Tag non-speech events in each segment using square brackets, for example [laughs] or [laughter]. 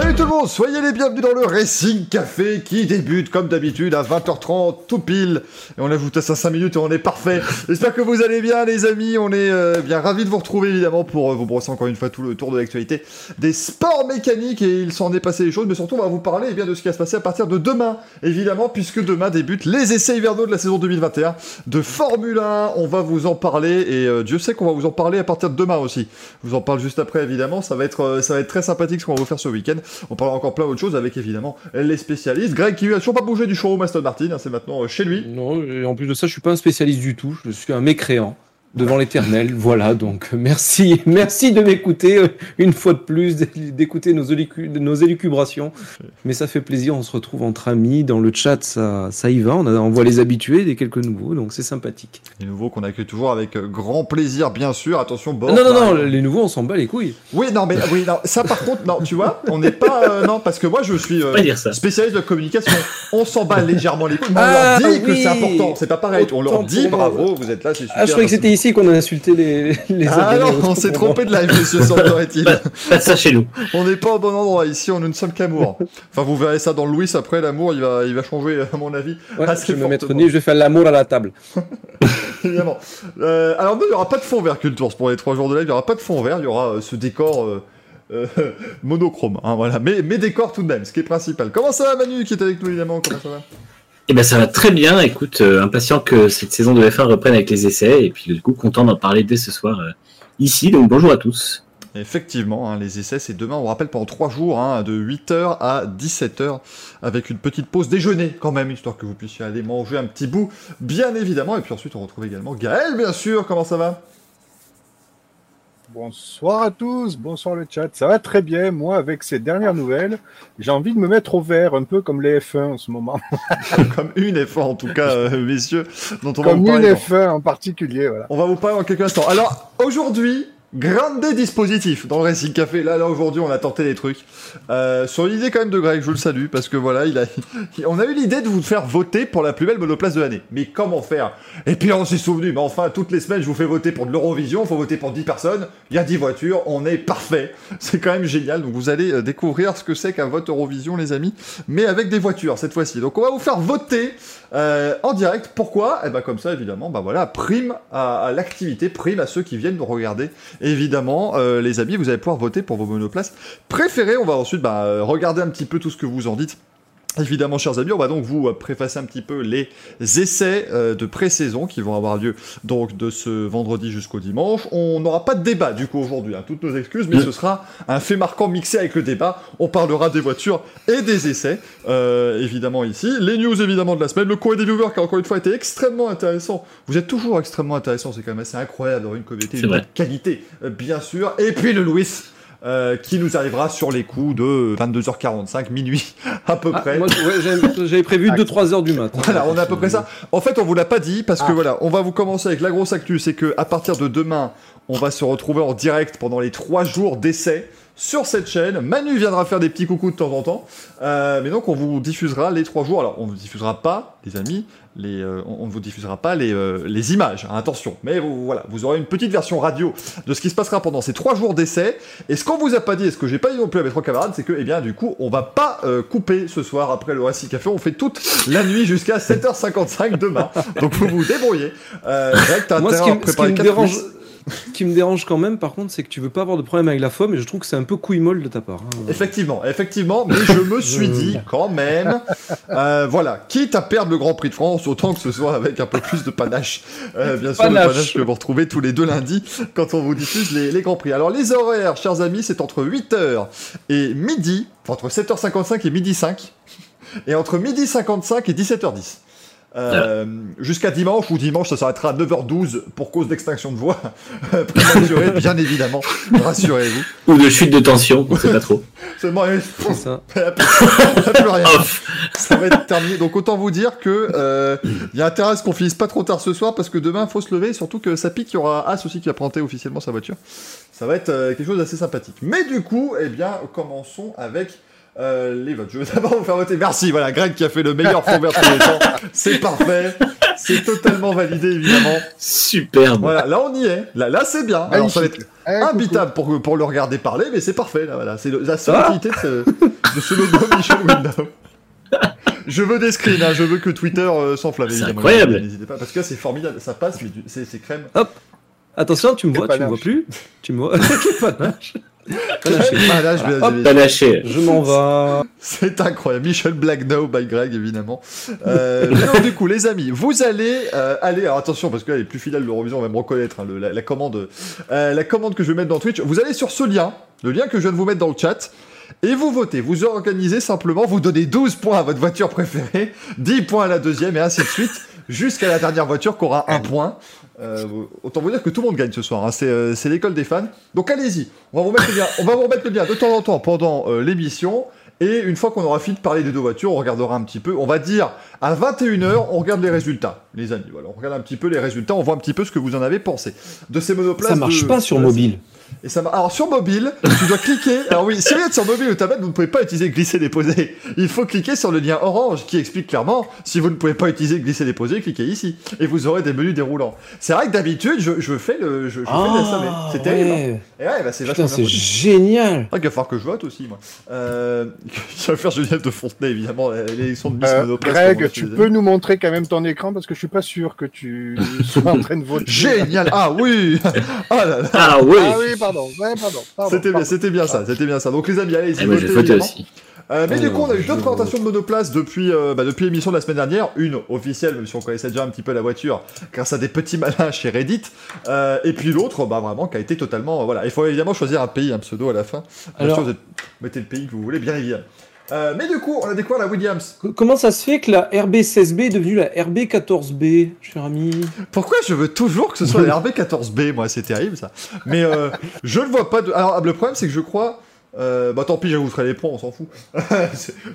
Salut tout le monde, soyez les bienvenus dans le Racing Café qui débute comme d'habitude à 20h30 tout pile. Et on ajoute à ça 5 minutes et on est parfait. J'espère que vous allez bien les amis, on est euh, bien ravis de vous retrouver évidemment pour euh, vous brosser encore une fois tout le tour de l'actualité des sports mécaniques et il s'en est passé des choses, mais surtout on va vous parler eh bien, de ce qui va se passer à partir de demain évidemment puisque demain débutent les essais hivernaux de la saison 2021 de Formule 1. On va vous en parler et euh, Dieu sait qu'on va vous en parler à partir de demain aussi. Je vous en parle juste après évidemment, ça va être, ça va être très sympathique ce qu'on va vous faire ce week-end. On parlera encore plein d'autres choses avec évidemment les spécialistes. Greg qui a toujours pas bougé du showroom Aston Martin, hein, c'est maintenant euh, chez lui. Non, et en plus de ça, je suis pas un spécialiste du tout. Je suis un mécréant devant l'éternel. voilà, donc merci, [laughs] merci de m'écouter euh, une fois de plus, d'écouter nos, nos élucubrations. Mais ça fait plaisir, on se retrouve entre amis, dans le chat, ça, ça y va, on, a, on voit les habitués, des quelques nouveaux, donc c'est sympathique. Les nouveaux qu'on accueille toujours avec euh, grand plaisir, bien sûr. Attention, bon. Non, non, non, les nouveaux, on s'en bat les couilles. Oui, non, mais oui, non, ça par contre, non, tu vois, on n'est pas. Euh, non, parce que moi je suis spécialiste de communication. On s'en bat légèrement les couilles, mais on Ah, leur dit que c'est important, c'est pas pareil. On leur dit bravo, vous êtes là, c'est super. Ah, je croyais que c'était ici qu'on a insulté les, les Ah non, on s'est trompé de live, monsieur, [laughs] semblerait-il. De ça chez nous. On n'est pas au bon endroit ici, on nous ne sommes qu'amour. Enfin, vous verrez ça dans le Louis après, l'amour, il va, il va changer, à mon avis. Ouais, assez je vais me mettre nu, je vais faire l'amour à la table. [laughs] Évidemment. Euh, alors, non, il n'y aura pas de fond vert Cultours pour les trois jours de live, il n'y aura pas de fond vert, il y aura euh, ce décor euh, euh, [laughs] monochrome, hein, voilà. Mais, mais décor tout de même, ce qui est principal. Comment ça va, Manu, qui est avec nous, évidemment? Comment ça va? Eh ben ça va très bien. Écoute, euh, impatient que cette saison de F1 reprenne avec les essais et puis du coup content d'en parler dès ce soir euh, ici. Donc bonjour à tous. Effectivement, hein, les essais, c'est demain, on rappelle, pendant trois jours, hein, de 8h à 17h, avec une petite pause déjeuner quand même, histoire que vous puissiez aller manger un petit bout, bien évidemment. Et puis ensuite, on retrouve également Gaël, bien sûr. Comment ça va? Bonsoir à tous, bonsoir le chat. Ça va très bien, moi, avec ces dernières nouvelles. J'ai envie de me mettre au vert, un peu comme les F1 en ce moment. [laughs] [laughs] Comme une F1 en tout cas, euh, messieurs, dont on va Comme vous une parler. F1 en particulier, voilà. On va vous parler dans quelques instants. Alors, aujourd'hui, grande dispositif dans le Racing Café. Là, là, aujourd'hui, on a tenté des trucs. Euh, sur l'idée quand même de Greg, je le salue, parce que voilà, il a, [laughs] on a eu l'idée de vous faire voter pour la plus belle monoplace de l'année. Mais comment faire? Et puis on s'est souvenu, mais enfin, toutes les semaines, je vous fais voter pour de l'Eurovision, faut voter pour 10 personnes, il y a 10 voitures, on est parfait. [laughs] C'est quand même génial, donc vous allez euh, découvrir ce que c'est qu'un vote Eurovision, les amis, mais avec des voitures cette fois-ci. Donc on va vous faire voter euh, en direct. Pourquoi? Eh ben comme ça, évidemment, bah voilà, prime à l'activité, prime à ceux qui viennent nous regarder. Évidemment, euh, les amis, vous allez pouvoir voter pour vos monoplaces préférées. On va ensuite bah, euh, regarder un petit peu tout ce que vous en dites. Évidemment, chers amis, on va donc vous euh, préfacer un petit peu les essais euh, de pré-saison qui vont avoir lieu donc de ce vendredi jusqu'au dimanche. On n'aura pas de débat du coup aujourd'hui, hein, toutes nos excuses, mais ce sera un fait marquant mixé avec le débat. On parlera des voitures et des essais, euh, évidemment ici. Les news évidemment de la semaine, le courrier des viewers qui a encore une fois été extrêmement intéressant. Vous êtes toujours extrêmement intéressant, c'est quand même assez incroyable d'avoir une communauté de qualité, euh, bien sûr. Et puis le Louis. Euh, qui nous arrivera sur les coups de 22h45, minuit à peu Ah, près. moi, ouais, j'avais prévu 2-3 heures du matin. Voilà, on a à peu près ça. En fait, on vous l'a pas dit parce que Ah. voilà, on va vous commencer avec la grosse actu, c'est que à partir de demain, on va se retrouver en direct pendant les trois jours d'essai sur cette chaîne. Manu viendra faire des petits coucous de temps en temps, Euh, mais donc on vous diffusera les trois jours. Alors, on ne vous diffusera pas, les amis, les, euh, on ne vous diffusera pas les, euh, les images. hein, attention, mais vous, voilà, vous aurez une petite version radio de ce qui se passera pendant ces trois jours d'essai. Et ce qu'on vous a pas dit, et ce que j'ai pas dit non plus à mes trois camarades, c'est que, eh bien, du coup, on va pas euh, couper ce soir après le Racing Café. On fait toute la nuit jusqu'à 7h55 demain. Donc vous vous débrouillez. Euh, Moi, ce qui, ce qui me dérange. Ce qui me dérange quand même, par contre, c'est que tu veux pas avoir de problème avec la FOM, et je trouve que c'est un peu couille molle de ta part. hein. Effectivement, effectivement, mais je me suis [laughs] dit quand même, euh, voilà, quitte à perdre le Grand Prix de France, autant que ce soit avec un peu plus de panache. Euh, bien sûr, Panache. le panache que vous retrouvez tous les deux lundis quand on vous diffuse les, les Grands Prix. Alors les horaires, chers amis, c'est entre 8h et midi, enfin, entre 7h55 et midi 5, et entre midi 55 et 17h10. Euh, Jusqu'à dimanche, ou dimanche ça s'arrêtera à 9h12 pour cause d'extinction de voix [laughs] prématurée, bien évidemment, rassurez-vous. Ou de chute de tension, on sait pas trop. [laughs] Seulement, euh, C'est ça. [laughs] a plus rien. Ça va être terminé. Donc autant vous dire que euh, il y a intérêt à ce qu'on finisse pas trop tard ce soir parce que demain faut se lever. Surtout que ça pique. Il y aura As aussi qui va présenter officiellement sa voiture. Ça va être euh, quelque chose d'assez sympathique. Mais du coup, eh bien, commençons avec euh, les votes. Je veux d'abord vous faire voter. Merci, voilà, Greg qui a fait le meilleur fond vert de tous les temps. C'est parfait. C'est totalement validé, évidemment. Superbe. Voilà, là on y est. Là, là c'est bien. Alors ça va être. Eh, imbitable pour, pour le regarder parler, mais c'est parfait, là, voilà. C'est la seule utilité de ce, de ce logo [laughs] Michel Window. Je veux des screens, hein, je veux que Twitter euh, s'enflamme. C'est incroyable. N'hésitez pas, parce que là, c'est formidable, ça passe, mais c'est crème. Attention, tu me vois, tu me vois plus. Tu me vois. [laughs] Je m'en vais. C'est incroyable. Michel Black Now by Greg, évidemment. Euh, mais du coup, les amis, vous allez euh, aller. Alors attention, parce que là, les plus fidèles de l'Eurovision vont me reconnaître hein, le- la, la commande, euh, la commande que je vais mettre dans Twitch. Vous allez sur ce lien, le lien que je viens de vous mettre dans le chat. Et vous votez, vous organisez simplement, vous donnez 12 points à votre voiture préférée, 10 points à la deuxième et ainsi de suite, jusqu'à la dernière voiture qui aura un point. Euh, autant vous dire que tout le monde gagne ce soir, hein. c'est euh, c'est l'école des fans. Donc allez-y, on va vous mettre le lien, on va vous remettre le lien de temps en temps pendant euh, l'émission. Et une fois qu'on aura fini de parler des deux voitures, on regardera un petit peu, on va dire à 21h, on regarde les résultats, les amis. Voilà, on regarde un petit peu les résultats, on voit un petit peu ce que vous en avez pensé. De ces monoplaces. Ça marche de- pas sur mobile. Et ça Alors sur mobile, tu dois cliquer. Alors oui, si vous êtes sur mobile ou tablette, vous ne pouvez pas utiliser glisser déposer. Il faut cliquer sur le lien orange qui explique clairement si vous ne pouvez pas utiliser glisser déposer, cliquez ici et vous aurez des menus déroulants. C'est vrai que d'habitude, je, je fais le, je, je SAV. C'est terrible. hein. Ah, ouais. Et ouais, bah, c'est Putain, vachement c'est génial. Ah, qu'il va falloir que je vote aussi, moi. Euh, [laughs] je vais faire Geneviève de Fontenay, évidemment, l'élection de Miss Euh, Greg, tu peux nous montrer quand même ton écran parce que je suis pas sûr que tu [laughs] sois en train de voter. Génial Ah oui Ah là là Ah oui. Ah oui, pardon. Ouais, pardon. pardon, C'était bien, c'était bien ça, c'était bien ça. Donc les amis, allez-y, Ah, moi, je votez, aussi. Euh, mais Ah du coup, on a eu deux présentations de monoplace depuis, euh, bah, depuis l'émission de la semaine dernière. Une officielle, même si on connaissait déjà un petit peu la voiture, grâce à des petits malins chez Reddit. Euh, et puis l'autre, bah, vraiment, qui a été totalement. euh, voilà, il faut évidemment choisir un pays, un pseudo à la fin. Bien Alors- sûr, vous êtes- mettez le pays que vous voulez, bien évidemment. Euh, mais du coup, on a découvert la Williams. Comment ça se fait que la RB16B est devenue la RB14B, cher ami? Pourquoi je veux toujours que ce soit la RB14B, moi, c'est terrible ça. Mais euh, je ne vois pas de. Alors, le problème, c'est que je crois. Euh, bah tant pis, je vous ferai les points, on s'en fout. [laughs] De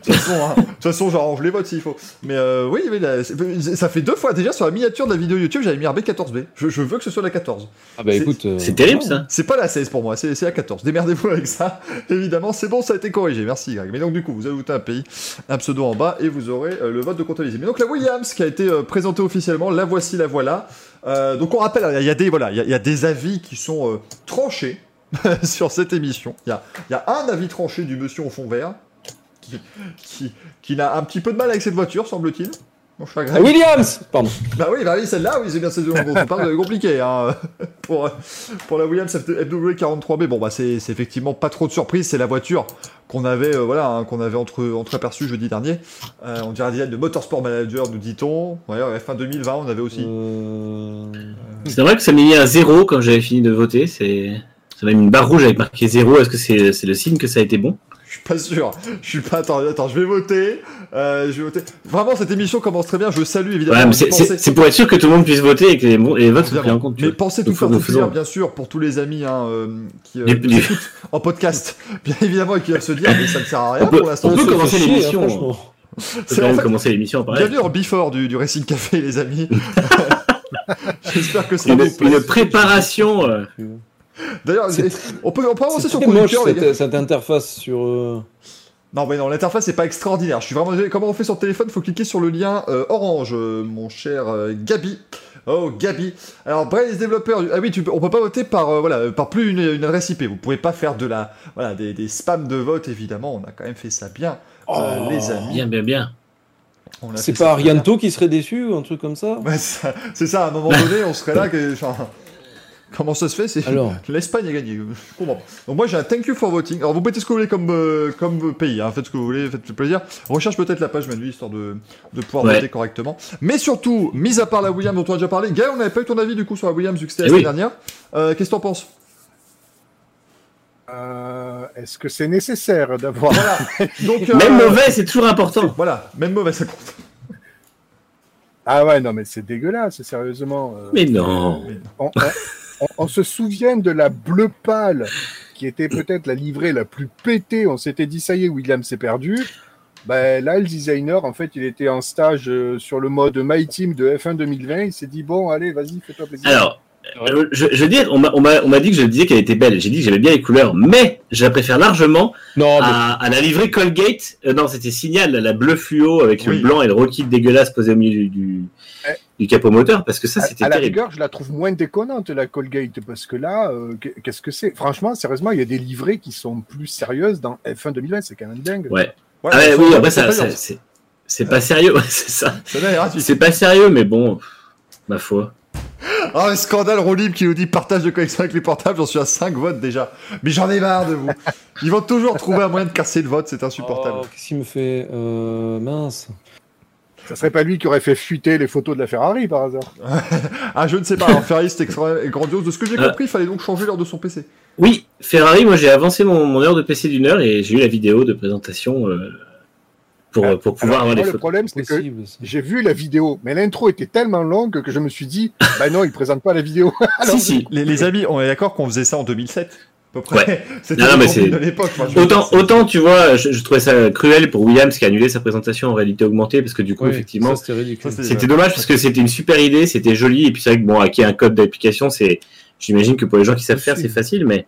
toute façon, hein, façon, j'arrange les votes s'il faut. Mais euh, oui, c'est- ça fait deux fois déjà sur la miniature de la vidéo YouTube, j'avais mis RB14B. Je, je veux que ce soit la 14. Ah bah C'est- écoute. euh, C'est terrible ça. C'est pas la 16 pour moi, c'est la 14. Démerdez-vous avec ça. [laughs] Évidemment, c'est bon, ça a été corrigé. Merci Greg. Mais donc du coup, vous ajoutez un pays, un pseudo en bas et vous aurez euh, le vote de comptabiliser. Mais donc la Williams qui a été euh, présentée officiellement, la voici, la voilà. Euh, donc on rappelle, il y a des voilà, il y a- il y, a des avis qui sont euh, tranchés [laughs] sur cette émission. Il y a, y a un avis tranché du monsieur au fond vert qui, qui, qui n'a un petit peu de mal avec cette voiture, semble-t-il. Mon Williams Pardon. Bah oui, bah oui, celle-là, oui, c'est bien celle dont on parle, c'est compliqué, hein. pour, pour la Williams FW43B, bon, bah c'est effectivement pas trop de surprise, c'est la voiture qu'on avait, euh, voilà, hein, qu'on avait entre, entre aperçu jeudi dernier. Euh, on dirait design de Motorsport Manager, nous dit-on. Ouais, ouais, fin 2020, on avait aussi. Euh, C'est vrai que ça m'a mis à zéro quand j'avais fini de voter. C'est ça m'a mis une barre rouge avec marqué zéro. Est-ce que c'est c'est le signe que ça a été bon? Je suis pas sûr. Je suis pas. Attends, attends, je vais voter. Euh, je vais voter. Vraiment, cette émission commence très bien. Je salue évidemment. Ouais, c'est- c'est c'est pour être sûr que tout le monde puisse voter et que les, votes soient pris en compte. Mais vois. pensez tout faire bien sûr, pour tous les amis hein, euh, qui euh, en podcast, [laughs] bien évidemment, et qui doivent se dire, mais ça ne sert à rien On peut- pour l'instant. on peut se fait commencer l'émission, hein, C'est quand même commencer l'émission Bienvenue en before du, du Racing Café, les amis. [laughs] [laughs] J'espère que ça une, vous plaît. une préparation. D'ailleurs, on peut, on peut avancer sur moche conducteur, les gars. cette, cette interface sur. euh, Non, mais non, l'interface n'est pas extraordinaire. Je suis vraiment désolé. Comment on fait sur le téléphone? Faut cliquer sur le lien euh, orange, euh, mon cher euh, Gabi. Oh, Gabi. Alors, les développeurs. Ah oui, tu on peut pas voter par euh, voilà par plus une, une adresse IP. Vous pouvez pas faire de la voilà des, des spams de vote évidemment. On a quand même fait ça bien, euh, Oh, les amis. Bien, bien, bien. C'est pas. Arianto qui serait déçu ou un truc comme ça? Ouais, ça- c'est ça. À un moment donné, on serait là. Que, comment ça se fait C'est Alors. [laughs] l'Espagne a gagné. Je comprends. Donc moi j'ai un thank you for voting. Alors vous mettez ce que vous voulez comme euh, comme pays. hein. Faites ce que vous voulez, faites plaisir. Recherche peut-être la page menu histoire de, de pouvoir Ouais. voter correctement. Mais surtout, mis à part la Williams dont on a déjà parlé, Gaël, on n'avait pas eu ton avis du coup sur la Williams vu que c'était la Eh semaine oui. dernière. Euh, Qu'est-ce que t'en penses? Euh, Est-ce que c'est nécessaire d'avoir. Voilà. [laughs] Donc euh, Même mauvais, c'est toujours important. Voilà, même mauvais ça compte. Ah ouais, non, mais c'est dégueulasse, sérieusement. euh, Mais non. on, on- on- on se souvient de la bleu pâle, qui était peut-être la livrée la plus pétée. On s'était dit, ça y est, William s'est perdu. Ben, là, le designer, en fait, il était en stage euh, sur le mode My Team de F1 2020. Il s'est dit, bon, allez, vas-y, fais-toi plaisir. Alors, Euh, je, je veux dire, on m'a, dit que je disais qu'elle était belle. J'ai dit que j'aimais bien les couleurs, mais je la préfère largement Non, mais à, à la livrée Colgate. Euh, non, c'était Signal, la bleue fluo avec Oui. le blanc et le rocky dégueulasse posé au milieu du. Du capot moteur, parce que ça, c'était à la terrible. rigueur, je la trouve moins déconnante, la Colgate, parce que là, euh, qu'est- qu'est-ce que c'est? Franchement, sérieusement, il y a des livrées qui sont plus sérieuses dans F1 2020, c'est quand même dingue. Ouais. Ouais, Ah ouais, oui, après, c'est ça, c'est, c'est pas sérieux, ouais, [laughs] c'est ça. Gratuit. C'est pas sérieux, mais bon, ma foi. Ah, le scandale Rolib qui nous dit partage de connexion avec les portables, j'en suis à 5 votes déjà. Mais j'en ai marre de vous. Ils vont toujours trouver un moyen de casser le vote, c'est insupportable. Oh, Qu'est-ce qu'il me fait euh, Mince. Ça serait pas lui qui aurait fait fuiter les photos de la Ferrari par hasard [laughs] Ah, je ne sais pas, alors Ferrari c'est extra- grandiose. De ce que j'ai Euh. compris, il fallait donc changer l'heure de son PC. Oui, Ferrari, moi j'ai avancé mon, mon heure de PC d'une heure et j'ai eu la vidéo de présentation euh, pour, Ah, pour pouvoir Alors, avoir les moi, le photos. problème, c'est que j'ai vu la vidéo, mais l'intro était tellement longue que je me suis dit, bah non, il présente pas la vidéo. [laughs] Alors, si, si. Les, les amis, on est d'accord qu'on faisait ça en 2007 à peu près. [laughs] C'était Non, non, mais c'est- de l'époque. je Autant, autant tu vois, je, je trouvais ça cruel pour Williams qui a annulé sa présentation en réalité augmentée parce que du coup, Oui, effectivement, ça, c'était ridicule. Ça, c'est- c'était dommage parce que c'était une super idée, c'était joli et puis c'est vrai que bon, acquérir un code d'application, c'est, j'imagine que pour les gens qui savent faire, c'est facile, mais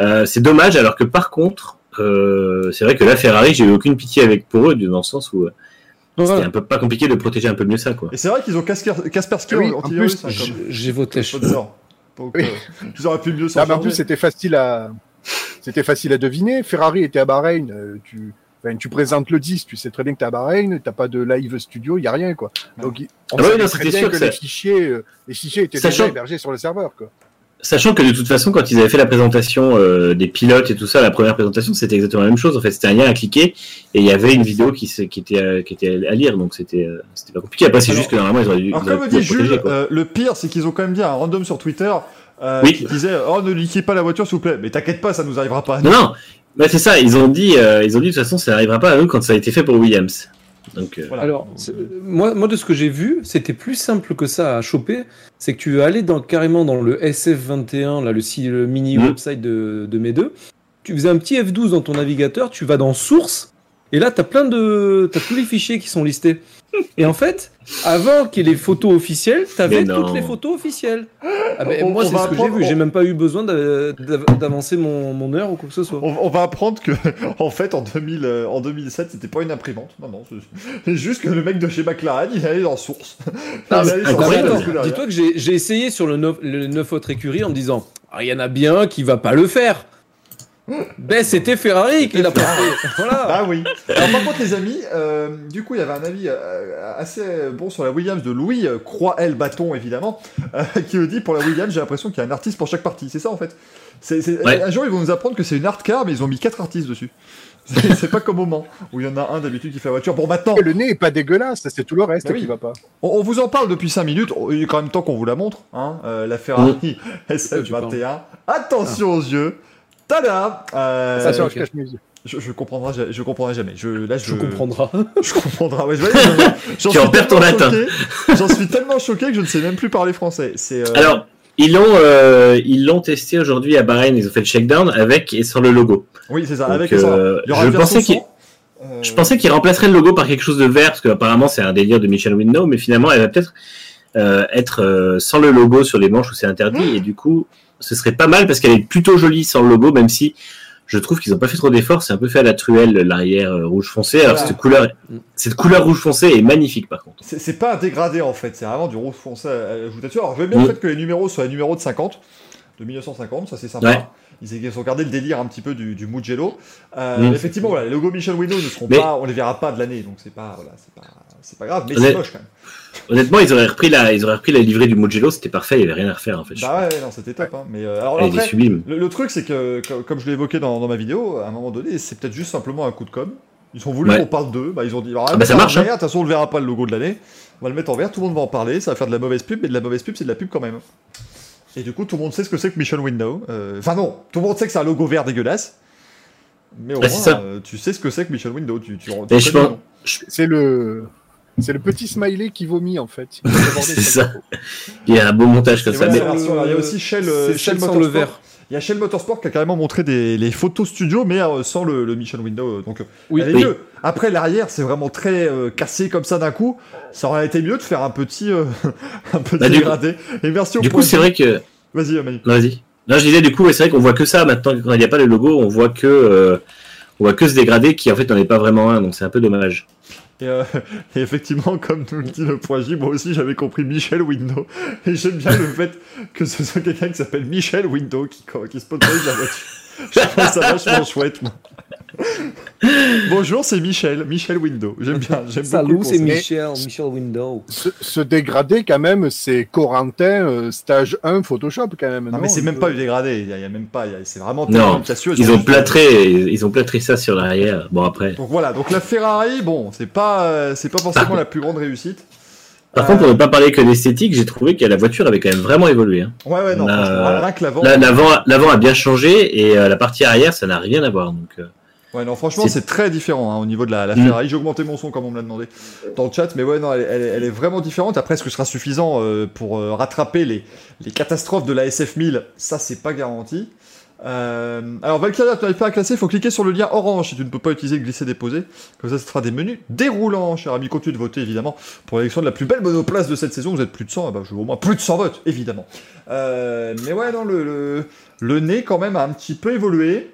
euh, c'est dommage alors que par contre, euh, c'est vrai que là, Ferrari, j'ai eu aucune pitié avec pour eux dans le sens où euh, Ouais, c'était un peu pas compliqué de protéger un peu mieux ça, quoi. Et c'est vrai qu'ils ont Kasper- Kaspersky Oui, en plus, hein, comme J'ai voté. sponsor. Donc, Oui. euh, ils auraient pu mieux s'en en plus, c'était facile à, c'était facile à deviner. Ferrari était à Bahreïn. euh, tu, enfin, tu présentes le 10, tu sais très bien que t'es à Bahreïn, t'as pas de live studio, il y a rien, quoi. Donc, on Ah ouais, non, très bien sûr que que les fichiers, euh, les fichiers étaient Sachant- déjà hébergés sur le serveur, quoi. Sachant que de toute façon, quand ils avaient fait la présentation euh, des pilotes et tout ça, la première présentation, c'était exactement la même chose. En fait, c'était un lien à cliquer et il y avait une vidéo qui, se- qui, était, euh, qui était à lire, donc c'était euh, c'était pas compliqué. Après, c'est juste que normalement, ils auraient dû. Alors ils auraient comme pu dit le Jules, pire c'est qu'ils ont quand même dit à un random sur Twitter Oui. qui disait oh ne liquez pas la voiture s'il vous plaît. Mais t'inquiète pas, ça nous arrivera pas. Non, non, bah, c'est ça. Ils ont dit, euh, ils ont dit de toute façon, ça n'arrivera pas à nous quand ça a été fait pour Williams. Donc, euh, Voilà. Alors, moi, moi, de ce que j'ai vu, c'était plus simple que ça à choper. C'est que tu allais dans, carrément dans le SF21, là, le, le mini Mhm. website de, de mes deux. Tu faisais un petit F12 dans ton navigateur, tu vas dans Source, et là, tu as plein de. Tu tous les fichiers qui sont listés. Et en fait, avant qu'il y ait les photos officielles, tu avais Mais non. toutes les photos officielles. Ah ben, On- moi, c'est ce que j'ai vu. J'ai même pas eu besoin d'a- d'a- d'avancer mon, mon heure ou quoi que ce soit. On, on va apprendre que [laughs] en fait en 2000 euh, en 2007 c'était pas une imprimante. Non non, c'est- juste que le mec de chez McLaren il allait dans source. [laughs] Ah, dis-toi que j'ai essayé sur le 9, le 9 autres écuries en me disant Ah, il y en a bien qui va pas le faire. Ben, c'était Ferrari qui l'a fait. Voilà. Ah oui. Alors par contre les amis, euh, du coup il y avait un avis euh, assez bon sur la Williams de Louis euh, Croix L bâton évidemment, euh, qui nous dit pour la Williams j'ai l'impression qu'il y a un artiste pour chaque partie. C'est ça en fait. Ouais. Un jour ils vont nous apprendre que c'est une art car mais ils ont mis quatre artistes dessus. C'est, pas comme au Mans où il y en a un d'habitude qui fait la voiture. Bon maintenant le nez est pas dégueulasse, c'est tout le reste Bah oui. qui va pas. On, on vous en parle depuis 5 minutes, il est quand même temps qu'on vous la montre, hein, euh, la Ferrari SF21. [laughs] Attention aux yeux. Tada euh, un ok. cache-mise. je, je comprendrai, je comprendrai jamais. Je, là, je, Je comprendras. [laughs] Je comprendrai. Ouais, je [laughs] j'en Tu suis en perds ton tellement latin. choqué- J'en suis tellement choqué que je ne sais même plus parler français. C'est. euh, Alors, ils l'ont, euh, ils l'ont testé aujourd'hui à Bahreïn. Ils ont fait le shakedown avec et sans le logo. Oui, c'est ça. Donc, avec euh, ça. Il y aura je pensais qu'il- sans, euh, Je pensais qu'ils remplaceraient le logo par quelque chose de vert, parce que apparemment c'est un délire de Michel Window, mais finalement elle va peut-être euh, être euh, sans le logo sur les manches où c'est interdit, et du coup ce serait pas mal parce qu'elle est plutôt jolie sans le logo, même si je trouve qu'ils ont pas fait trop d'efforts, c'est un peu fait à la truelle l'arrière euh, rouge foncé, alors Voilà. cette couleur, cette couleur rouge foncé est magnifique par contre. C'est pas un dégradé en fait, c'est vraiment du rouge foncé à la joutature. Alors j'aime bien Mm. le fait que les numéros soient les numéros de 50, de 1950, ça c'est sympa. Ouais. Ils ont gardé le délire un petit peu du, du Mugello. Euh, Mm. Effectivement, voilà, les logos Michel Windows ne seront Mais- pas, on les verra pas de l'année, donc c'est pas, voilà, c'est pas, pas grave, mais c'est moche quand même. Honnêtement, ils auraient repris la, ils auraient repris la livrée du Mugello, c'était parfait, il y avait rien à refaire en fait. Bah ouais, non, c'était top. Hein. Mais euh, alors après, sublime. le, le truc c'est que, co- comme je l'ai évoqué dans, dans ma vidéo, à un moment donné, c'est peut-être juste simplement un coup de com. Ils ont voulu Ouais. qu'on parle d'eux, bah ils ont dit, alors, Ah bah, ça marche, vert, De toute façon, on ne verra pas le logo de l'année. On va le mettre en vert, tout le monde va en parler, ça va faire de la mauvaise pub, mais de la mauvaise pub, c'est de la pub quand même. Et du coup, tout le monde sait ce que c'est que Mission Window. Euh, Enfin non, tout le monde sait que c'est un logo vert dégueulasse. Mais au Ah, moins, c'est ça. euh, tu sais ce que c'est que Mission Window. Tu, tu, tu. C'est le, c'est le petit smiley qui vomit en fait. [laughs] C'est ça. Il y a un beau montage comme ça. voilà, mais- la version, alors, il y a aussi Shell, euh, Shell sans le. Il y a Shell Motorsport qui a carrément montré des, les photos studio, mais euh, sans le, le mission window. Donc, euh, Oui. elle est Oui. mieux. Après, l'arrière, c'est vraiment très euh, cassé comme ça d'un coup. Ça aurait été mieux de faire un petit, euh, [laughs] un petit Bah, dégradé. Et merci au Du coup, c'est vrai que. Vas-y, Manu. Vas-y. Non, je disais, du coup, c'est vrai qu'on voit que ça maintenant. Quand il n'y a pas le logo, on voit que. euh, on voit que ce dégradé qui en fait n'en est pas vraiment un, donc c'est un peu dommage. Et, euh, effectivement, comme nous le dit le point J, moi aussi j'avais compris Michel Window. Et j'aime bien le fait que ce soit quelqu'un qui s'appelle Michel Window qui, qui sponsorise la voiture. Je trouve ça vachement chouette, moi. [laughs] Bonjour, c'est Michel, Michel Window. J'aime bien, j'aime. Salut, c'est. Michel, Michel Window. Ce, ce dégradé, quand même, c'est Corentin, euh, stage 1 Photoshop, quand même. Non, mais c'est même pas eu dégradé, il y a, il y a même pas, c'est vraiment Non, Ils ont juste- plâtré, ils ont plâtré ça sur l'arrière. Bon après. Donc voilà, donc la Ferrari, bon, c'est pas, euh, c'est pas forcément Ah. la plus grande réussite. Par Euh, contre, pour ne pas parler que d'esthétique, j'ai trouvé que la voiture avait quand même vraiment évolué. hein. Ouais, ouais, non, on a- rien que l'avant. La- L'avant, l'avant a bien changé et euh, la partie arrière, ça n'a rien à voir. Donc, euh, Ouais, non, franchement, C'est- très différent hein, au niveau de la, la Mm. Ferrari. J'ai augmenté mon son comme on me l'a demandé dans le chat, mais ouais, non, elle, est- elle est- elle est vraiment différente. Après, est-ce que ce sera suffisant euh, pour euh, rattraper les, les catastrophes de la SF1000 Ça, c'est pas garanti. Euh, alors, Valkyria, tu n'arrives pas à classer, il faut cliquer sur le lien orange si tu ne peux pas utiliser glisser-déposer. Comme ça, ce sera des menus déroulants, cher ami. Continue de voter, évidemment, pour l'élection de la plus belle monoplace de cette saison. Vous êtes plus de 100, eh ben, je veux au moins plus de 100 votes, évidemment. Euh, mais ouais, non, le, le, le nez, quand même, a un petit peu évolué.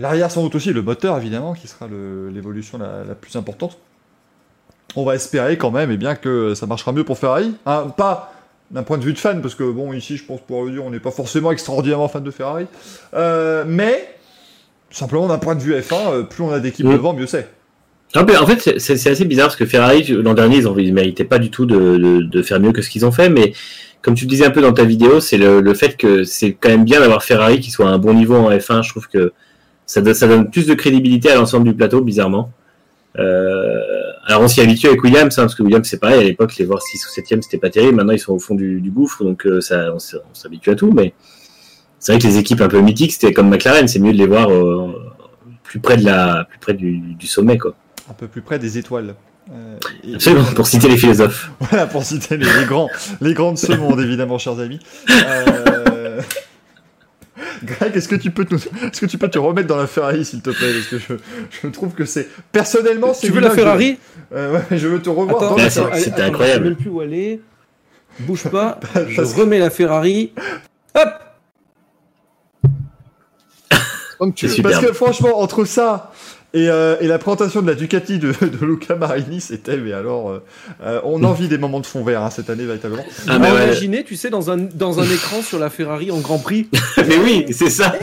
L'arrière sans doute aussi, le moteur évidemment, qui sera l'évolution la, la plus importante. On va espérer quand même eh bien, que ça marchera mieux pour Ferrari. Hein, pas d'un point de vue de fan, parce que bon, ici je pense pouvoir le dire, on n'est pas forcément extraordinairement fan de Ferrari. Euh, mais, simplement d'un point de vue F1, euh, plus on a d'équipes Mm. devant, mieux c'est. En fait, c'est- assez bizarre parce que Ferrari, l'an dernier, ils, ils méritaient pas du tout de, de, de faire mieux que ce qu'ils ont fait. Mais comme tu le disais un peu dans ta vidéo, c'est le, le fait que c'est quand même bien d'avoir Ferrari qui soit à un bon niveau en F1. Je trouve que ça, donne- ça donne plus de crédibilité à l'ensemble du plateau, bizarrement. Euh, alors on s'y habitue avec Williams, hein, parce que Williams c'est pareil, à l'époque les voir 6 ou 7 c'était pas terrible, maintenant ils sont au fond du, du gouffre, donc euh, ça, on s'habitue à tout, mais c'est vrai que les équipes un peu mythiques, c'était comme McLaren, c'est mieux de les voir euh, plus près de la, plus près du, du sommet, quoi. Un peu plus près des étoiles. Et- Absolument, pour citer les philosophes. [laughs] Voilà, pour citer les, les grands, les grands de ce monde, évidemment, chers amis. Greg, est-ce que tu peux te, [laughs] est-ce que tu peux te remettre dans la Ferrari, s'il te plaît? Parce que je, je trouve que c'est personnellement, c'est Tu veux la Ferrari? Euh, ouais, je veux te revoir Attends, dans la Ferrari. c'était attends, incroyable. Je sais même plus où aller. Bouge pas. [laughs] je remets la Ferrari. Hop Comme tu. Parce que franchement, entre ça et, euh, et la présentation de la Ducati de, [laughs] de Luca Marini, c'était, mais alors, euh, euh, on en vit des moments de fond vert hein, cette année, véritablement. Ah, mais, ouais. Imaginez, tu sais, dans un, dans un écran sur la Ferrari en Grand Prix. [laughs] mais oui, c'est ça.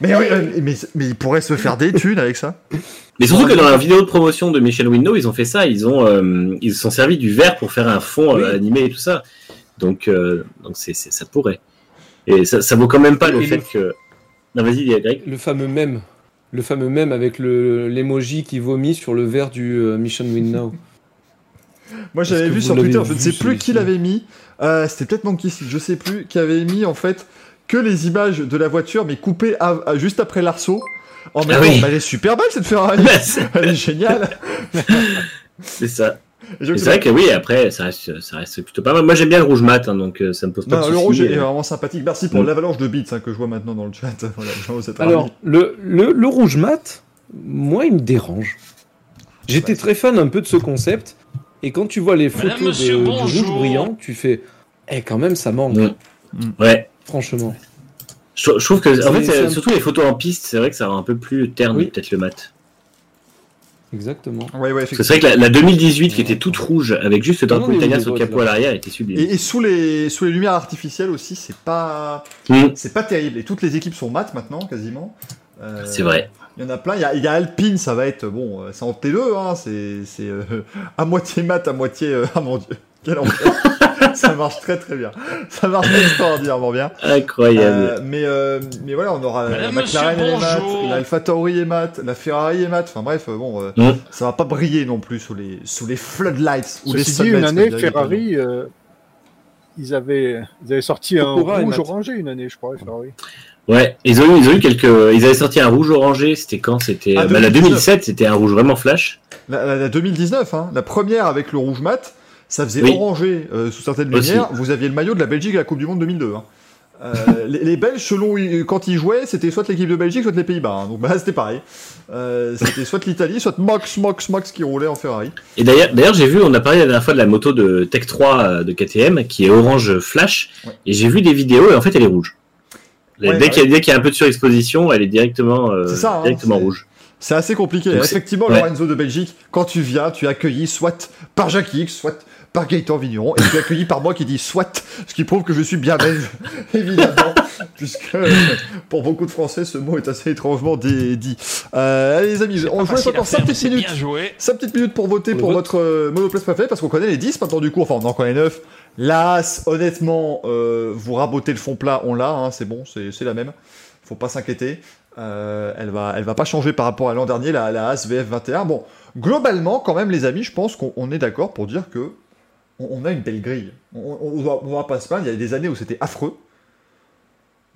Mais, oui, euh, mais, mais il pourrait se faire des thunes avec ça. Mais surtout que dans la vidéo de promotion de Michel Window, ils ont fait ça. Ils ont, euh, ils se sont servis du verre pour faire un fond euh, Oui. animé et tout ça. Donc, euh, donc c'est, c'est- ça pourrait. Et ça, ça vaut quand même pas le Et fait le- que. Non, vas-y, Greg. Le fameux mème. Le fameux mème avec le- l'emoji qui vomit sur le verre du euh, Mission Window. [laughs] Moi, Est-ce j'avais vu sur Twitter, je ne sais plus qui l'avait mis. Euh, C'était peut-être Monkey je sais plus, qui avait mis en fait que les images de la voiture, mais coupées à- à- juste après l'arceau. En même Ah temps, oui. bah, elle est super belle cette Ferrari. [laughs] elle est géniale. c'est ça. C'est vrai que oui, après, ça reste, ça reste plutôt pas mal. Moi, j'aime bien le rouge mat, hein, donc euh, ça me pose pas Non, de le soucis. rouge est Euh, vraiment sympathique. Merci pour Mm. l'avalanche de bits hein, que je vois maintenant dans le chat. [laughs] Voilà, Alors, le, le, le rouge mat, moi, il me dérange. J'étais très fan un peu de ce concept. Et quand tu vois les Madame, photos de, du rouge brillant, tu fais. Eh, quand même, ça manque. Mm. Ouais. Franchement. Je, je trouve que, en fait, surtout les photos en piste, c'est vrai que ça rend un peu plus terne, Oui. peut-être le mat. Exactement. Ouais, ouais, c'est vrai que la, la 2018 qui était toute rouge avec juste le Non, drapeau italien sur le capot à l'arrière était sublime. Et, et sous les sous les lumières artificielles aussi, c'est pas Mm. c'est pas terrible. Et toutes les équipes sont mates maintenant, quasiment. Euh, C'est vrai. Il y en a plein. Il y a, il y a Alpine, ça va être bon. euh, C'est en T2, hein. C'est c'est euh, [laughs] à moitié mat, à moitié. euh, [laughs] ah mon dieu, quel enfer. Ça marche très très bien. Ça marche extraordinairement bien. Incroyable. Euh, mais mais mais voilà, on aura Madame, la McLaren monsieur, est mat, bonjour. l'Alpha Tauri est mat, la Ferrari est mat. Enfin bref, euh, bon, euh, Mm. ça va pas briller non plus sous les sous les floodlights ou les dit, une année, Ferrari, euh, ils, avaient, ils avaient sorti un et rouge orangé une année, je crois, Ferrari. Ouais, ils ont eu, ils ont eu quelques. Ils avaient sorti un rouge orangé. C'était quand? C'était Ah, bah, la 2019. 2007. C'était un rouge vraiment flash. La, la- la 2019, hein, la première avec le rouge mat, ça faisait Oui. orangé euh, sous certaines Aussi. lumières. Vous aviez le maillot de la Belgique à la Coupe du Monde 2002. hein. Euh, les, les Belges, selon quand ils jouaient, c'était soit l'équipe de Belgique, soit les Pays-Bas. hein. Donc bah, c'était pareil. Euh, c'était soit l'Italie, soit Max, Max, Max qui roulait en Ferrari. Et d'ailleurs, d'ailleurs, j'ai vu, on a parlé la dernière fois de la moto de Tech 3 euh, de KTM qui est orange flash, Ouais. et j'ai vu des vidéos et en fait elle est rouge. Ouais, dès bah qu'il y, a- dès qu'il y a un peu de surexposition, elle est directement, euh, ça, hein, directement rouge. C'est assez compliqué. Donc Effectivement. Lorenzo de Belgique, quand tu viens, tu es accueilli soit par Jacques X, soit par Gaëtan Vigneron, et tu es accueilli par moi qui dis soit, ce qui prouve que je suis bien belge, [laughs] évidemment, puisque euh, pour beaucoup de Français, ce mot est assez étrangement dit. Euh, allez les amis, on laisse encore 5 petites minutes. Bien joué. 5 petites minutes pour voter Pour votre euh, monoplace préféré parce qu'on connaît les 10 maintenant du coup, enfin on en connaît 9. L'As, honnêtement, euh, vous rabotez le fond plat, on l'a, hein, c'est bon, c'est c'est la même. Faut pas s'inquiéter. Euh, elle va, elle va pas changer par rapport à l'an dernier, la, la As VF21. Bon, globalement, quand même, les amis, je pense qu'on on est d'accord pour dire que on, on a une belle grille. On, on va, pas se plaindre. Il y a des années où c'était affreux.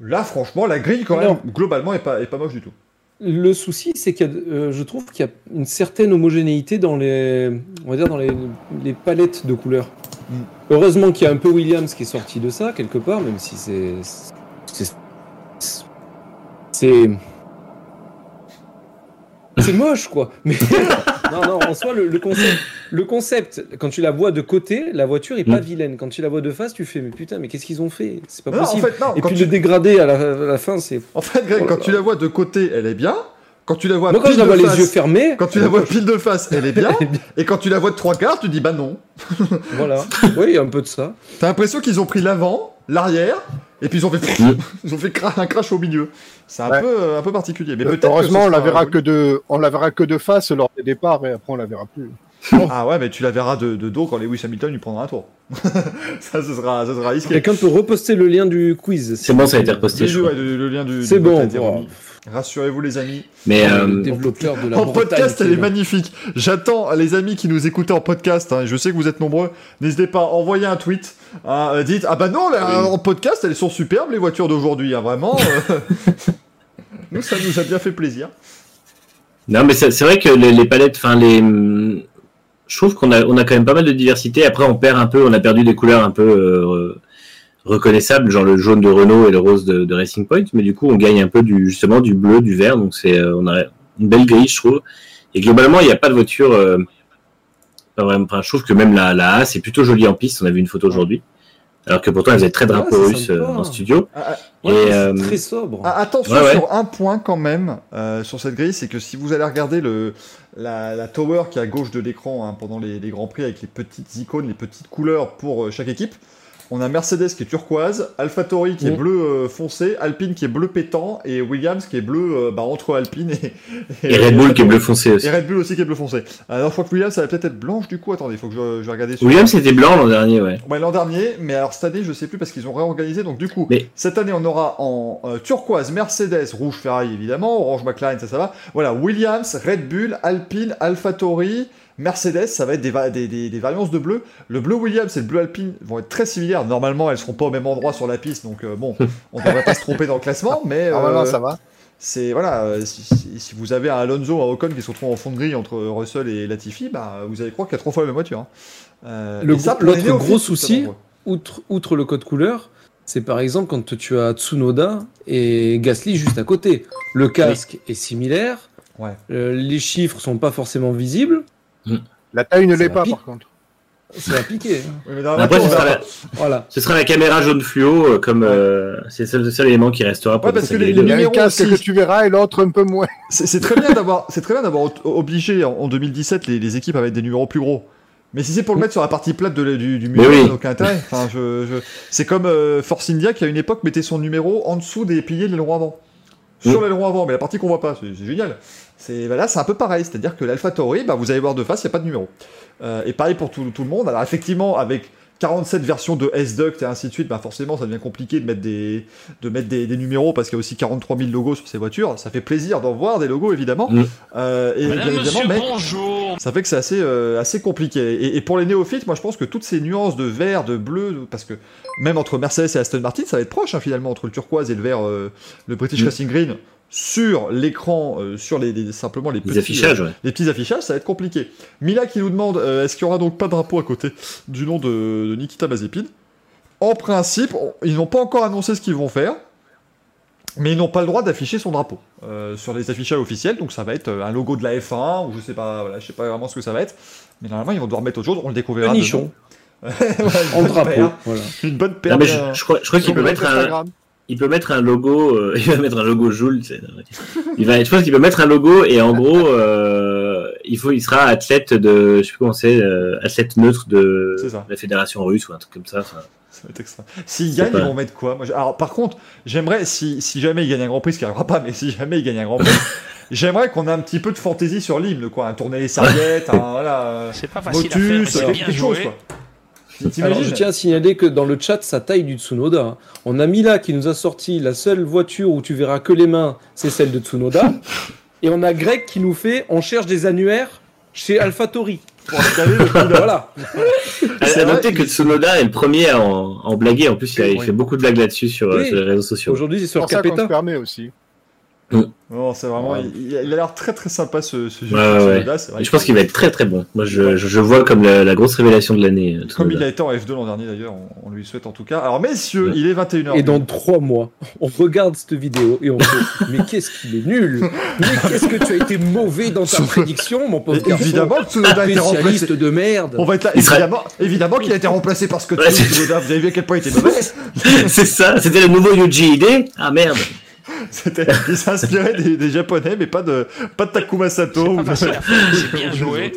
Là, franchement, la grille, quand même, Non. globalement, est pas, est pas moche du tout. Le souci, c'est que je trouve qu'il y a une certaine homogénéité dans les, on va dire dans les, les palettes de couleurs. Mm. Heureusement qu'il y a un peu Williams qui est sorti de ça quelque part, même si c'est, c'est, c'est, moche quoi. Mais [laughs] non, non, en soi le, le concept, le concept, quand tu la vois de côté, la voiture est pas Mm. vilaine. Quand tu la vois de face, tu fais mais putain, mais qu'est-ce qu'ils ont fait? C'est pas Non, en possible. fait, non, Et quand puis tu- le dégradé à la, à la fin, c'est. En fait, Greg, Oh quand tu la vois de côté, elle est bien. Quand tu la vois Moi quand pile je la de vois les face, yeux fermés, quand tu la vois [laughs] pile de face, elle est bien. Et quand tu la vois de trois quarts, tu dis bah non. Voilà. [laughs] Oui, il y a un peu de ça. T'as l'impression qu'ils ont pris l'avant, l'arrière, et puis ils ont fait, Mm. [laughs] ils ont fait cra- un crash au milieu. C'est un Ouais. peu, euh, un peu particulier. Mais peut-être. Heureusement, que on la verra que de, on la verra que de face lors des départs et après on la verra plus. Ah ouais, mais tu la verras de, de dos quand Lewis Hamilton lui prendra un tour. [laughs] ça, ce sera, ça sera risqué. Quelqu'un peut reposter le lien du quiz. C'est bon, ça a été reposté. Oui, je oui, crois. ouais, le, le lien du. C'est bon. Rassurez-vous, les amis. Mais le euh, développeur de la En podcast, elle est magnifique. J'attends les amis qui nous écoutaient en podcast. hein, je sais que vous êtes nombreux. N'hésitez pas à envoyer un tweet. hein, euh, dites ah bah non, là, en podcast, elles sont superbes les voitures d'aujourd'hui. hein, vraiment. euh. [laughs] nous, ça nous a bien fait plaisir. non, mais c'est vrai que les, les palettes, enfin les, hum, je trouve qu'on a, on a quand même pas mal de diversité. Après, on perd un peu, on a perdu des couleurs un peu euh, reconnaissables, genre le jaune de Renault et le rose de, de Racing Point. Mais du coup, on gagne un peu du justement du bleu, du vert. Donc c'est, euh, on a une belle grille, je trouve. Et globalement, il n'y a pas de voiture. euh, pas vraiment, enfin, je trouve que même la, la A, c'est plutôt joli en piste. On a vu une photo aujourd'hui. Alors que pourtant, elle faisait très drapeau russe euh, en studio. Ah, ah, Ouais, Et, c'est euh, très sobre. ah, attention Ouais, ouais. sur un point quand même euh, sur cette grille, c'est que si vous allez regarder le la, la tower qui est à gauche de l'écran hein, pendant les, les grands prix avec les petites icônes, les petites couleurs pour euh, chaque équipe. On a Mercedes qui est turquoise, AlphaTauri qui est bleu euh, foncé, Alpine qui est bleu pétant et Williams qui est bleu euh, bah, entre Alpine et, Et Red Bull qui est bleu foncé aussi. Et Red Bull aussi qui est bleu foncé. Alors je crois que Williams ça va peut-être être blanche du coup. Attendez, il faut que je, je vais regarder. Sur... Williams c'était blanc l'an dernier, ouais. Ouais, l'an dernier, mais alors cette année je sais plus parce qu'ils ont réorganisé. Donc du coup, Mais- cette année on aura en euh, turquoise Mercedes, rouge Ferrari évidemment, orange McLaren ça ça va. Voilà Williams, Red Bull, Alpine, AlphaTauri. Mercedes, ça va être des, va- des, des, des variances de bleu. Le bleu Williams et le bleu Alpine vont être très similaires. Normalement, elles seront pas au même endroit sur la piste, donc euh, bon, on devrait pas se tromper dans le classement. [laughs] Mais Normalement, euh, ça va. c'est voilà, euh, si, si- si vous avez un Alonso, un Ocon qui se retrouve en fond de grille entre Russell et Latifi, bah vous allez croire qu'il y a trois fois la même voiture. hein. Euh, l'autre gros souci- Outre, outre le code couleur, c'est par exemple quand tu as Tsunoda et Gasly juste à côté. Le casque est similaire. Ouais. euh, les chiffres sont pas forcément visibles. La taille ne l'est pas, par contre. C'est appliqué. hein. Oui, mais dans la Après, ce sera, la, Voilà. ce sera la caméra jaune fluo, euh, comme euh, c'est le seul, élément qui restera pour Ouais, parce que les- distinguer les Il y a un numéros aussi. que tu verras et l'autre un peu moins. [laughs] C'est très bien d'avoir, c'est très bien d'avoir obligé en, en 2017 les, les équipes à mettre des numéros plus gros. Mais si c'est pour le mettre sur la partie plate de du, du milieu, oui. ça n'a aucun intérêt. Enfin, je, je- C'est comme euh, Force India qui à une époque mettait son numéro en dessous des piliers de l'aileron avant. Sur Mm. l'aileron avant, mais la partie qu'on voit pas, c'est c'est génial. C'est bah là, c'est un peu pareil, c'est-à-dire que l'Alpha Tauri, bah, vous allez voir de face, il n'y a pas de numéro. Euh, et pareil pour tout, tout le monde. Alors effectivement, avec 47 versions de S-Duct et ainsi de suite, bah forcément, ça devient compliqué de mettre des, de mettre des, des numéros parce qu'il y a aussi 43 000 logos sur ces voitures. Ça fait plaisir d'en voir des logos, évidemment. Mm. Euh, et Madame, bien évidemment, monsieur, mais bonjour. ça fait que c'est assez, euh, assez compliqué. Et, et pour les néophytes, moi je pense que toutes ces nuances de vert, de bleu, parce que même entre Mercedes et Aston Martin, ça va être proche hein, finalement entre le turquoise et le vert, euh, le British Mm. Racing Green, sur l'écran, euh, sur les, les- simplement les les petits, affichages. euh, Ouais. les petits affichages, ça va être compliqué. Mila qui nous demande euh, est-ce qu'il y aura donc pas de drapeau à côté du nom de, de Nikita Mazepin? En principe, on- ils n'ont pas encore annoncé ce qu'ils vont faire, mais ils n'ont pas le droit d'afficher son drapeau euh, sur les affichages officiels. Donc ça va être un logo de la F1 ou je sais pas, voilà, je sais pas vraiment ce que ça va être. Mais normalement, ils vont devoir mettre autre chose. On le découvrira. Un nichon, [laughs] Ouais, en drapeau. paire. Voilà. Une bonne paire. Non, mais je, crois, je crois qu'il peut mettre un. Il peut mettre un logo, euh, [laughs] il va mettre un logo Joule, il va, je pense qu'il peut mettre un logo et en gros, euh, il faut, il sera athlète de, je sais plus comment c'est, euh, athlète neutre de la fédération russe ou un truc comme ça. Ça va être extra. Gagnent, pas- ils vont mettre quoi? Moi, Alors, par contre, j'aimerais, si, si jamais ils gagnent un grand prix, ce qui n'arrivera pas, mais si jamais ils gagnent un grand prix, [laughs] j'aimerais qu'on ait un petit peu de fantaisie sur l'hymne, quoi. Un tourner les serviettes, [laughs] un voilà, euh, C'est pas facile à faire, mais motus, c'est quelque, bien quelque chose, quoi. Alors, je tiens à signaler que dans le chat, ça taille du Tsunoda. hein. On a Mila qui nous a sorti la seule voiture où tu verras que les mains, c'est celle de Tsunoda. [laughs] Et on a Greg qui nous fait on cherche des annuaires chez AlphaTauri. pour le. Voilà. À, C'est à vrai noter que Tsunoda est le premier à en, en blaguer. En plus, il, a, il Oui. fait beaucoup de blagues là-dessus sur, Oui. sur les réseaux sociaux. Aujourd'hui, c'est sur Capeta. permet aussi. Non, c'est vraiment. Ouais. Il, il a l'air très très sympa ce, ce jeu. Ouais, ouais, je pense qu'il va être très très bon. Moi, je, je, je vois comme la, la grosse révélation de l'année. euh, Comme il a été en F2 l'an dernier d'ailleurs, on, on lui souhaite en tout cas. Alors messieurs, Ouais. il est 21h. Et dans trois mois, on regarde cette vidéo et on fait Mais qu'est-ce qu'il est nul? Mais qu'est-ce que tu as été mauvais dans ta [laughs] prédiction, mon pauvre garçon? évidemment que Tsunoda a été Spécialiste remplacé. de merde On va être là, évidemment, évidemment qu'il a été remplacé parce que Tsunoda, vous avez vu à quel point il était mauvais. [laughs] c'est ça, c'était le nouveau Yuji Ide. Ah merde. [laughs] C'était, il s'inspirait des, des japonais, mais pas de, pas de Takuma Sato. C'est [laughs] ou de- c'est bien joué.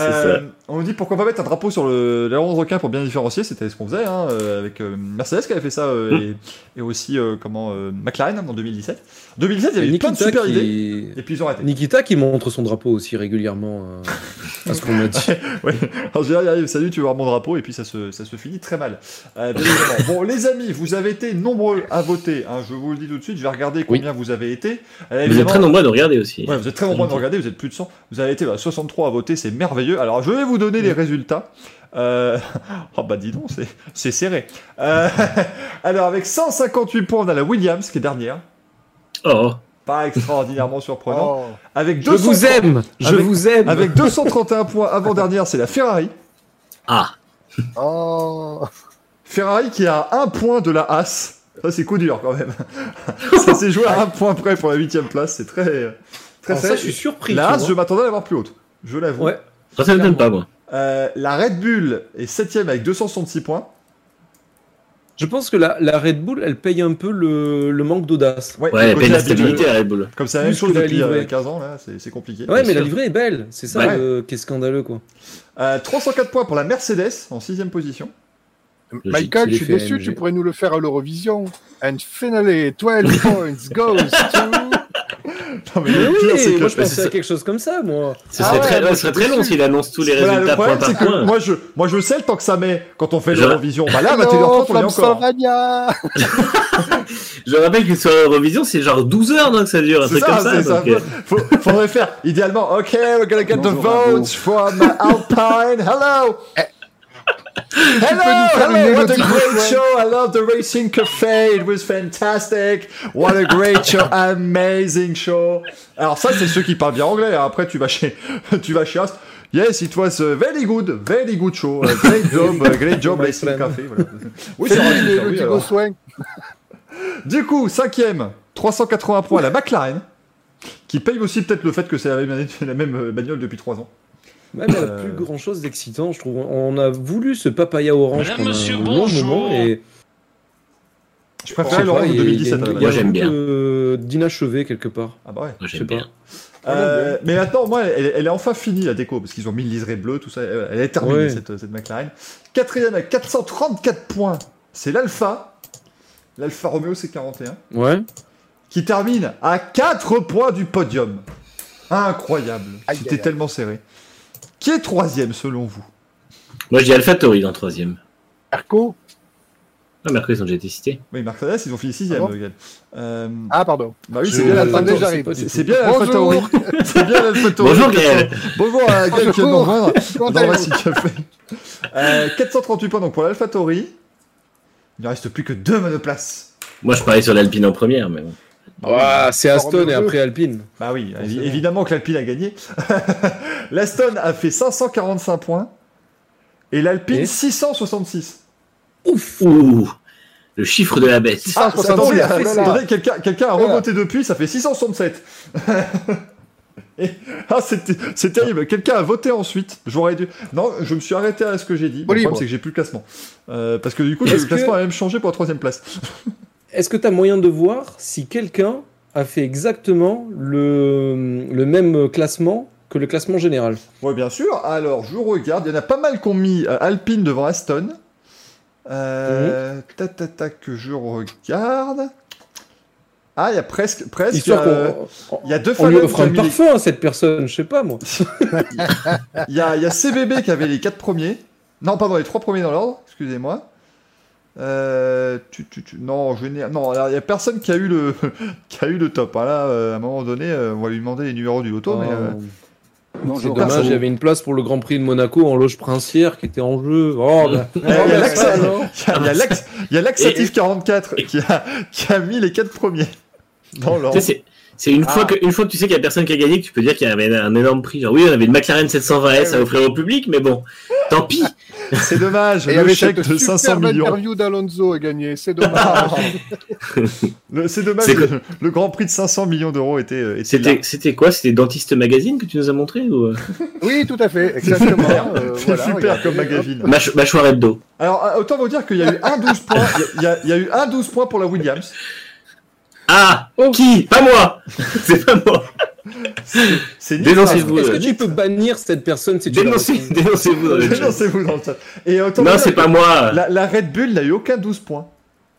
Euh, on nous dit pourquoi pas mettre un drapeau sur le l'aileron de requin pour bien différencier, c'était ce qu'on faisait hein, euh, avec euh, Mercedes qui avait fait ça euh, Hmm. et, et aussi euh, comment euh, McLaren en 2017. 2017, il y avait plein de Nikita super idées qui... et puis ils ont arrêté. Nikita qui montre son drapeau aussi régulièrement euh, à ce qu'on m'a dit. [laughs] Ouais. En général, il arrive, salut, tu veux voir mon drapeau, et puis ça se, ça se finit très mal. Euh, [laughs] bon, les amis, vous avez été nombreux à voter. hein, je vous le dis tout de suite, je vais regarder Oui. combien vous avez été. Euh, Vous êtes très nombreux à nous regarder aussi. Ouais, vous êtes très nombreux à nous regarder, vous êtes plus de 100. Vous avez été bah, 63 à voter, c'est merveilleux. Alors, je vais vous donner les résultats. Euh... [laughs] Oh bah dis donc, c'est- c'est serré. Euh, [laughs] Alors, avec 158 points, on a la Williams qui est dernière. Oh. Pas extraordinairement surprenant. Oh. Avec Je vous 200 aime Je Avec- vous aime Avec [laughs] 231 points avant-dernière, c'est la Ferrari. Ah. Oh. Ferrari qui a un point de la As. Ça, c'est coup dur quand même. ça s'est joué à un point près pour la huitième place. C'est très, très Alors ça, serré. je suis surpris. La As, je m'attendais à l'avoir plus haute. Je l'avoue. Ouais. Ça, ça m'étonne pas, moi. Euh, la Red Bull est septième avec 266 points. Je pense que la, la Red Bull, elle paye un peu le, le manque d'audace. Ouais, Ouais, peine de habituel. stabilité à Red Bull. Comme c'est la même chose la depuis euh, livrée. 15 ans, là, c'est c'est compliqué. Ouais, mais la livrée est belle. C'est ça Ouais. le- qui est scandaleux, quoi. Euh, 304 points pour la Mercedes en sixième position. Michael, je suis déçu, AMG. tu pourrais nous le faire à l'Eurovision. And finally, 12 points goes to... Non, mais Mais le pire, c'est oui, que moi je pensais c'est à quelque chose comme ça, moi. Ce Ah serait ouais, très, moi, ce serait très long s'il annonce tous les Voilà, le résultats point problème, c'est par point. moi je, moi je sais le temps que ça met quand on fait Je- l'Eurovision. Bah là, à [laughs] Hello 21h30, on est encore. Slovenia. [laughs] Je rappelle que sur Eurovision, c'est genre 12 heures donc ça dure, un C'est truc ça, comme ça. ça. donc, euh, Faut, faudrait faire idéalement. Ok, we're gonna get the Bonjour à votes from Alpine. Hello. [laughs] Hello, hello, what a great show. I love the Racing Café. It was fantastic. What a great show. Amazing show. Alors ça, c'est ceux qui parlent bien anglais. Après, tu vas chez, [laughs] tu vas chez Ast. Yes, it was a very good, very good show. Great [laughs] job, great job, Racing. Café. Voilà. Oui, C'est vrai, le oui, petit alors. Goswing. Du coup, cinquième, 380 points à la McLaren, qui paye aussi peut-être le fait que c'est la même, la même bagnole depuis 3 ans. Même a Euh. plus grand chose d'excitant, je trouve. On a voulu ce papaya orange Madame, pendant monsieur, un long bonjour. moment et Je préfère l'orange de il y a- 2017 à la il y a, base. Moi, j'aime bien. euh, d'inachevé quelque part. Ah bah ouais. moi, Je sais j'aime pas. bien. Euh, mais maintenant, moi, elle, elle est enfin finie la déco parce qu'ils ont mis le liseré bleu, tout ça. Elle, est terminée Ouais. cette, cette McLaren. Quatrième avec 434 points, c'est l'Alpha. L'Alpha Romeo C41 Ouais. qui termine à 4 points du podium. Incroyable. C'était tellement serré. Qui est troisième selon vous Moi, je dis AlphaTauri en troisième. Erco Ah, Mercredi, ils ont déjà été cités. Oui, Mercedes, ils ont fini sixième. Ah bon. Euh, Ah, pardon. bah oui, c'est bien l'Alpha Attendez, Attends, j'arrive. c'est bien l'Alpha Tauri. Bonjour. C'est bien. [laughs] Bonjour, Gaël. Bonjour à Gaël qui Comment dans le allez-vous Racing Café. Euh, 438 points donc pour l'Alpha Tauri. Il ne reste plus que deux monoplaces. Moi, je parie sur l'Alpine en première, mais bon. Ouah, c'est Aston et après Alpine. Bah oui, Forcément. évidemment que l'Alpine a gagné. [laughs] L'Aston a fait 545 points et l'Alpine Et 666. Ouf Ouh, le chiffre de la bête. Ah, 667, attendez, quelqu'un a Voilà. revoté depuis, ça fait 667. [laughs] Et- ah, c'est terrible. Quelqu'un a voté ensuite. J'aurais dû. Non, je me suis arrêté à ce que j'ai dit. Le Bon, libre. problème, c'est que j'ai plus le classement. Euh, parce que du coup, le classement que- a même changé pour la troisième place. [laughs] Est-ce que tu as moyen de voir si quelqu'un a fait exactement le, le même classement que le classement général? Oui, bien sûr. Alors, je regarde. Il y en a pas mal qui ont mis euh, Alpine devant Aston. Euh, tac, tac, tac, que je regarde. Ah, il y a presque. presque euh, il y a deux on lui offre un les- parfum à cette personne, je sais pas moi. [laughs] Il y y a CBB qui avait les quatre premiers. Non, pardon, les trois premiers dans l'ordre, excusez-moi. Euh, tu, tu, tu- non, je il y a personne qui a eu le, [laughs] qui a eu le top. hein. Là, euh, à un moment donné, euh, on va lui demander les numéros du loto, mais euh, Non, C'est dommage, il y avait une place pour le Grand Prix de Monaco en loge princière qui était en jeu. Oh, bah, [laughs] il y a oh, Laxa- ça, alors. il y a Lax- il y a Laxatif 44 qui a, qui a mis les quatre premiers [laughs] c'est- C'est une, Ah. fois que, une fois que tu sais qu'il y a personne qui a gagné, que tu peux dire qu'il y avait un énorme prix. Genre, oui, on avait une McLaren 720S à offrir au public, mais bon, tant pis. [laughs] C'est dommage, Et il y le avait chèque de 500 superbe millions. interview d'Alonso à gagner, [laughs] c'est dommage. C'est dommage, le, le grand prix de 500 millions d'euros était, euh. C'était, c'était quoi? C'était Dentiste Magazine que tu nous as montré ou euh? [laughs] Oui, tout à fait, exactement. Euh, C'est voilà, super comme magazine. Mâch- Mâchoire hebdo. Alors, autant vous dire qu'il y a eu un 12 points, il y a, il y a eu un 12 points pour la Williams. Ah Oh. Qui? Pas moi C'est pas moi C'est Dénoncez-vous. Est-ce que euh, tu peux bannir cette personne si tu Dénoncez, dénoncez-vous dans le chat. Dénoncez-vous dans le chat. Et autant Non, c'est pas moi. La, la Red Bull n'a eu aucun 12 points.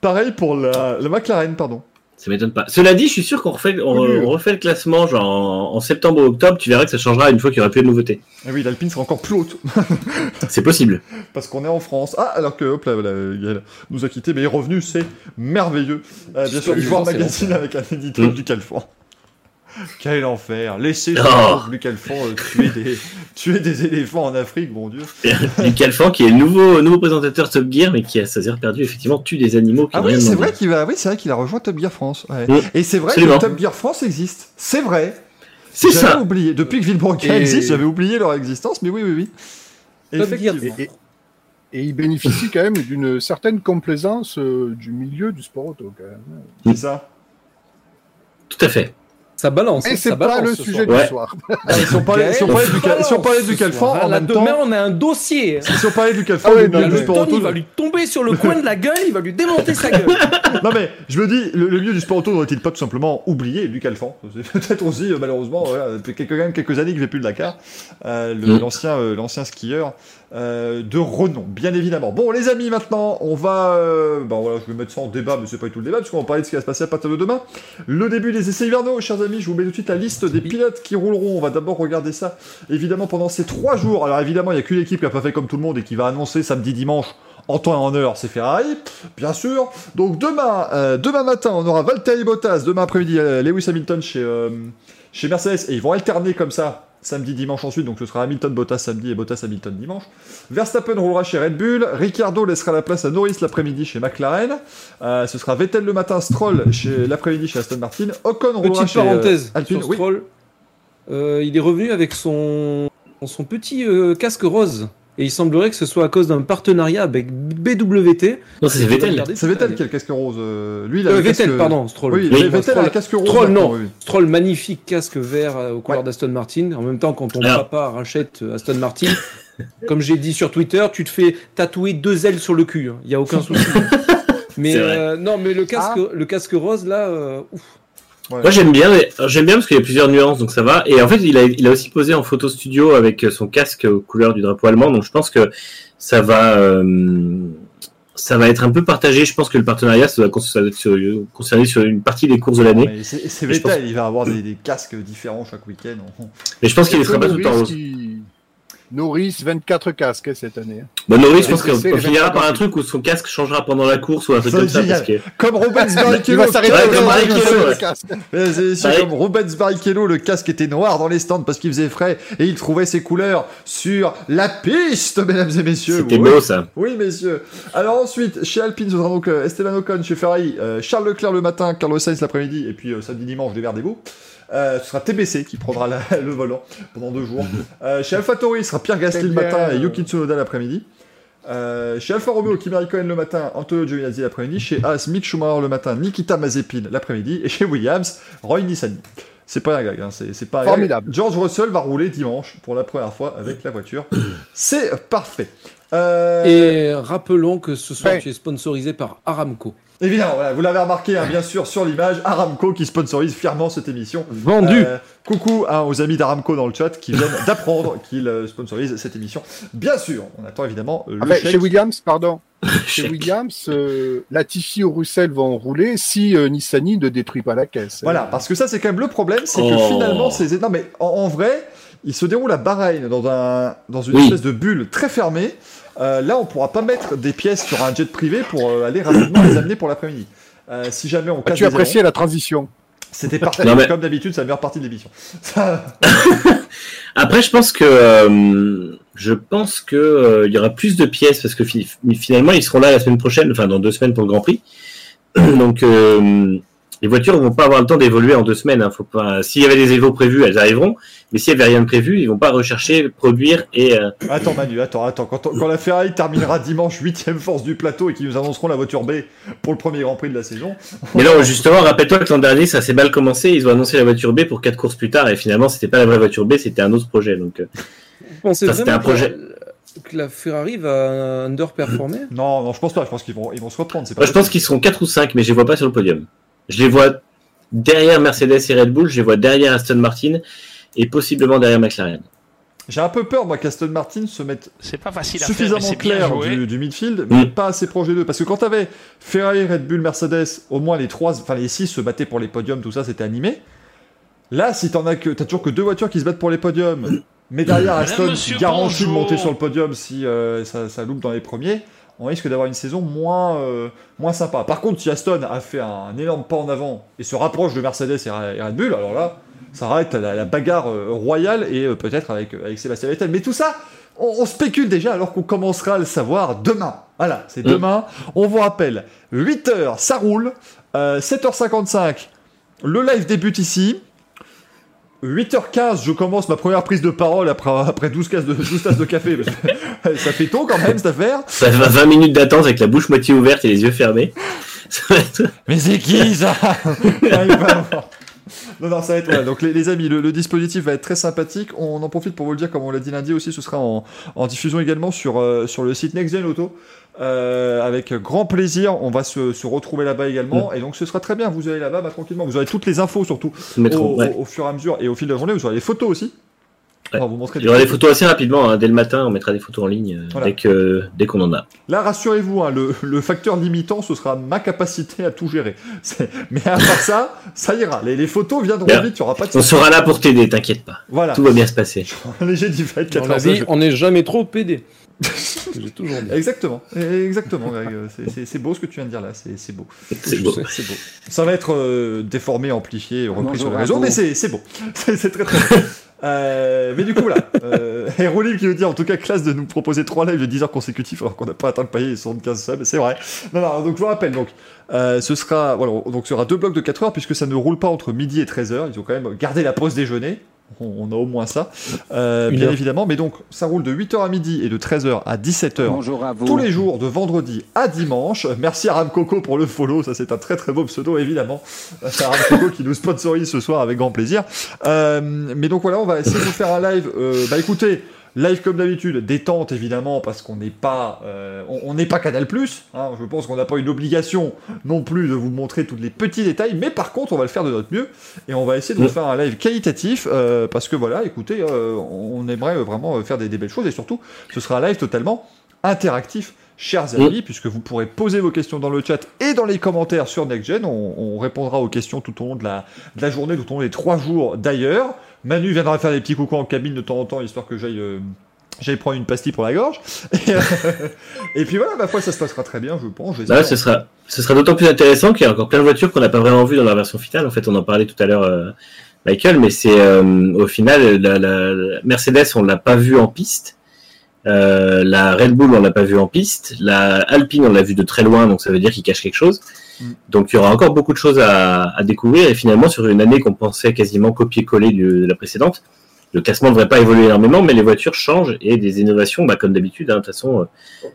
Pareil pour la, la McLaren, pardon. Ça m'étonne pas. Cela dit, je suis sûr qu'on refait, on, Oui. on refait le classement genre en, en septembre ou octobre. Tu verras que ça changera une fois qu'il y aura plus de nouveautés. Et oui, l'Alpine sera encore plus haute. [laughs] C'est possible. Parce qu'on est en France. Ah, alors que, hop là, Gaël nous a quitté, mais il est revenu, c'est merveilleux. Euh, bien sûr, c'est Magazine avec un éditeur Mm. du Calfan. Quel enfer. Laissez Oh. du Calfan euh, tuer, des, [laughs] tuer des éléphants en Afrique, mon dieu. du Calfan qui est le nouveau, nouveau présentateur Top Gear, mais qui à sa perdu effectivement tue des animaux qui Ah oui, c'est vrai qu'il va, oui, c'est vrai qu'il a rejoint Top Gear France. ouais. Mm. Et c'est vrai Absolument. que Top Gear France existe. C'est vrai. C'est J'avais ça. oublié. Depuis que Villebroca Et- existe, j'avais oublié leur existence, mais oui, oui, oui. Top Gear Effectivement. Et, et- et il bénéficie quand même d'une certaine complaisance euh, du milieu du sport auto. Quand même. C'est ça. Tout à fait. Ça balance. Et c'est pas le sujet du soir. Si on parlait, du, Calfan, en même demain, temps, on a un dossier. si on parlait du Calfan, Ah il va lui tomber sur le coin de la gueule, il va lui démonter sa gueule. [laughs] Non mais je me dis, le, le milieu du sport auto n'aurait-il pas tout simplement oublié Luc Alphand? Peut-être aussi, euh, malheureusement, voilà, depuis quelques, quand même quelques années qu'il ne fait plus le Dakar, euh, Mm. l'ancien euh, l'ancien skieur de renom, bien évidemment. Bon les amis, maintenant, on va... bon voilà, je vais mettre ça en débat, mais c'est pas du tout le débat, parce qu'on va parler de ce qui va se passer à partir de demain. Le début des essais hivernaux, chers amis, je vous mets tout de suite la liste des pilotes qui rouleront. On va d'abord regarder ça, évidemment, pendant ces trois jours. Alors évidemment, il n'y a qu'une équipe qui a pas fait comme tout le monde et qui va annoncer samedi, dimanche, en temps et en heure, c'est Ferrari, bien sûr. Donc demain, euh, demain matin, on aura Valtteri Bottas. Demain après-midi, euh, Lewis Hamilton chez, euh, chez Mercedes. Et ils vont alterner comme ça, samedi, dimanche ensuite. Donc ce sera Hamilton, Bottas samedi et Bottas, Hamilton dimanche. Verstappen roulera chez Red Bull. Ricardo laissera la place à Norris l'après-midi chez McLaren. Ce sera Vettel le matin, Stroll chez l'après-midi chez Aston Martin. Ocon roulera Petite chez parenthèse Alpine. sur. Stroll. Il est revenu avec son, son petit casque rose. Et il semblerait que ce soit à cause d'un partenariat avec BWT. Non, c'est Vettel. C'est Vettel qui a le casque rose. euh, lui, il a Euh, le Vettel, casque- pardon, Stroll. Oui, Oui, Vettel a le casque rose. Stroll, non. oui, oui. Stroll, magnifique casque vert euh, aux couleurs Ouais. d'Aston Martin. En même temps, quand ton Alors. papa rachète euh, Aston Martin, [laughs] comme j'ai dit sur Twitter, tu te fais tatouer deux ailes sur le cul. Il n'y a aucun souci. [laughs] mais euh, non, mais le casque, le casque rose là, euh, ouf. Ouais. Moi j'aime bien, j'aime bien parce qu'il y a plusieurs nuances, donc ça va. Et en fait, il a, il a aussi posé en photo studio avec son casque aux couleurs du drapeau allemand, donc je pense que ça va, euh, ça va être un peu partagé. Je pense que le partenariat, ça va con- ça va être sur- concerner sur une partie des courses de l'année. C'est Vettel, il va avoir des, des casques différents chaque week-end. Mais je pense qu'il ne sera pas tout Norris, rose. qui- Norris, 24 casques hein, cette année. hein. Bon, Norris, je pense qu'on finira par un truc où son casque changera pendant la course ou un truc comme ça. génial. Parce que... Comme Rubens [laughs] Barrichello. s'arrêter comme Barrichello, le casque. [laughs] Mais c'est- c'est Ouais. comme Rubens Barrichello, le casque était noir dans les stands parce qu'il faisait frais et il trouvait ses couleurs sur la piste, mesdames et messieurs. C'était oui. beau ça. Oui, messieurs. Alors ensuite, chez Alpine, ce sera donc euh, Esteban Ocon, chez Ferrari, euh, Charles Leclerc le matin, Carlos Sainz l'après-midi, et puis euh, samedi dimanche, démerdez-vous. Euh, ce sera TBC qui prendra la- [laughs] le volant pendant deux jours. [laughs] Euh, chez AlphaTauri, ce sera Pierre Gasly le matin et Yuki Tsunoda l'après-midi. Euh, chez Alfa Romeo, Kimi Raikkonen le matin, Antonio Giovinazzi l'après-midi. Chez Haas, Mick Schumacher le matin, Nikita Mazepin l'après-midi. Et chez Williams, Roy Nissany. C'est pas un gag, hein, c'est pas un gag. Formidable. George Russell va rouler dimanche pour la première fois avec la voiture. [coughs] C'est parfait. Euh, Et rappelons que ce soir, Ouais. tu es sponsorisé par Aramco. Évidemment, voilà, vous l'avez remarqué, hein, bien sûr, sur l'image, Aramco qui sponsorise fièrement cette émission. Vendu Euh, coucou hein, aux amis d'Aramco dans le chat qui viennent [laughs] d'apprendre qu'ils euh, sponsorisent cette émission. Bien sûr, on attend évidemment euh, le Ah chez Williams, pardon. [laughs] Chez. Williams, euh, Latifi ou Russell vont rouler si euh, Nissany ne détruit pas la caisse. Voilà, parce que ça c'est quand même le problème, c'est que Oh. finalement ces non mais en, en vrai, il se déroule à Bahreïn dans un dans une Oui. espèce de bulle très fermée. Euh, là, on pourra pas mettre des pièces sur un jet privé pour euh, aller rapidement les amener pour l'après-midi. Euh, si jamais on Ah, casse tu des appréciais la transition. C'était parfait. Mais- Comme d'habitude, c'est la meilleure partie de l'émission. Ça- [laughs] Après, je pense que euh, je pense que euh, il y aura plus de pièces parce que fi- finalement ils seront là la semaine prochaine, enfin dans deux semaines pour le Grand Prix. [clears throat] Donc euh, les voitures vont pas avoir le temps d'évoluer en deux semaines. Hein. Faut pas. S'il y avait des évos prévus, elles arriveront. Mais s'il y avait rien de prévu, ils vont pas rechercher, produire et euh, Attends Manu, attends, attends. Quand, on- quand la Ferrari terminera [laughs] dimanche 8ème force du plateau et qu'ils nous annonceront la voiture B pour le premier Grand Prix de la saison, Mais non, justement, rappelle-toi que l'an dernier, ça s'est mal commencé. Ils ont annoncé la voiture B pour quatre courses plus tard, et finalement, c'était pas la vraie voiture B, c'était un autre projet. Donc, euh, Ça, c'était un projet. que, que la Ferrari va underperformer? Non, non, je pense pas. Je pense qu'ils vont, ils vont se reprendre. pas je pense qu'ils seront quatre ou cinq, mais je les vois pas sur le podium. Je les vois derrière Mercedes et Red Bull, je les vois derrière Aston Martin et possiblement derrière McLaren. J'ai un peu peur, moi, qu'Aston Martin se mette C'est pas facile à faire, mais suffisamment clair du, du midfield, mais Mm. pas assez proche des deux. Parce que quand t'avais Ferrari, Red Bull, Mercedes, au moins les trois, enfin les six se battaient pour les podiums, tout ça, c'était animé. Là, si t'en as que, t'as toujours que deux voitures qui se battent pour les podiums, mais derrière Madame, Aston monsieur, garantit de monter sur le podium si euh, ça, ça loupe dans les premiers, on risque d'avoir une saison moins, euh, moins sympa. Par contre, si Aston a fait un, énorme pas en avant et se rapproche de Mercedes et, Red Bull, alors là, ça arrête la, la bagarre euh, royale et euh, peut-être avec, avec Sébastien Vettel. Mais tout ça, on, on spécule déjà alors qu'on commencera à le savoir demain. Voilà, c'est Mm. demain. On vous rappelle, 8h, ça roule. Euh, 7h55, le live débute ici. 8h15, je commence ma première prise de parole après, après 12, tasses de, 12 tasses de café. parce que [laughs] ça fait tôt quand même cette affaire. Ça va 20 minutes d'attente avec la bouche moitié ouverte et les yeux fermés. Ça va être- Mais c'est qui ça? [laughs] Ah, Non, non, ça va être. voilà. Donc, les, les amis, le, le dispositif va être très sympathique. On en profite pour vous le dire, comme on l'a dit lundi aussi, ce sera en, en diffusion également sur, euh, sur le site Next Gen Auto. Euh, avec grand plaisir, on va se, se retrouver là-bas également. Et donc, ce sera très bien. Vous allez là-bas bah, tranquillement. Vous aurez toutes les infos, surtout Mettrons, au, ouais. au- au fur et à mesure et au fil de la journée. Vous aurez les photos aussi. On va vous montrer Il y aura des photos assez rapidement. hein. Dès le matin, on mettra des photos en ligne euh, Voilà. dès que dès qu'on en a. Là, rassurez-vous, hein, le, le facteur limitant, ce sera ma capacité à tout gérer. C'est- Mais à part ça, ça ira. Les, les photos viendront Bien. vite, il n'y aura pas de On sera là pour t'aider, t'inquiète pas. Voilà. Tout va bien se passer. [laughs] Léger divide, Dans la 14 vie, on n'est jamais trop pédé. [laughs] J'ai toujours dit. Exactement, exactement, Greg. C'est- beau ce que tu viens de dire là, c'est beau. C'est beau. beau. Ça va être euh, déformé, amplifié, repris sur les réseaux, mais c'est beau. [laughs] C'est très très beau. Euh, mais du coup, là, euh, qui nous dit en tout cas classe de nous proposer trois lives de 10 heures consécutifs alors qu'on n'a pas atteint le palier des 75 subs, c'est vrai. Non, non, donc je vous rappelle, donc, euh, ce sera, voilà, donc ce sera deux blocs de 4 heures puisque ça ne roule pas entre midi et 13 heures. Ils ont quand même gardé la pause déjeuner. On, on a au moins ça, euh, bien heure. évidemment. Mais donc, ça roule de 8h à midi et de 13h à 17h Bonjour à vous. tous les jours de vendredi à dimanche. Merci à Ramcoco pour le follow, ça c'est un très très beau pseudo évidemment. C'est Ramcoco qui nous sponsorise ce soir avec grand plaisir. Euh, mais donc voilà, on va essayer de vous faire un live. Euh, bah écoutez, live comme d'habitude, détente évidemment parce qu'on n'est pas, euh, on n'est pas Canal Hein, je pense qu'on n'a pas une obligation non plus de vous montrer tous les petits détails, mais par contre on va le faire de notre mieux et on va essayer de vous faire un live qualitatif euh, parce que voilà, écoutez, euh, on aimerait vraiment faire des, des belles choses et surtout ce sera un live totalement interactif, chers amis, puisque vous pourrez poser vos questions dans le chat et dans les commentaires sur NextGen. On, on répondra aux questions tout au long de la, de la journée, tout au long des trois jours d'ailleurs. Manu viendra faire des petits coucou en cabine de temps en temps, histoire que j'aille... euh, prendre une pastille pour la gorge. [laughs] Et, euh, et puis voilà, ma foi, ça se passera très bien, je pense. Là, ce sera, ce sera d'autant plus intéressant qu'il y a encore plein de voitures qu'on n'a pas vraiment vues dans la version finale. En fait, on en parlait tout à l'heure, euh, Michael, mais c'est au final, la, la- Mercedes, on l'a pas vue en piste. Euh, la Red Bull, on l'a pas vue en piste. La Alpine, on l'a vue de très loin, donc ça veut dire qu'il cache quelque chose. Mm. Donc il y aura encore beaucoup de choses à, à découvrir. Et finalement, sur une année qu'on pensait quasiment copier-coller de la précédente, le classement ne devrait pas évoluer énormément, mais les voitures changent et des innovations, bah, comme d'habitude. hein. De toute façon, euh,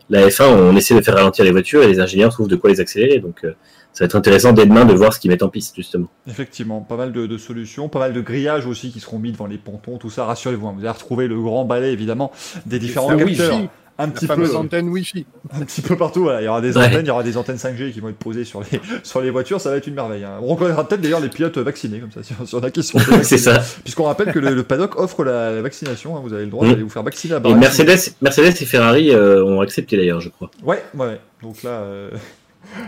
la F1, on essaie de faire ralentir les voitures et les ingénieurs trouvent de quoi les accélérer. Donc, euh, ça va être intéressant dès demain de voir ce qu'ils mettent en piste, justement. Effectivement, pas mal de, de solutions, pas mal de grillages aussi qui seront mis devant les pontons, tout ça, rassurez-vous, hein, vous allez retrouver le grand balai évidemment des différents capteurs. Wi-Fi, Un la petit peu, antenne Wi-Fi. un petit peu partout, voilà. il y aura des Ouais. antennes, il y aura des antennes 5G qui vont être posées sur les, [laughs] sur les voitures, ça va être une merveille. hein. On reconnaîtra peut-être d'ailleurs les pilotes vaccinés, comme ça, [laughs] si on a qui sont [laughs] c'est ça. Puisqu'on rappelle que le, le paddock offre la, la vaccination, hein, vous avez le droit Mm. d'aller vous faire vacciner à. Mercedes, Mercedes et Ferrari euh, ont accepté d'ailleurs, je crois. Ouais, ouais, ouais. Donc là. euh,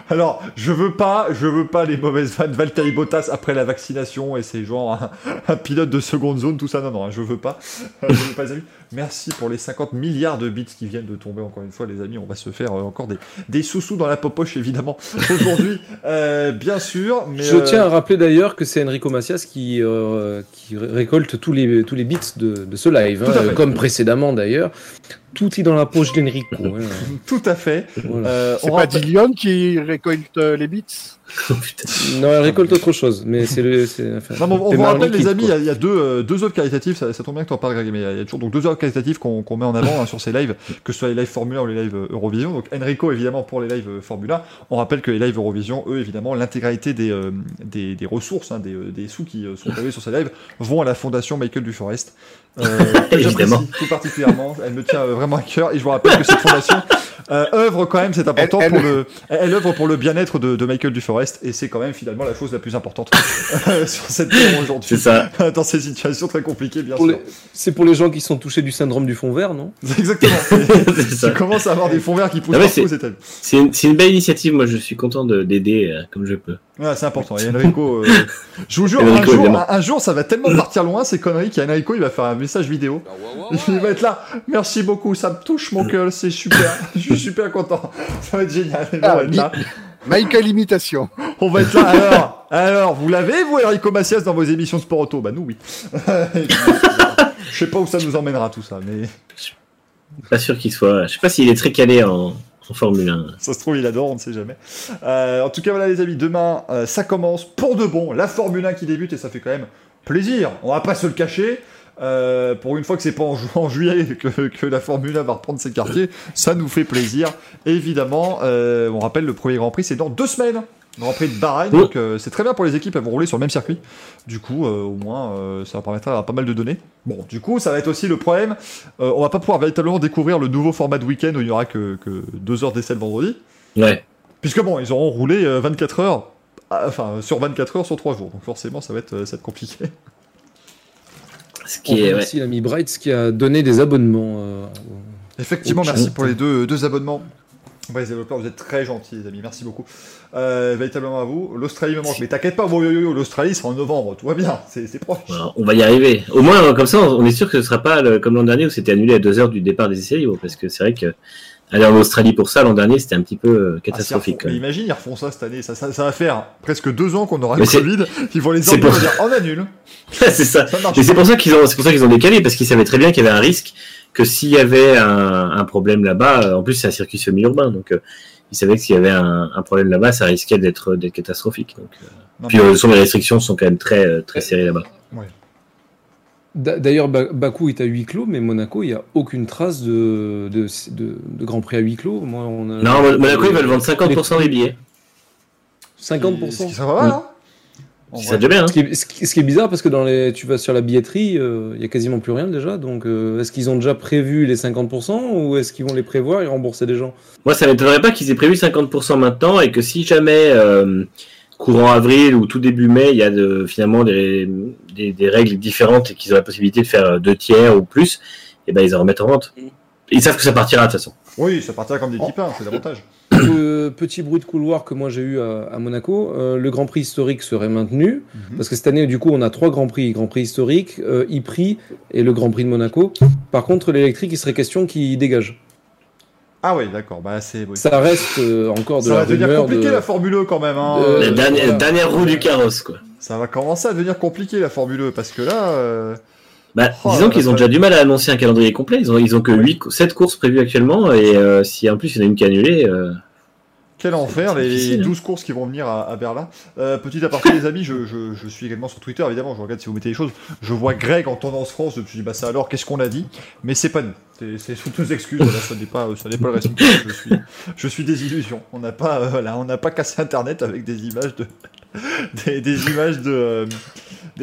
Alors, je veux pas, je veux pas les mauvaises vannes Valtteri Bottas après la vaccination et c'est genre un, un pilote de seconde zone, tout ça. Non, non, hein, je veux pas. Euh, veux pas. Merci pour les 50 milliards de bits qui viennent de tomber encore une fois, les amis. On va se faire euh, encore des, des sous-sous dans la popoche, évidemment, [laughs] aujourd'hui, euh, bien sûr. Mais, Je euh, tiens à rappeler d'ailleurs que c'est Enrico Macias qui, euh, qui ré- récolte tous les, tous les bits de, de ce live, hein, comme précédemment d'ailleurs. Tout est dans la poche d'Enrico. [laughs] hein. Tout à fait. Voilà. Euh, C'est on pas rappelle- Dillion qui récolte les bits? [laughs] Non, elle récolte autre chose, mais c'est le. Enfin, Non, on vous rappelle, les amis, il y a, il y a deux, euh, deux œuvres qualitatives, ça, ça tombe bien que tu en parles, Greg, mais il y a- il y a toujours donc, deux œuvres qualitatives qu'on met en avant hein, sur ces lives, que ce soit les lives Formula ou les lives euh, Eurovision. Donc Enrico, évidemment, pour les lives euh, Formula. On rappelle que les lives Eurovision, eux, évidemment, l'intégralité des, euh, des, des ressources, hein, des, des sous qui euh, sont prélevés sur ces lives, vont à la fondation Michael Duforest. Euh, [laughs] Évidemment. j'apprécie Tout particulièrement, elle me tient euh, vraiment à cœur, et je vous rappelle que cette fondation euh, œuvre quand même, c'est important Elle- pour le, elle, œuvre pour le bien-être de, de Michael Duforest, et c'est quand même finalement la chose la plus importante [laughs] sur cette terre aujourd'hui. C'est ça. [laughs] dans ces situations très compliquées, bien Pour sûr. les- C'est pour les gens qui sont touchés du syndrome du fond vert, non? Exactement. Tu commences à avoir des fonds verts qui poussent partout aux c'est- États-Unis. C'est une, belle initiative. Moi, je suis content de- d'aider euh, comme je peux. Ouais, c'est important. Et Enrico, euh, [laughs] je vous jure, Enrico, un, jour, un, un jour, ça va tellement partir loin ces conneries qu'Enrico, il va faire un message vidéo. Il va être là. Merci beaucoup, ça me touche mon cœur, c'est super. [laughs] Je suis super content. Ça va être génial. Ah, on va être là. Michael imitation. On va être là. Alors, alors, vous l'avez, vous, Enrico Macias, dans vos émissions de sport auto? Bah, nous, oui. [laughs] Je sais pas où ça nous emmènera tout ça, mais Pas sûr qu'il soit. Je sais pas s'il est très calé en, en Formule 1. Ça se trouve, il adore, on ne sait jamais. Euh, en tout cas, voilà, les amis, demain, euh, ça commence pour de bon. La Formule 1 qui débute et ça fait quand même plaisir. On va pas se le cacher. Euh, pour une fois que c'est pas en, ju- en juillet que, que la Formule 1 va reprendre ses quartiers, ça nous fait plaisir. Évidemment, on rappelle le premier Grand Prix, c'est dans deux semaines. Le Grand Prix de Bahreïn, Oui. donc euh, c'est très bien pour les équipes, elles vont rouler sur le même circuit. Du coup, euh, au moins, euh, ça va permettre d'avoir pas mal de données. Bon, du coup, ça va être aussi le problème. Euh, on va pas pouvoir véritablement découvrir le nouveau format de week-end où il y aura que, que deux heures d'essai le vendredi. Ouais. Puisque bon, ils auront roulé euh, 24 heures, ah, enfin sur 24 heures sur 3 jours, donc forcément ça va être, euh, ça va être compliqué. Ce On qui est, ouais. remercie l'ami Bright qui a donné des abonnements. euh, Effectivement, merci pour les deux, deux abonnements. Ouais, les développeurs, vous êtes très gentils, les amis, merci beaucoup. Euh, véritablement à vous. L'Australie me manque, mais t'inquiète pas, yo, yo, yo, l'Australie c'est en novembre, tout va bien, c'est proche. On va y arriver. Au moins, euh, comme ça, on est sûr que ce sera pas le- comme l'an dernier où c'était annulé à deux heures du départ des essais libres, parce que c'est vrai que aller en Australie pour ça l'an dernier, c'était un petit peu euh, Ah, catastrophique. ils refont- imagine, ils refont ça cette année, ça, ça, ça va faire presque deux ans qu'on aura le Covid, ils vont les pour- dire on annule, [laughs] c'est ça. ça marche Et c'est pour ça qu'ils ont, c'est pour ça qu'ils ont décalé, parce qu'ils savaient très bien qu'il y avait un risque que s'il y avait un, un problème là-bas, euh, en plus c'est un circuit semi-urbain, donc euh, ils savaient que s'il y avait un, un problème là-bas, ça risquait d'être catastrophique. Donc, euh, Non, puis euh, les restrictions sont quand même très très serrées là-bas. D'a- D'ailleurs, Ba- Bakou est à huis clos, mais Monaco, il n'y a aucune trace de, de, de- de Grand Prix à huis clos. Moi, on a... Non, Monaco ils veulent vendre 50% des billets. 50%. Ce qui serait pas mal, hein En C'est déjà bien. Hein Ce qui, est, ce qui- ce qui est bizarre parce que dans les, tu vas sur la billetterie, euh, il y a quasiment plus rien déjà. Donc, euh, est-ce qu'ils ont déjà prévu les 50% ou est-ce qu'ils vont les prévoir et rembourser des gens? Moi, ça m'étonnerait pas qu'ils aient prévu 50% maintenant et que si jamais euh, courant avril ou tout début mai, il y a de, finalement des, des, des règles différentes et qu'ils ont la possibilité de faire deux tiers ou plus, et ben ils en remettent en vente. Ils savent que ça partira de toute façon. Oui, ça partira comme des petits pains, c'est l'avantage. Petit bruit de couloir que moi j'ai eu à, à Monaco, euh, le Grand Prix historique serait maintenu Mhm. parce que cette année, du coup, on a trois Grands Prix Grand Prix historique, euh, e-prix et le Grand Prix de Monaco. Par contre, l'électrique, il serait question qu'il dégage. Ah oui, d'accord, bah c'est... oui. Ça reste euh, encore de Ça la va devenir compliqué de- la Formule 1 quand même. Hein. de- Euh, la dernière, voilà. dernière roue du carrosse, quoi. Ça va commencer à devenir compliqué la Formule 1 parce que là, euh, Bah, Oh, disons qu'ils ont déjà du mal à annoncer un calendrier complet. Ils ont, ils ont que 8, 7 courses prévues actuellement et euh, si en plus il y en a une qui est annulée, euh, Quel enfer, les difficile, hein. 12 courses qui vont venir à, à Berlin. Euh, petit aparté, les amis, je, je, je suis également sur Twitter, évidemment, je regarde si vous mettez les choses. Je vois Greg en tendance France, je me suis dit, bah ça alors, qu'est-ce qu'on a dit? Mais c'est pas nous. C'est- sous nos excuses, voilà, ça n'est pas, ça n'est pas le Club, je suis, je suis des illusions. On n'a pas, euh, voilà, on n'a pas cassé Internet avec des images de, [laughs] des, des images de, euh,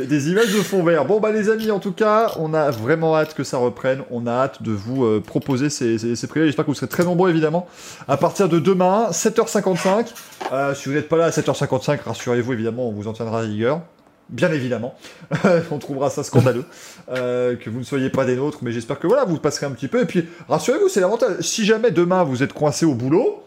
des, images de fond vert. Bon bah les amis, en tout cas, on a vraiment hâte que ça reprenne. On a hâte de vous euh, proposer ces, ces. J'espère que vous serez très nombreux évidemment. À partir de demain, 7h55. Euh, si vous n'êtes pas là à 7h55, rassurez-vous évidemment, on vous en tiendra rigueur. Bien évidemment, [laughs] on trouvera ça scandaleux euh, que vous ne soyez pas des nôtres, mais j'espère que voilà, vous passerez un petit peu. Et puis rassurez-vous, c'est l'avantage. Si jamais demain vous êtes coincé au boulot,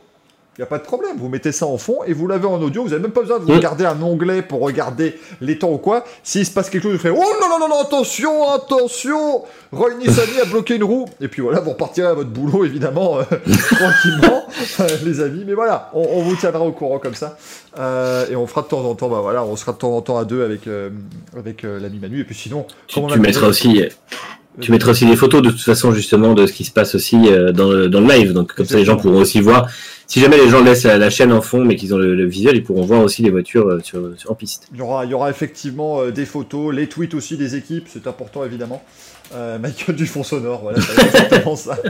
il n'y a pas de problème, vous mettez ça en fond et vous l'avez en audio, vous n'avez même pas besoin de vous Mm. regarder un onglet pour regarder les temps ou quoi. S'il se passe quelque chose, vous faites Oh non, non, non, non, attention, attention Roy Nissani a bloqué une roue. Et puis voilà, vous repartirez à votre boulot, évidemment, euh, [laughs] tranquillement, [laughs] euh, les amis. Mais voilà, on, on vous tiendra au courant comme ça. Euh, et on fera de temps en temps, bah voilà, on sera de temps en temps à deux avec, avec l'ami Manu. Et puis sinon, Tu, tu mettras aussi, tu mettras aussi des photos de toute façon justement de ce qui se passe aussi dans le, dans le live. Donc comme ça les gens pourront aussi voir. Si jamais les gens laissent la, la chaîne en fond mais qu'ils ont le, le visuel, ils pourront voir aussi les voitures euh, sur, sur en piste. Il y aura, il y aura effectivement euh, des photos, les tweets aussi des équipes, c'est important évidemment. Euh, [laughs] Michael du fond sonore, voilà, c'est exactement ça. [laughs]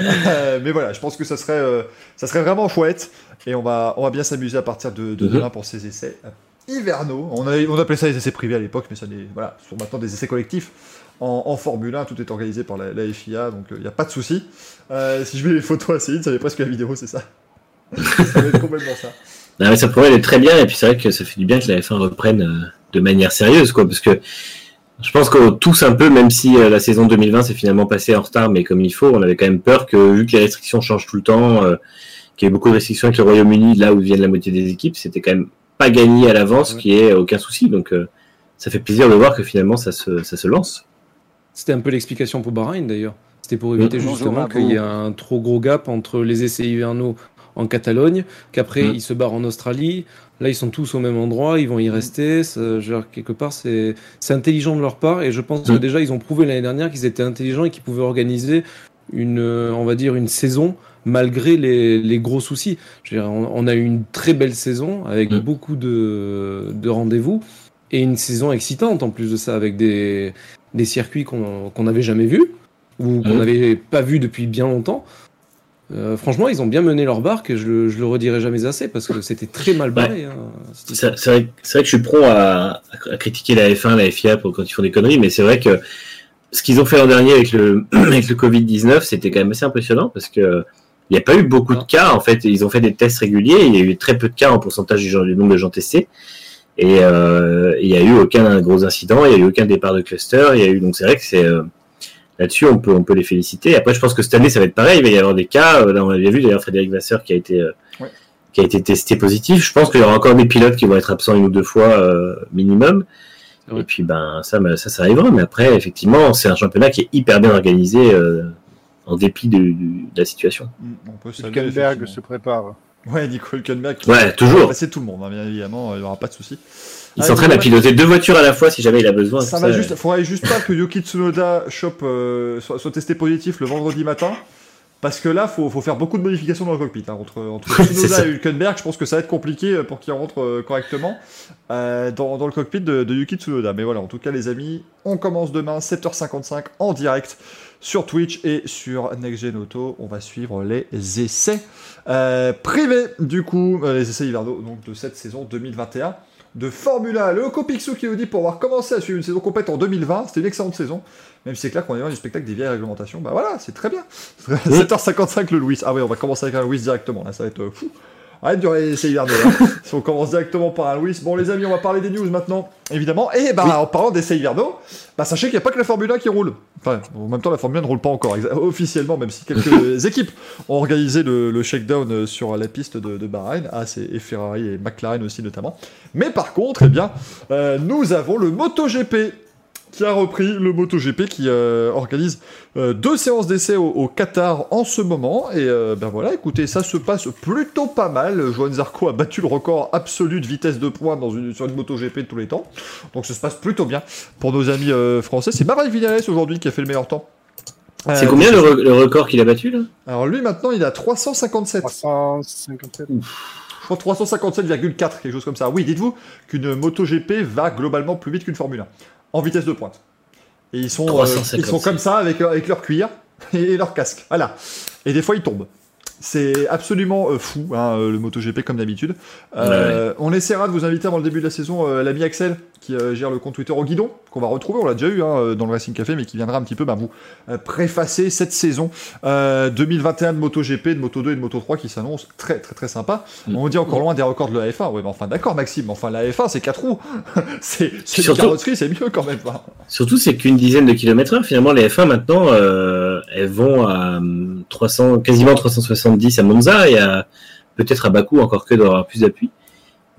Euh, mais voilà, je pense que ça serait, euh, ça serait vraiment chouette et on va, on va bien s'amuser à partir de, de Mhm. demain pour ces essais hivernaux. On, appelait ça les essais privés à l'époque, mais ça n'est, voilà, ce sont maintenant des essais collectifs. En, en Formule 1, tout est organisé par la, la FIA, donc il n'y a pas de souci. Euh, si je mets les photos assez vite, ça fait presque la vidéo, c'est ça. [laughs] ça va être complètement ça. Non, mais ça pourrait être très bien et puis c'est vrai que ça fait du bien que la F1 reprenne euh, de manière sérieuse quoi parce que je pense que tous un peu même si euh, la saison 2020 s'est finalement passée en retard mais comme il faut on avait quand même peur que vu que les restrictions changent tout le temps euh, qu'il y ait beaucoup de restrictions avec le Royaume-Uni là où viennent la moitié des équipes c'était quand même pas gagné à l'avance Ouais. qu'il y ait aucun souci donc euh, ça fait plaisir de voir que finalement ça se, ça se lance C'était un peu l'explication pour Bahreïn d'ailleurs. C'était pour éviter justement qu'il y ait un trop gros gap entre les essais hivernaux en Catalogne, qu'après Mm. ils se barrent en Australie. Là, ils sont tous au même endroit, ils vont y rester. Veux dire, quelque part, c'est c'est intelligent de leur part. Et je pense que Mm. déjà, ils ont prouvé l'année dernière qu'ils étaient intelligents et qu'ils pouvaient organiser une, on va dire, une saison malgré les, les gros soucis. Je veux dire, on, on a eu une très belle saison avec Mm. beaucoup de, de rendez-vous et une saison excitante en plus de ça avec des, des circuits qu'on qu'on n'avait jamais vus ou qu'on Mm. n'avait pas vus depuis bien longtemps. Euh, franchement, ils ont bien mené leur barque et je, je le redirai jamais assez parce que c'était très mal barré. hein, C'est vrai, que je suis prompt à, à critiquer la F1, la FIA pour quand ils font des conneries, mais c'est vrai que ce qu'ils ont fait l'an dernier avec le, [clears throat] avec le Covid-19, c'était quand même assez impressionnant parce que il n'y a pas eu beaucoup de cas. En fait, ils ont fait des tests réguliers. Il y a eu très peu de cas en pourcentage du, genre- du nombre de gens testés. Et euh, il n'y a eu aucun gros incident. Il n'y a eu aucun départ de cluster. Il y a eu donc c'est vrai que c'est euh, là-dessus on peut on peut les féliciter. Après, je pense que cette année ça va être pareil. Il va y avoir des cas. Euh, Là, on l'a vu d'ailleurs Frédéric Vasseur qui a été euh, Ouais. qui a été testé positif. Je pense qu'il y aura encore des pilotes qui vont être absents une ou deux fois euh, minimum. Et puis ben ça, ben, ça, ça arrivera. Mais après, effectivement, c'est un championnat qui est hyper bien organisé euh, en dépit de, la situation. Mm, On peut saluer, se prépare. Ouais, Nico Hülkenberg. qui Ouais, va toujours. passer tout le monde, hein, bien évidemment, il n'y aura pas de souci. Il Ah, s'entraîne à piloter deux voitures à la fois si jamais il a besoin. Ça Comme va juste, faudrait juste pas que Yuki Tsunoda chope, euh, soit, soit testé positif le vendredi matin. Parce que là, faut, faut faire beaucoup de modifications dans le cockpit. hein. Entre, entre [laughs] Tsunoda ça. et Hülkenberg, je pense que ça va être compliqué euh, pour qu'il rentre euh, correctement euh, dans, dans le cockpit de, de Yuki Tsunoda. Mais voilà, en tout cas, les amis, on commence demain 7h55 en direct sur Twitch et sur Next Gen Auto. On va suivre les essais euh, privés, du coup, euh, les essais hivernaux donc, de cette saison 2021 de Formula. Le Copixou qui nous dit pour avoir commencé à suivre une saison complète en 2020, c'était une excellente saison. Même si c'est clair qu'on est loin du spectacle des vieilles réglementations. Bah voilà, c'est très bien. [laughs] 7h55 le Louis. Ah ouais, on va commencer avec un Louis directement. Là, ça va être euh, fou. Arrête de essais hivernaux, là. si on commence directement par un Louis. Bon, les amis, on va parler des news maintenant, évidemment. Et bah, en parlant d'essais hivernaux, bah, sachez qu'il n'y a pas que la Formule 1 qui roule. Enfin, en même temps, la Formule 1 ne roule pas encore officiellement, même si quelques [laughs] équipes ont organisé le, le shakedown euh, sur la piste de, de Bahreïn, et, et Ferrari et McLaren aussi notamment. Mais par contre, eh bien, euh, nous avons le MotoGP qui a repris le MotoGP qui euh, organise euh, deux séances d'essai au, au Qatar en ce moment. Et euh, ben voilà écoutez ça se passe plutôt pas mal. Johan Zarco a battu le record absolu de vitesse de pointe dans une, sur une MotoGP de tous les temps. Donc ça se passe plutôt bien pour nos amis euh, français. C'est Maverick Vinales aujourd'hui qui a fait le meilleur temps. C'est Euh, combien le, re- le record qu'il a battu là? Alors lui maintenant il a 357. 357. Je crois 357,4, quelque chose comme ça. Oui, dites-vous qu'une MotoGP va globalement plus vite qu'une Formule 1, en vitesse de pointe. Et ils sont, euh, 357. ils sont comme ça avec, avec leur cuir [laughs] et leur casque. Voilà. Et des fois ils tombent. C'est absolument euh, fou, hein, euh, le MotoGP comme d'habitude. Euh, On essaiera de vous inviter avant le début de la saison euh, l'ami Axel qui euh, gère le compte Twitter au guidon, qu'on va retrouver, on l'a déjà eu hein, euh, dans le Racing Café, mais qui viendra un petit peu bah, vous euh, préfacer cette saison euh, 2021 de MotoGP, de Moto2 et de Moto3 qui s'annonce très très très sympa. Mm. On dit encore loin des records de la F1. Ouais, mais enfin d'accord Maxime, mais enfin la F1 c'est 4 roues. [laughs] c'est carrosserie, c'est mieux quand même. hein. Surtout, c'est qu'une dizaine de kilomètres heure. Finalement, les F1 maintenant, euh, elles vont à hum, 300, quasiment 370 à Monza et à peut-être à Bakou, encore que d'avoir plus d'appui.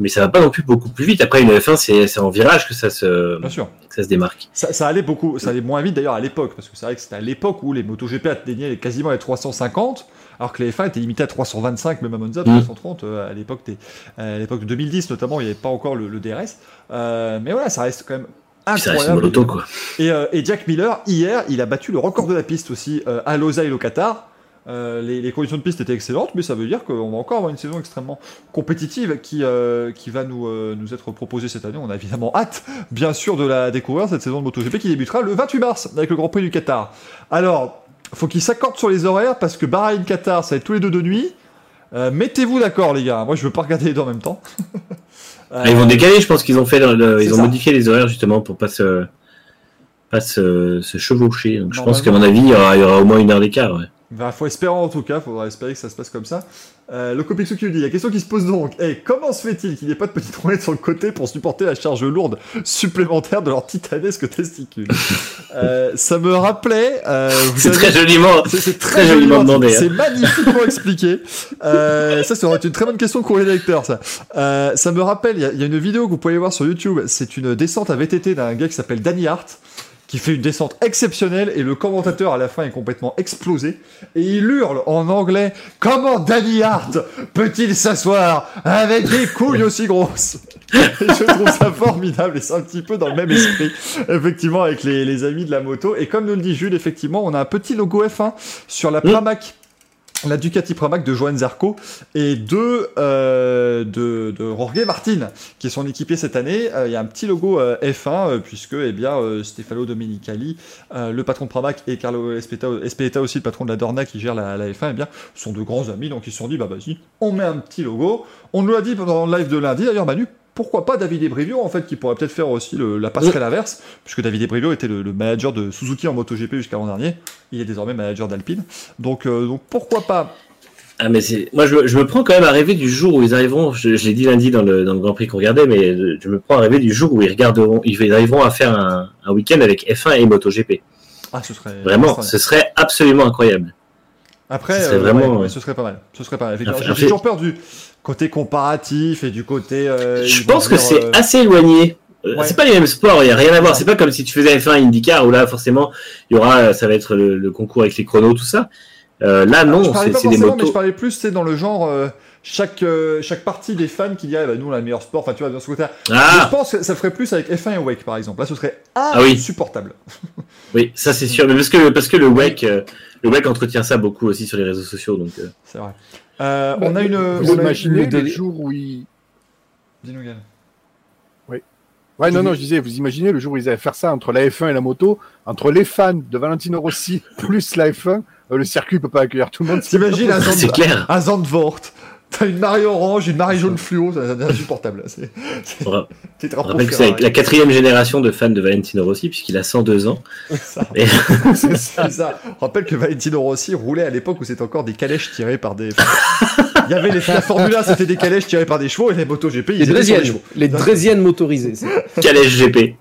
Mais ça va pas non plus beaucoup plus vite. Après, une F1, c'est en virage que ça se, Bien sûr. que ça se démarque. Ça, ça allait beaucoup, ça allait moins vite d'ailleurs à l'époque, parce que c'est vrai que c'était à l'époque où les MotoGP atteignaient quasiment les 350, alors que les F1 étaient limités à 325, même à Monza, Mm. 330 euh, à l'époque des- à l'époque de 2010 notamment, il n'y avait pas encore le, le DRS. Euh, mais voilà, ça reste quand même ça reste incroyable. quoi. Et, euh, et Jack Miller, hier, il a battu le record de la piste aussi euh, à Losail au Qatar. Euh, les, les conditions de piste étaient excellentes, mais ça veut dire qu'on va encore avoir une saison extrêmement compétitive qui, euh, qui va nous, euh, nous être proposée cette année. On a évidemment hâte, bien sûr, de la découvrir, cette saison de MotoGP qui débutera le 28 mars avec le Grand Prix du Qatar. Alors, faut qu'ils s'accordent sur les horaires parce que Bahreïn-Qatar, ça va être tous les deux de nuit. Mettez-vous d'accord, les gars. Moi, je veux pas regarder les deux en même temps. [laughs] Ils vont décaler, je pense qu'ils ont fait, le- le- c'est ils ont ça. modifié les horaires justement pour pas se, pas se, se chevaucher. Donc, je pense qu'à mon avis, il y aura, il y aura au moins une heure d'écart. Ouais. Bah, faut espérer en tout cas, faudra espérer que ça se passe comme ça. Euh, le Copixu qui nous dit, la question qui se pose donc, est comment se fait-il qu'il n'y ait pas de petite roulette sur le côté pour supporter la charge lourde supplémentaire de leur titanesque testicule? [laughs] Euh, Ça me rappelait... euh, C'est avez- très joliment. c'est c'est très, très joliment joliment demandé, dit. hein. C'est magnifiquement [laughs] expliqué. Euh, ça, ça aurait été une très bonne question de courrier des lecteurs, ça. Ça me rappelle, il y, y a une vidéo que vous pouvez voir sur YouTube. C'est une descente à VTT d'un gars qui s'appelle Danny Hart, qui fait une descente exceptionnelle et le commentateur à la fin est complètement explosé et il hurle en anglais Comment Danny Hart peut-il s'asseoir avec des couilles aussi grosses? Et je trouve ça formidable et c'est un petit peu dans le même esprit, effectivement, avec les, les amis de la moto. Et comme nous le dit Jules, effectivement, on a un petit logo F1 sur la. Pramac. La Ducati Pramac de Johan Zarco et de, euh, de, de Jorge Martin, qui est son équipier cette année. Euh, Il y a un petit logo euh, F1, euh, puisque eh bien, Stefano Domenicali, le patron de Pramac, et Carlo Espeta, Espeta aussi, le patron de la Dorna qui gère la, la F1, eh bien, sont de grands amis. Donc ils se sont dit, bah vas-y, on met un petit logo. On nous l'a dit pendant le live de lundi, d'ailleurs, Manu, pourquoi pas David Ebrivio en fait qui pourrait peut-être faire aussi le- la passerelle inverse puisque David Ebrivio était le, le manager de Suzuki en MotoGP jusqu'à l'an dernier il est désormais manager d'Alpine donc, euh, donc pourquoi pas? Ah mais c'est moi je, me- je me prends quand même à rêver du jour où ils arriveront. Je, je l'ai dit lundi dans le, dans le Grand Prix qu'on regardait, mais je, me prends à rêver du jour où ils regarderont, ils arriveront à faire un, un week-end avec F1 et MotoGP. ah ce serait Vraiment, ce serait absolument incroyable. Après ce serait euh, vraiment, ouais, ce serait pas mal ce serait pas mal j'ai toujours peur du côté comparatif et du côté euh, je pense que c'est euh, assez éloigné. Ouais. C'est pas les mêmes sports, il y a rien à voir. C'est pas comme si tu faisais F1 IndyCar où là forcément il y aura, ça va être le, le concours avec les chronos tout ça. Euh, là je non, c'est des forcément mais je motos. parlais plus c'est dans le genre euh, chaque, euh, chaque partie des fans qui dirait bah, nous on a le meilleur sport enfin tu vois dans ce côté je Ah pense que ça ferait plus avec F1 et Wake par exemple là ce serait oui. insupportable [laughs] oui, ça c'est sûr. Mais parce que parce que le euh, le WEC entretient ça beaucoup aussi sur les réseaux sociaux donc. euh, c'est vrai Euh, Bah, on a une Vous on imaginez le jour où ils. Dis-nous, Gaël. Ouais, non, non, je disais, vous imaginez le jour où ils allaient faire ça entre la F1 et la moto, entre les fans de Valentino Rossi [laughs] plus la F1, euh, le circuit peut pas accueillir tout le monde. T'imagines à, [laughs] C'est Zand... à Zandvoort T'as une marée orange, une marée jaune fluo, ça- c'est insupportable. C'est la quatrième génération de fans de Valentino Rossi puisqu'il a 102 ans. Ça. Et- [laughs] C'est ça. C'est ça. On rappelle que Valentino Rossi roulait à l'époque où c'était encore des calèches tirées par des. [laughs] Il y avait les... la Formule 1, c'était des calèches tirées par des chevaux et les MotoGP, ils Les étaient sur des Drésiennes, chevaux. les Drésiennes motorisées. [laughs] Calèche GP.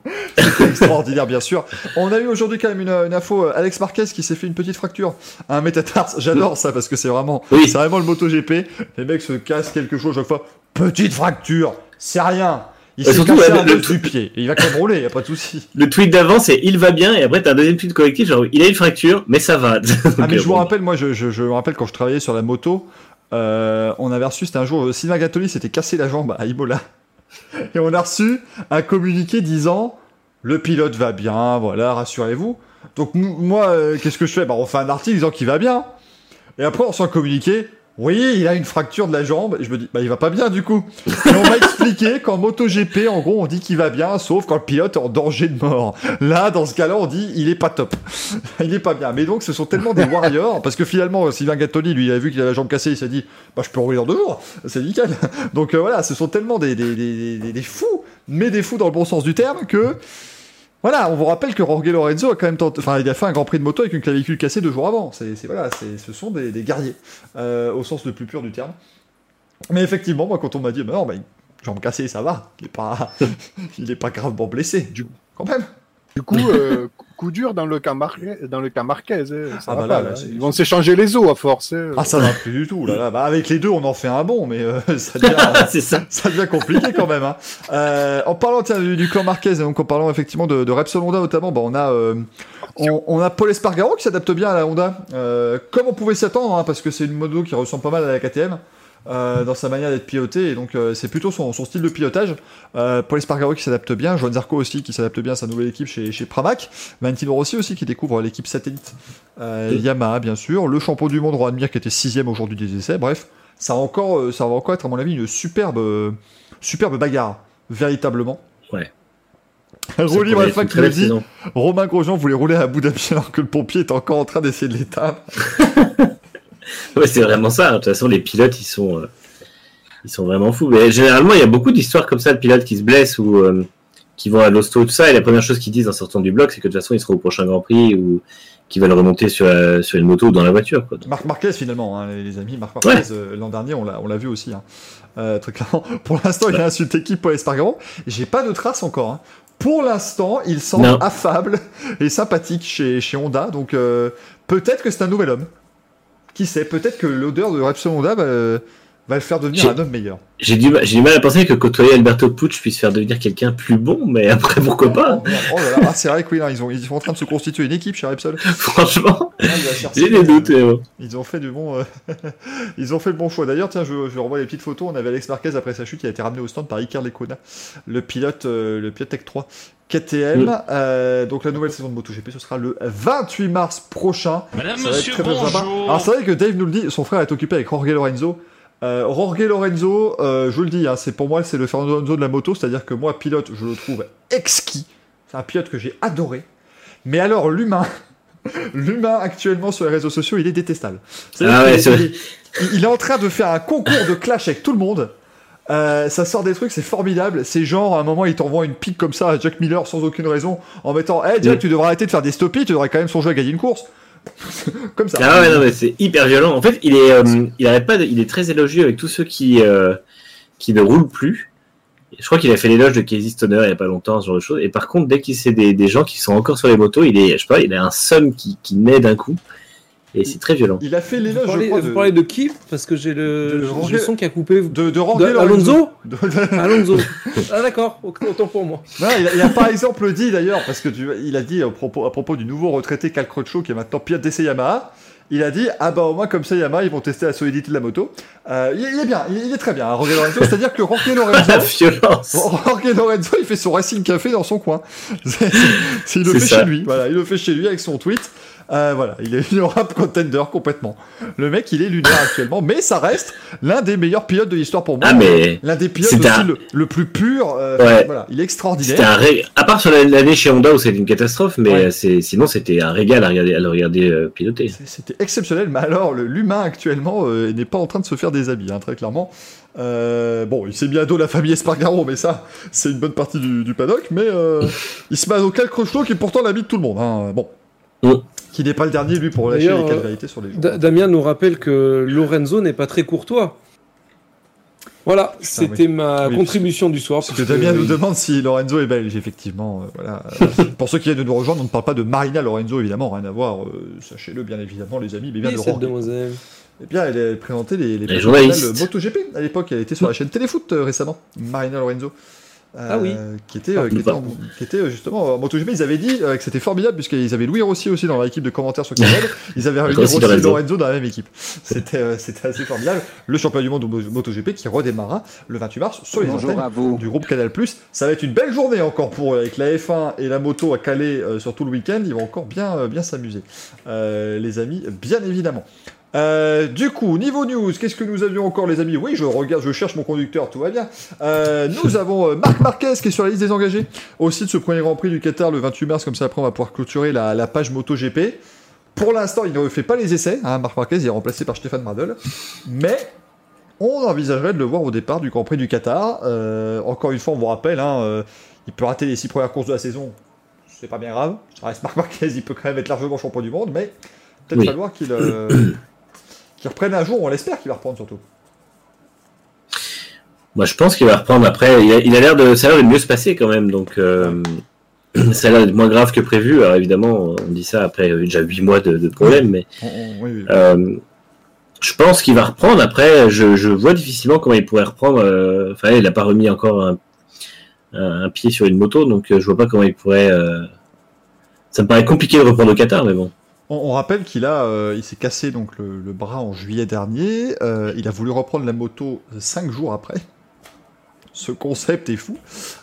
Extraordinaire, bien sûr. On a eu aujourd'hui quand même une, une info, euh, Alex Marquez qui s'est fait une petite fracture à un métatarse. J'adore ça parce que c'est vraiment, Oui. c'est vraiment le MotoGP. Les mecs se cassent quelque chose chaque fois. Petite fracture, c'est rien. Il s'est surtout, cassé ouais, un le- du pied. Et il va quand même rouler, y a pas de souci. Le tweet d'avant c'est il va bien et après t'as un deuxième tweet collectif genre il a une fracture mais ça va. [laughs] Ah mais je vous euh, rappelle, moi je, je, je me rappelle quand je travaillais sur la moto, euh, on avait reçu, c'était un jour, euh, Sylvain Gattoli s'était cassé la jambe à Imola. [laughs] Et on a reçu un communiqué disant le pilote va bien, voilà, rassurez-vous. Donc moi, euh, qu'est-ce que je fais? Bah, On fait un article disant qu'il va bien. Et après, on s'en communiqué. Oui, il a une fracture de la jambe. Je me dis, bah il va pas bien du coup. Et on m'a expliqué [laughs] qu'en MotoGP, en gros, on dit qu'il va bien, sauf quand le pilote est en danger de mort. Là, dans ce cas-là, on dit il est pas top. [laughs] il est pas bien. Mais donc, ce sont tellement des warriors, parce que finalement, Sylvain Gattoli, lui, il a vu qu'il avait la jambe cassée, il s'est dit, bah je peux rouler dans deux jours. C'est nickel. Donc euh, voilà, ce sont tellement des, des, des- des fous, mais des fous dans le bon sens du terme, que voilà, on vous rappelle que Jorge Lorenzo a quand même tenté, enfin, a fait un Grand Prix de moto avec une clavicule cassée deux jours avant. C'est, voilà, ce sont des, des guerriers, euh, au sens le plus pur du terme. Mais effectivement, moi, quand on m'a dit, bah non, bah, jambe cassée, ça va, il est pas, [laughs] pas gravement blessé, du coup, quand même. Du coup, euh, coup dur dans le cas, Marquez, dans le cas Marquez. hein, ça Ah va bah pas, là, là. là, c'est- Ils vont s'échanger les os à force. hein. Ah, ça va plus du tout, là, là. Bah, avec les deux, on en fait un bon, mais euh, [laughs] ça devient, [laughs] c'est ça. ça devient compliqué quand même. Hein. Euh, en parlant tiens, du, du clan Marquez, et donc en parlant effectivement de, de Repsol Honda notamment, bah, on a euh, on, on a Paul Espargaro qui s'adapte bien à la Honda, euh, comme on pouvait s'y attendre, hein, parce que c'est une moto qui ressemble pas mal à la KTM. Euh, dans sa manière d'être pilotée et donc euh, c'est plutôt son, son style de pilotage. Euh, Paul Espargaro qui s'adapte bien Joan Zarco aussi qui s'adapte bien à sa nouvelle équipe chez, chez Pramac. Valentino Rossi aussi qui découvre l'équipe satellite Yamaha bien sûr. Le champion du monde Rohan Mir qui était sixième aujourd'hui des essais. Bref ça va encore ça va encore être à mon avis une superbe superbe bagarre véritablement. Ouais. Rouli Ça pourrait être Malfa qui nous dit. Romain Grosjean voulait rouler à Abu Dhabi alors que le pompier est encore en train d'essayer de l'éteindre [laughs] [laughs] Ouais, c'est vraiment ça. De toute façon, les pilotes, ils sont, euh, ils sont vraiment fous. Mais généralement, il y a beaucoup d'histoires comme ça de pilotes qui se blessent ou euh, qui vont à l'hosto, tout ça. Et la première chose qu'ils disent en sortant du bloc, c'est que de toute façon, ils seront au prochain Grand Prix ou qu'ils veulent remonter sur, sur une moto ou dans la voiture. Quoi. Marc Marquez finalement, hein, les, les amis. Marc Marquez, euh, l'an dernier, on l'a, vu aussi. Hein. Très clairement. [laughs] Pour l'instant, il a insulté équipe Paul Espargaro. J'ai pas de traces encore. hein. Pour l'instant, il semble Non. affable et sympathique chez, chez Honda. Donc euh, peut-être que c'est un nouvel homme. Qui sait Peut-être que l'odeur de Repsol Honda va, va le faire devenir J'ai- un homme meilleur. J'ai du, ma- j'ai du mal à penser que côtoyer Alberto Pucci puisse faire devenir quelqu'un plus bon, mais après, pourquoi pas? Oh. Oh là là. Ah, c'est vrai que oui, là, ils, ont, ils sont en train de se constituer une équipe chez Repsol. [laughs] Franchement, Ah, j'ai des doutes. mais bon. Ils ont fait du bon, euh, [laughs] ils ont fait le bon choix. D'ailleurs, tiens, je, je renvoie les petites photos. On avait Alex Marquez après sa chute, il a été ramené au stand par Iker Lecona, le pilote, euh, le pilote Tech 3 KTM. Mm. Euh, donc la nouvelle saison de MotoGP, ce sera le 28 mars prochain. Madame, Ça va être monsieur, très, très sympa. bonjour. Alors c'est vrai que Dave nous le dit, son frère est occupé avec Jorge Lorenzo. Euh, Jorge Lorenzo, euh, je vous le dis, hein, c'est pour moi c'est le Fernando Alonso de la moto, c'est-à-dire que moi pilote, je le trouve exquis. C'est un pilote que j'ai adoré. Mais alors l'humain, [laughs] l'humain actuellement sur les réseaux sociaux, il est détestable. Ah ouais, il, est- il est en train de faire un concours de clash avec tout le monde. Euh, ça sort des trucs, c'est formidable. C'est genre, à un moment, il t'envoie une pique comme ça à Jack Miller sans aucune raison, en mettant Eh, Jack, Mm. tu devrais arrêter de faire des stoppies, tu devrais quand même songer à gagner une course. [laughs] comme ça. Ah ouais, non, mais c'est hyper violent. En fait, il est, euh, il pas il est très élogieux avec tous ceux qui, euh, qui ne roulent plus. Je crois qu'il a fait l'éloge de Casey Stoner il y a pas longtemps, ce genre de choses. Et par contre, dès qu'il sait des, des gens qui sont encore sur les motos, il est, je sais pas, il a un somme qui, qui naît d'un coup. Et c'est très violent. Il a fait Vous l'éloge, je parlez, crois, vous de, parlez de qui Parce que j'ai le, le son qui a coupé. de, de Lorenzo. Alonso De- Alonso. [laughs] ah d'accord, autant pour moi. Non, il, a, il a par exemple dit d'ailleurs, parce que tu, il a dit à propos, à propos du nouveau retraité Cal Crutchlow qui est maintenant pilote d'essai Yamaha, il a dit ah bah au moins comme ça Yamaha ils vont tester la solidité de la moto. Euh, il, il est bien, il, il est très bien, hein, Lorenzo. C'est-à-dire que Jorge [laughs] La Lorenzo, violence. Jorge Lorenzo, il fait son racing café dans son coin. [laughs] C'est- c'est- il le fait ça. chez lui. Voilà, il le fait chez lui avec son tweet. Euh, voilà, il est [laughs] rap contender complètement. Le mec, il est lunaire actuellement, mais ça reste l'un des meilleurs pilotes de l'histoire pour moi. Ah, mais L'un des pilotes aussi un- le, le plus pur. euh, Ouais. Voilà, il est c'était extraordinaire. un ré... à part sur l'année chez Honda où c'était une catastrophe, mais Ouais. euh, sinon c'était un régal à regarder, à le regarder euh, piloter. C'était exceptionnel, mais alors l'humain actuellement n'est pas en train de se faire des habits, hein, très clairement. Euh, bon, il s'est mis à dos la famille Espargaro, mais ça, c'est une bonne partie du, du paddock. Mais euh, [laughs] il se met à dos Cal qui est pourtant l'habit de tout le monde. hein. Bon, Mm. Qui n'est pas le dernier lui pour lâcher les euh, calvarités sur les gens. Da- Damien nous rappelle que Lorenzo n'est pas très courtois. Voilà, c'était ma Oui, contribution du soir. Parce que Damien nous demande si Lorenzo est belge, effectivement. euh, voilà. Euh, [laughs] pour ceux qui viennent de nous rejoindre, on ne parle pas de Marina Lorenzo, évidemment, rien à voir. euh, Sachez-le, bien évidemment, les amis, mais bien de cette demoiselle. Eh bien, elle a présenté les, les, Les journalistes. MotoGP à l'époque. Elle était sur la chaîne Téléfoot euh, récemment, Marina Lorenzo. Ah oui. qui était, euh, qui était, en- qui était, euh, justement en MotoGP. Ils avaient dit euh, que c'était formidable puisqu'ils avaient Louis Rossi aussi dans l'équipe de commentaires sur Canal. [laughs] Ils avaient réuni Rossi et Lorenzo. Dans la même équipe. C'était euh, c'était assez formidable. Le championnat du monde de Mo- MotoGP qui redémarra le 28 mars sur les Bonjour antennes à vous. du groupe Canal+. Ça va être une belle journée encore pour eux, avec la F1 et la moto à Calais euh, sur tout le week-end. Ils vont encore bien, euh, bien s'amuser, Euh, les amis, bien évidemment. Euh, du coup, niveau news, qu'est-ce que nous avions encore, les amis? Oui, je regarde, je cherche mon conducteur, tout va bien. Euh, nous [laughs] avons euh, Marc Marquez qui est sur la liste des engagés aussi de ce premier Grand Prix du Qatar le 28 mars. Comme ça, après, on va pouvoir clôturer la, la page MotoGP. Pour l'instant, il ne fait pas les essais. Hein, Marc Marquez il est remplacé par Stéphane Mardel, mais on envisagerait de le voir au départ du Grand Prix du Qatar. Encore une fois, on vous rappelle, hein, il peut rater les six premières courses de la saison. C'est pas bien grave. Ça reste Marc Marquez, il peut quand même être largement champion du monde, mais peut-être Oui. falloir qu'il [clears throat] qu'il reprenne un jour. On l'espère qu'il va reprendre surtout. Moi, je pense qu'il va reprendre après. Il a l'air de, ça a l'air de mieux se passer quand même. Donc, euh, [clears throat] ça a l'air d'être moins grave que prévu. Alors, évidemment, on dit ça après euh, déjà huit mois de, de problème, mais oui, oui. euh, je pense qu'il va reprendre. Après, je, je vois difficilement comment il pourrait reprendre. Enfin, il n'a pas remis encore un, un, un pied sur une moto, donc je vois pas comment il pourrait. euh, Ça me paraît compliqué de reprendre au Qatar, mais bon. On, rappelle qu'il a, euh, il s'est cassé donc le, bras en juillet dernier. Euh, il a voulu reprendre la moto cinq jours après. Ce concept est fou.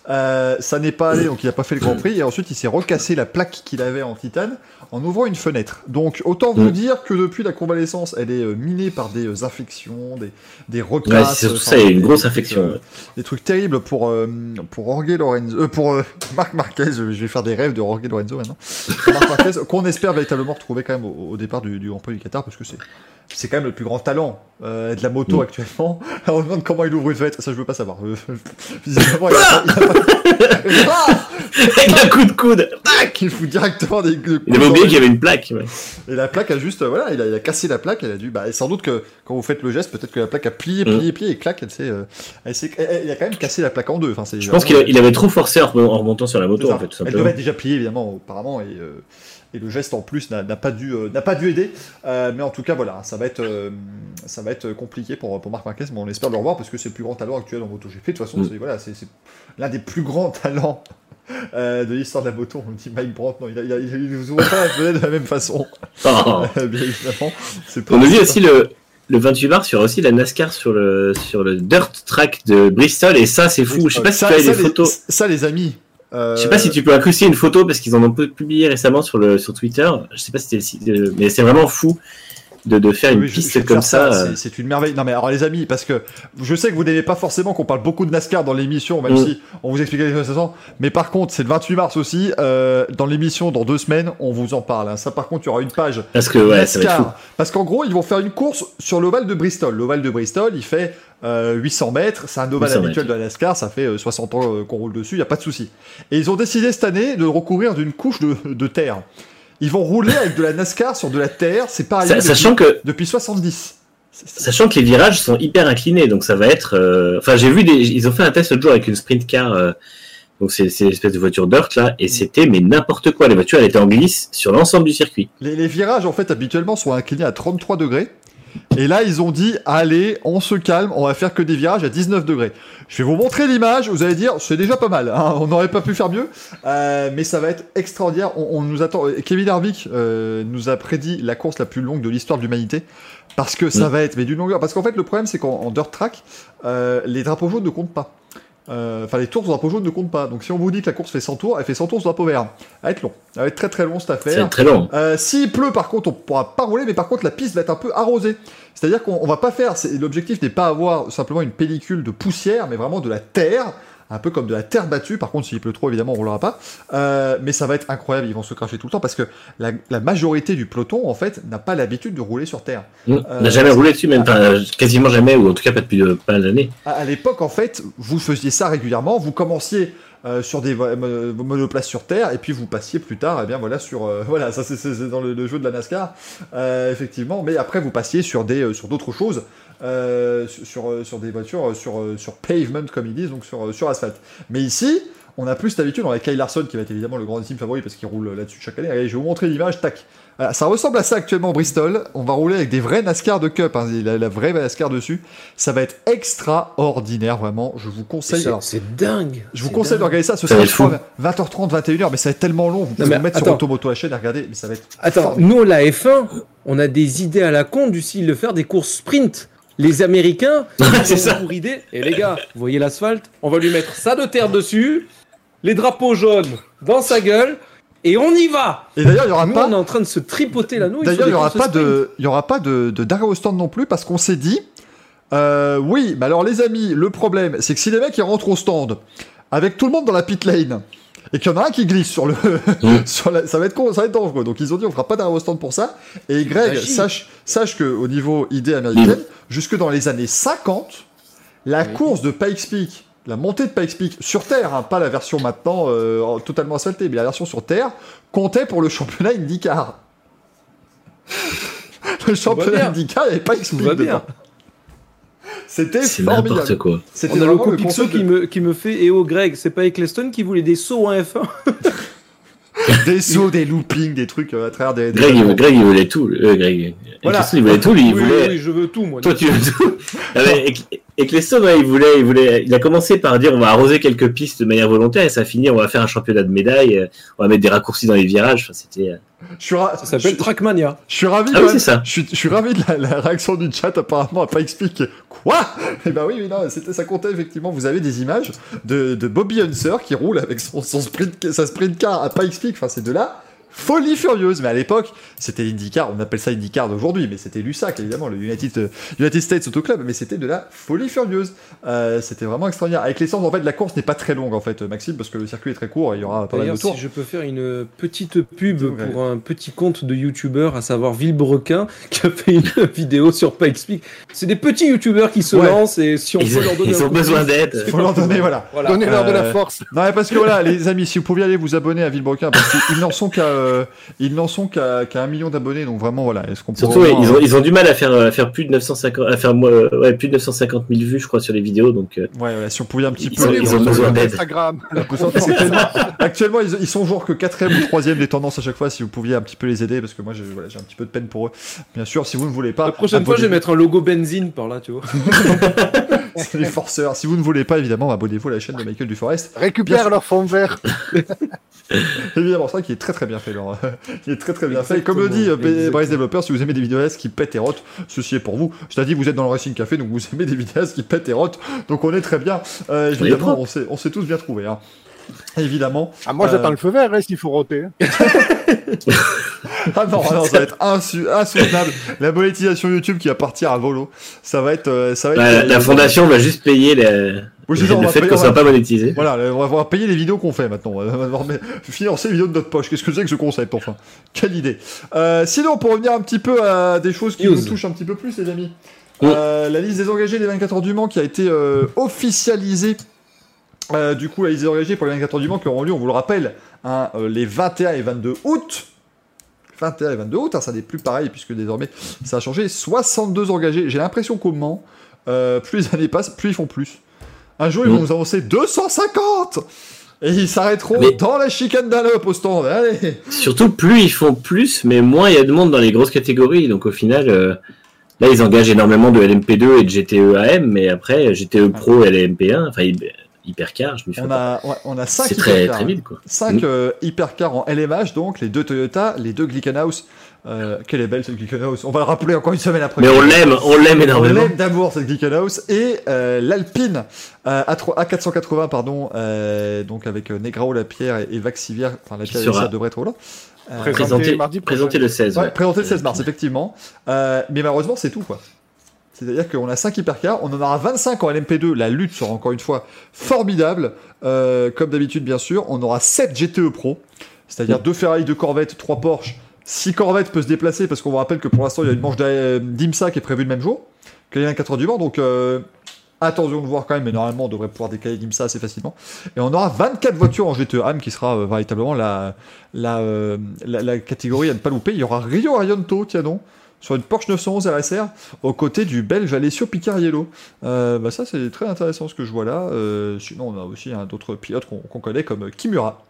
Euh, ça n'est pas allé, donc il n'a pas fait le Grand Prix. Et ensuite, il s'est recassé la plaque qu'il avait en titane en ouvrant une fenêtre. Donc, autant vous Mm. dire que depuis la convalescence, elle est euh, minée par des euh, infections, des, des Ouais, recasses. c'est surtout ça, il y a des- une grosse infection. ouais. des trucs terribles pour euh, pour Jorge Lorenzo, euh, pour euh, [laughs] Marc Marquez. Je vais faire des rêves de Jorge Lorenzo maintenant. Marc Marquez, [laughs] qu'on espère véritablement retrouver quand même au, au départ du, du Grand Prix du Qatar, parce que c'est c'est quand même le plus grand talent euh, de la moto Mm. actuellement. Alors, [laughs] on demande comment il ouvre une fenêtre, ça je veux pas savoir. Euh, Visiblement, il a pas- il a pas- Avec un coup de coude. Il fout directement des. des Il avait coups oublié qu'il y avait une plaque. ouais. et la plaque a juste, euh, voilà, il a, il a cassé la plaque, elle a dû, bah, sans doute que quand vous faites le geste, peut-être que la plaque a plié, plié, plié, et clac, elle s'est, euh, elle elle- elle- a quand même cassé la plaque en deux. Enfin, c'est Je pense qu'il vraiment- a- il avait trop forcé en remontant sur la moto, en fait, tout Elle simplement. devait être déjà pliée évidemment auparavant, et, euh, et le geste en plus n'a pas dû, euh, n'a pas dû aider. Euh, mais en tout cas, voilà, ça va être, euh, ça va être compliqué pour pour Marc Marquez, mais on espère le revoir parce que c'est le plus grand talent actuel en MotoGP. De toute façon, Mm. c'est voilà, c'est c'est l'un des plus grands talents. euh, de l'histoire de la moto, on dit Mike Brandt, non, il, a, il, a- il vous ouvre pas la fenêtre de la même façon, Oh. [laughs] bien évidemment. Pas- On a vu aussi le, le 28 mars, il y aura aussi la NASCAR sur le, sur le dirt track de Bristol, et ça, c'est fou. Je sais pas si tu as ça, des les, photos. ça, les amis. Euh, Je sais pas si tu peux incruster une photo parce qu'ils en ont pu- publié récemment sur le sur Twitter. Je sais pas si c'était euh, mais c'est vraiment fou de, de faire une oui, piste je comme ça. euh. c'est- une merveille. Non mais alors les amis, parce que je sais que vous n'aimez pas forcément qu'on parle beaucoup de NASCAR dans l'émission, même Mm. si on vous explique les situations. Mais par contre, c'est le 28 mars aussi. euh, dans l'émission, dans deux semaines, on vous en parle. hein. Ça, par contre, il y aura une page Parce que ouais, ça va être fou. NASCAR. Parce qu'en gros, ils vont faire une course sur l'ovale de Bristol. L'ovale de Bristol, il fait euh, 800 mètres. C'est un ovale 800 habituel de la NASCAR. Ça fait euh, 60 ans euh, qu'on roule dessus. Il n'y a pas de souci. Et ils ont décidé cette année de recouvrir d'une couche de, de terre. Ils vont rouler avec de la NASCAR sur de la terre. C'est Sa- arrivé Sachant depuis, que depuis 70. C'est- c'est- sachant que les virages sont hyper inclinés, donc ça va être. euh, Enfin, j'ai vu des. Ils ont fait un test l'autre jour avec une sprint car. euh, Donc c'est c'est l'espèce de voiture dirt là, et c'était mais n'importe quoi. Les voitures, elles étaient en glisse sur l'ensemble du circuit. Les, les virages, en fait, habituellement, sont inclinés à 33 degrés. Et là, ils ont dit, allez, on se calme, on va faire que des virages à 19 degrés. Je vais vous montrer l'image, vous allez dire, c'est déjà pas mal, hein, on n'aurait pas pu faire mieux, Euh, mais ça va être extraordinaire. On, on nous attend. Kevin Harvick euh, nous a prédit la course la plus longue de l'histoire de l'humanité, parce que ça va être, mais d'une longueur. Parce qu'en fait, le problème, c'est qu'en en dirt track, euh, les drapeaux jaunes ne comptent pas. Euh, Enfin, les tours sur drapeau jaune ne comptent pas. Donc, si on vous dit que la course fait 100 tours, elle fait 100 tours sur drapeau vert. Ça va être long. Ça va être très très long cette affaire. C'est très long. Euh, S'il pleut, par contre, on pourra pas rouler, mais par contre, la piste va être un peu arrosée. C'est-à-dire qu'on on va pas faire. L'objectif n'est pas avoir simplement une pellicule de poussière, mais vraiment de la terre. Un peu comme de la terre battue. Par contre, s'il pleut trop, évidemment, on roulera pas. Euh, mais ça va être incroyable. Ils vont se cracher tout le temps parce que la, la majorité du peloton, en fait, n'a pas l'habitude de rouler sur terre. On Euh, n'a jamais roulé dessus, même pas, quasiment jamais, ou en tout cas pas depuis de, pas mal d'années. À, à l'époque, en fait, vous faisiez ça régulièrement. Vous commenciez euh, sur des monoplaces sur terre, et puis vous passiez plus tard, et bien voilà, sur euh, [laughs] voilà, ça c'est- dans le, le jeu de la NASCAR, euh, effectivement. Mais après, vous passiez sur des euh, sur d'autres choses, euh, sur sur, euh, sur des voitures euh, sur sur pavement comme ils disent, donc sur sur asphalte. Mais ici. on a plus d'habitude, on a Kyle Larson qui va être évidemment le grand team favori parce qu'il roule là-dessus chaque année. Allez, je vais vous montrer l'image, tac. Voilà, ça ressemble à ça actuellement Bristol. On va rouler avec des vrais NASCAR de Cup, hein, la, la vraie NASCAR dessus. Ça va être extraordinaire, vraiment. Je vous conseille. C'est Alors, c'est dingue. je vous conseille de regarder ça. Ce Ça sera va je être crois, 20h30, 21h, mais ça va être tellement long. Vous pouvez vous mettre sur attends. Automoto HN et regarder, mais ça va être. Attends, formidable. nous, la F1, on a des idées à la con du style de faire des courses sprint. Les Américains, [laughs] c'est ça. pour idée. Et les gars, vous voyez l'asphalte On va lui mettre ça de terre dessus, les drapeaux jaunes dans sa gueule, et on y va Et d'ailleurs, il y aura Nous, pas. on est en train de se tripoter la nouille. D'ailleurs, il n'y aura pas de, il y aura pas de, de d'arrêt au stand non plus parce qu'on s'est dit, euh, oui, mais alors les amis, le problème, c'est que si les mecs ils rentrent au stand avec tout le monde dans la pit lane et qu'il y en a un qui glisse sur le, [laughs] Mm. sur la, ça va être con, ça va être dangereux. Donc ils ont dit on fera pas au stand pour ça. Et Greg, sache, sache que au niveau idée américaine, jusque dans les années 50, la Oui. course de Pikes Peak, la montée de Pikes Peak sur terre, hein, pas la version maintenant euh, totalement asphaltée, mais la version sur terre, comptait pour le championnat IndyCar. [laughs] le championnat. IndyCar, il n'y avait pas Peak dedans. C'était n'importe quoi. C'était On a le Pixo concept qui me, qui me fait Et oh Greg, c'est pas Eccleston qui voulait des sauts en F1 [laughs] des sauts, des loopings, des trucs euh, à travers des. des- Greg, il, Greg, il voulait tout. Euh, Greg. Voilà. Eccleston, il voulait tout, lui, il oui, voulait. oui, je veux tout, moi. Toi, tu veux tout. [laughs] Ouais, Ec- Eccleston, ouais, il voulait, il voulait, il a commencé par dire on va arroser quelques pistes de manière volontaire et ça finit, on va faire un championnat de médailles, euh, on va mettre des raccourcis dans les virages. Enfin, c'était. euh, Je suis, ra- Ça s'appelle je- Trackmania. Je suis ravi. Ah oui, c'est ça. Je suis, je suis ravi de la, la réaction du chat apparemment à pas expliquer. Quoi? Eh ben oui, mais non, c'était ça comptait effectivement. Vous avez des images de, de Bobby Unser qui roule avec son, son sprint, sa sprint car à Pikes Peak. Enfin, c'est de là. Folie furieuse, mais à l'époque, c'était l'IndyCar, on appelle ça IndyCar d'aujourd'hui, mais c'était l'USAC, évidemment, le United, euh, United States Auto Club, mais c'était de la folie furieuse. Euh, c'était vraiment extraordinaire. Avec l'essence, en fait, la course n'est pas très longue, en fait, Maxime, parce que le circuit est très court et il y aura pas mal de tours. si je peux faire une petite pub pour un petit compte de youtubeur, à savoir Villebrequin, [laughs] qui a fait une [laughs] vidéo sur Pikes Peak. C'est des petits youtubeurs qui se Ouais. lancent et si on Ils, peut leur donner ils ont besoin d'aide. c'est Faut leur donner, voilà. Voilà. Donnez-leur de la Euh, force. Non, mais parce que voilà, les amis, si vous pouviez aller vous abonner à Villebrequin, parce qu'ils n'en sont qu'à, euh, ils n'en sont qu'à, un million d'abonnés, donc vraiment, voilà. Est-ce qu'on pourrait Surtout, ils, ont, ils ont du mal à faire, à faire plus de 950, à faire euh, ouais, plus de 950 000 vues, je crois, sur les vidéos. Donc, euh, euh, Ouais, ouais, si on pouvait un petit Ils peu. ils ont besoin d'aide. Instagram? actuellement, actuellement, ils, ils sont genre que quatrième ou troisième des tendances à chaque fois. Si vous pouviez un petit peu les aider, parce que moi, j'ai, voilà, un petit peu de peine pour eux. Bien sûr, si vous ne voulez pas. La prochaine fois, je vais mettre un logo benzine par là, tu vois. [laughs] C'est les forceurs. Si vous ne voulez pas, évidemment, abonnez-vous à la chaîne de Michael Duforest. Récupère leur fond vert. [laughs] Évidemment, c'est vrai qu'il est très très bien fait. Laurent. Il est très très bien fait. Comme le dit euh. Bryce Developer, si vous aimez des vidéastes qui pètent et rotent, ceci est pour vous. Je t'ai dit, vous êtes dans le Racing Café, donc vous aimez des vidéastes qui pètent et rotent. Donc on est très bien. Euh, évidemment, on s'est, tous bien trouvés. Hein. Évidemment. Ah, moi, Euh, j'attends le feu vert, hein, s'il faut roter. [laughs] Ah non, non, ça va être insu- insoutenable. La monétisation YouTube qui va partir à volo. Ça va être. euh, ça va être la, la fondation va juste payer les- Oui, on le fait qu'on on soit pas monétisé. Voilà, on va payer les vidéos qu'on fait maintenant. On va financer les vidéos de notre poche. Qu'est-ce que c'est que ce concept, enfin? Quelle idée. Euh, sinon, pour revenir un petit peu à des choses qui News. nous touchent un petit peu plus, les amis. Oui. Euh, la liste des engagés des 24 heures du Mans qui a été euh, officialisée. Euh, du coup, la liste des engagés pour les 24 heures du Mans qui auront lieu, on vous le rappelle, hein, euh, les 21 et 22 août. 21 et 22 août, hein, ça n'est plus pareil puisque désormais ça a changé. 62 engagés. J'ai l'impression qu'au Mans, euh, plus les années passent, plus ils font plus. Un jour, ils vont Mm. nous annoncer 250 Et ils s'arrêteront Mais- dans la chicane d'Allop au stand. Allez Surtout, plus ils font plus, mais moins il y a de monde dans les grosses catégories. Donc au final, euh, là, ils engagent énormément de LMP2 et de GTE AM, mais après, GTE Pro et LMP1, enfin, hy- hypercar, je fais on a, ouais, on a 5 C'est très, très vite, quoi. 5 Mm. hypercars en LMH, donc les deux Toyota, les deux Glickenhaus. Euh, quelle est belle cette Glickenhaus. On va le rappeler encore une semaine après. Mais on l'aime, on l'aime On énormément. l'aime d'amour cette Glickenhaus. Et euh, l'Alpine euh, A3 A480, pardon, euh, donc avec euh, Negrao, Lapierre et, et Vaxivière. Enfin, Lapierre, ça devrait être là. Euh, Présenté Présenté, mardi présenté le 16. Ouais, ouais. présenté le 16 mars, effectivement. Euh, mais malheureusement, c'est tout, quoi. C'est-à-dire qu'on a 5 hypercars, on en aura 25 en LMP2. La lutte sera encore une fois formidable. Euh, comme d'habitude, bien sûr. On aura 7 GTE Pro, c'est-à-dire 2 Ferrari, 2 Corvette, 3 Porsche. 6 Corvette peut se déplacer parce qu'on vous rappelle que pour l'instant, il y a une manche d'IMSA qui est prévue le même jour que les 24 heures du Mans. Donc, euh, attention de voir quand même, mais normalement, on devrait pouvoir décaler l'IMSA assez facilement. Et on aura 24 voitures en GTE AM qui sera euh, véritablement la, la, la, la catégorie à ne pas louper. Il y aura Rio Arianto, tiens non. Sur une Porsche 911 RSR aux côtés du Belge Alessio Picariello. Euh, bah ça, c'est très intéressant ce que je vois là. Euh, sinon, on a aussi hein, d'autres pilotes qu'on connaît comme Kimura.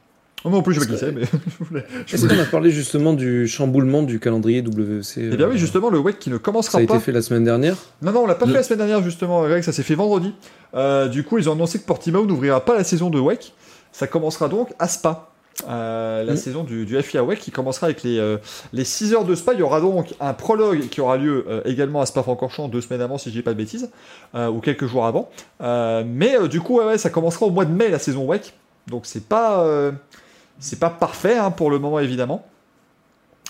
Oh, non plus, je sais pas qui c'est, mais [laughs] je voulais- Est-ce voulais- qu'on a parlé justement du chamboulement du calendrier WEC Eh bien euh, oui, justement, le WEC qui ne Ça commencera a été pas. fait la semaine dernière. Non, non, on l'a pas fait la semaine dernière, justement, Greg, ça s'est fait vendredi. Euh, du coup, ils ont annoncé que Portimao n'ouvrira pas la saison de WEC. Ça commencera donc à Spa. Euh, la Mm. saison du, du FIA WEC qui commencera avec les, euh, les 6 heures de Spa. Il y aura donc un prologue qui aura lieu euh, également à Spa-Francorchamps deux semaines avant, si je dis pas de bêtises, euh, ou quelques jours avant. Mais du coup, ouais, ouais, ça commencera au mois de mai la saison WEC. Donc c'est pas, c'est pas parfait hein, pour le moment, évidemment.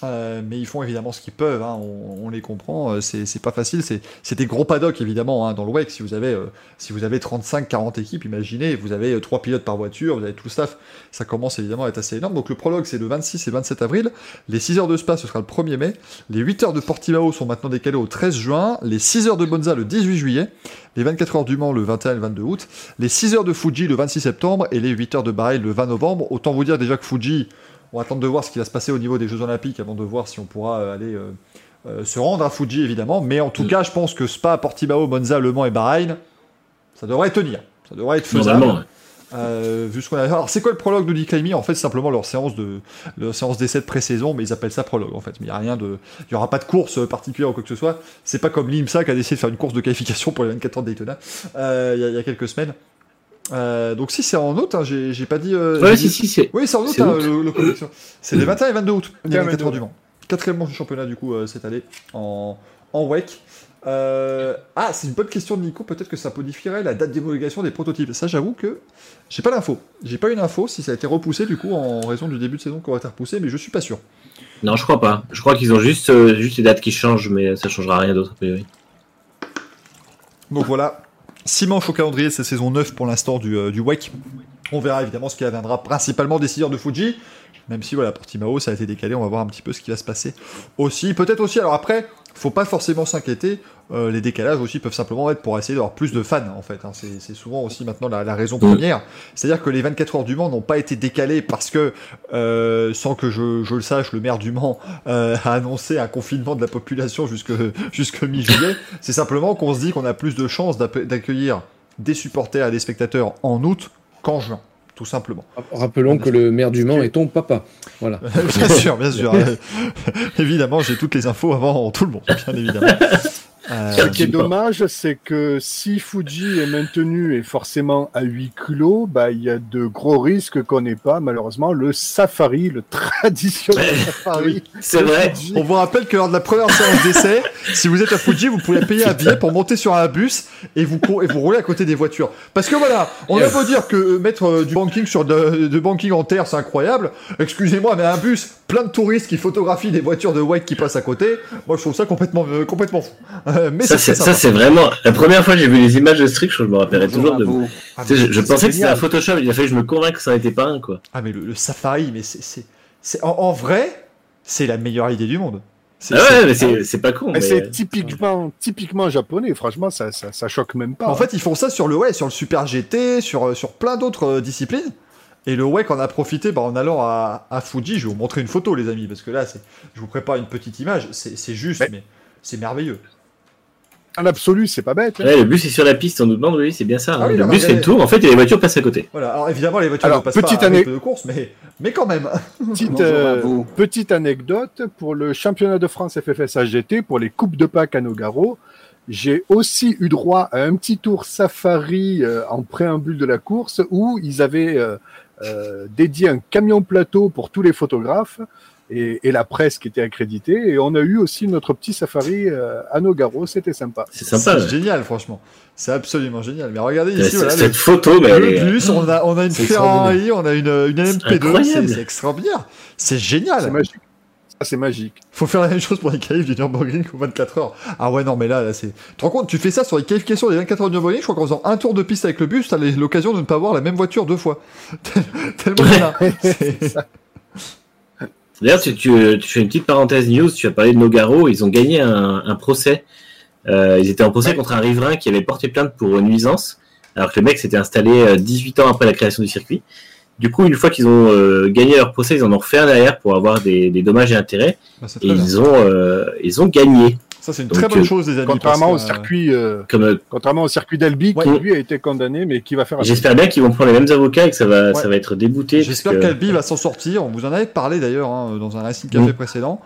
Euh, mais ils font évidemment ce qu'ils peuvent, hein, on, on les comprend, euh, c'est pas facile, c'est des gros paddocks évidemment hein, dans le WEC, si vous avez, euh, si vous avez 35-40 équipes, imaginez, vous avez 3 pilotes par voiture, vous avez tout le staff, ça commence évidemment à être assez énorme, donc le prologue c'est le 26 et 27 avril, les 6 heures de Spa ce sera le 1er mai, les 8 heures de Portimao sont maintenant décalées au 13 juin, les 6 heures de Monza le 18 juillet, les 24 heures du Mans le 21 et le 22 août, les 6 heures de Fuji le 26 septembre. Et les 8 heures de Bahreïn le 20 novembre, autant vous dire déjà que Fuji... On va attendre de voir ce qui va se passer au niveau des Jeux Olympiques avant de voir si on pourra euh, aller euh, euh, se rendre à Fuji évidemment. Mais en tout Mm. cas, je pense que Spa, Portimao, Monza, Le Mans et Bahreïn, ça devrait tenir. Ça devrait être faisable. Ouais. Euh, vu ce qu'on a. Alors, c'est quoi le prologue de Dick Laimi En fait, c'est simplement leur séance de leur séance d'essai de pré-saison, mais ils appellent ça prologue en fait. Mais il y a rien de, il y aura pas de course particulière ou quoi que ce soit. C'est pas comme l'IMSA qui a décidé de faire une course de qualification pour les 24 heures de Daytona euh, il y, a- il y a quelques semaines. Euh, donc si c'est en août, hein, j'ai pas dit. euh, Ouais, j'ai si, dit- si, c'est. oui, c'est en août, C'est hein, août. le, le collection. C'est les 21 et 22 août, les 21 et 24 heures 22. du Mans. Quatrième manche du championnat, du coup, euh, cette année, en, en WEC. Euh, ah, c'est une bonne question de Nico. Peut-être que ça modifierait la date d'homologation des prototypes. Ça, j'avoue que j'ai pas l'info. J'ai pas une info si ça a été repoussé, du coup, en raison du début de saison qui aurait été repoussé, mais je suis pas sûr. Non, je crois pas. Je crois qu'ils ont juste, juste les dates qui changent, mais ça changera rien d'autre a priori. Donc voilà, 6 manches au calendrier, c'est saison 9 pour l'instant du, euh, du WEC. On verra évidemment ce qui viendra principalement des 6 heures de Fuji. Même si voilà, Portimao ça a été décalé, on va voir un petit peu ce qui va se passer aussi. Peut-être aussi, alors après, faut pas forcément s'inquiéter. euh, les décalages aussi peuvent simplement être pour essayer d'avoir plus de fans en fait. hein. C'est souvent aussi maintenant la, la raison première. C'est-à-dire que les 24 heures du Mans n'ont pas été décalées parce que, euh, sans que je, je le sache, le maire du Mans euh, [laughs] a annoncé un confinement de la population jusque, [laughs] jusque mi-juillet. C'est simplement qu'on se dit qu'on a plus de chances d'accueillir des supporters et des spectateurs en août qu'en juin, tout simplement. Rappelons que le maire du Mans est ton papa. Voilà. [laughs] bien sûr, bien sûr. [laughs] Évidemment, j'ai toutes les infos avant tout le monde, bien évidemment. Euh, Ce qui est dommage, c'est que si Fuji est maintenu et forcément à huis clos, bah, il y a de gros risques qu'on n'ait pas, malheureusement, le safari, le [laughs] traditionnel safari. C'est vrai. Fuji. on vous rappelle que lors de la première séance d'essai, si vous êtes à Fuji, vous pouvez payer un billet pour monter sur un bus et vous, et vous rouler à côté des voitures. Parce que voilà, on a beau dire que euh, mettre euh, du banking sur de, de banking en terre, c'est incroyable. Excusez-moi, mais un bus plein de touristes qui photographient des voitures de WEC qui passent à côté, moi je trouve ça complètement, euh, complètement fou. Euh, [laughs] mais Ça, c'est ça, vraiment. La première fois que j'ai vu les images de Strix, je me rappellerai toujours de. Ah, Tu sais, je, pensais que c'était un Photoshop, il a fallu que je me convainque que ça n'était pas un, quoi. Ah mais le, le safari, mais c'est, en, en vrai, c'est la meilleure idée du monde. Ah ouais, mais c'est, c'est pas con. Mais Mais c'est typiquement, typiquement japonais, franchement, ça, ça, ça choque même pas. En fait, ils font ça sur le ouais, sur le Super GT, sur, euh, sur plein d'autres euh, disciplines. Et le WEC en a profité bah, en allant à, à Fuji. Je vais vous montrer une photo, les amis, parce que là, c'est, je vous prépare une petite image. C'est, c'est juste, mais, Mais- c'est merveilleux. En absolu, c'est pas bête. hein. Ouais, le bus est sur la piste, on nous demande, oui, c'est bien ça. Ah hein. oui, le bus fait le tour, en fait, et les voitures passent à côté. Voilà. Alors évidemment, les voitures Alors, ne passent petite pas année- de course, mais, mais quand même. [laughs] Petite, euh, petite anecdote pour le championnat de France FFS AGT pour les coupes de Pâques à Nogaro. J'ai aussi eu droit à un petit tour safari euh, en préambule de la course où ils avaient euh, euh, dédié un camion plateau pour tous les photographes et, et la presse qui était accréditée. Et on a eu aussi notre petit safari euh, à Nogaro. C'était sympa. C'est sympa. C'est génial, franchement. C'est absolument génial. Mais regardez ici, voilà, Cette le- photo, mais le est. bus, on a, on a une Ferrari, on a une, une LMP2, c'est, incroyable. c'est extraordinaire. C'est génial. magique. C'est magique. Faut faire la même chose pour les qualifs du Nürburgring aux 24 heures. Ah ouais, non, mais là, là c'est. Tu te rends compte, tu fais ça sur les qualifications des 24 heures du Nürburgring, je crois qu'en faisant un tour de piste avec le bus, t'as l'occasion de ne pas voir la même voiture deux fois. [laughs] Tellement. [laughs] C'est- D'ailleurs, tu, tu, tu fais une petite parenthèse news, tu as parlé de Nogaro, ils ont gagné un, un procès. Euh, ils étaient en procès Ouais. contre un riverain qui avait porté plainte pour nuisance, alors que le mec s'était installé euh, 18 ans après la création du circuit. Du coup, une fois qu'ils ont euh, gagné leur procès, ils en ont refait un derrière pour avoir des, des dommages et intérêts. Bah, Et bien. ils ont, euh, ils ont gagné. Ça, c'est une Donc, très bonne euh, chose, les amis. Contrairement au parce que, euh, circuit, euh, Comme, euh, contrairement au circuit d'Albi, qui lui a été condamné, mais qui va faire. J'espère bien qu'ils vont prendre les mêmes avocats et que ça va, Ouais. ça va être débouté. J'espère qu'Albi va s'en sortir. On vous en avait parlé d'ailleurs hein, dans un Racing Café Mm. précédent.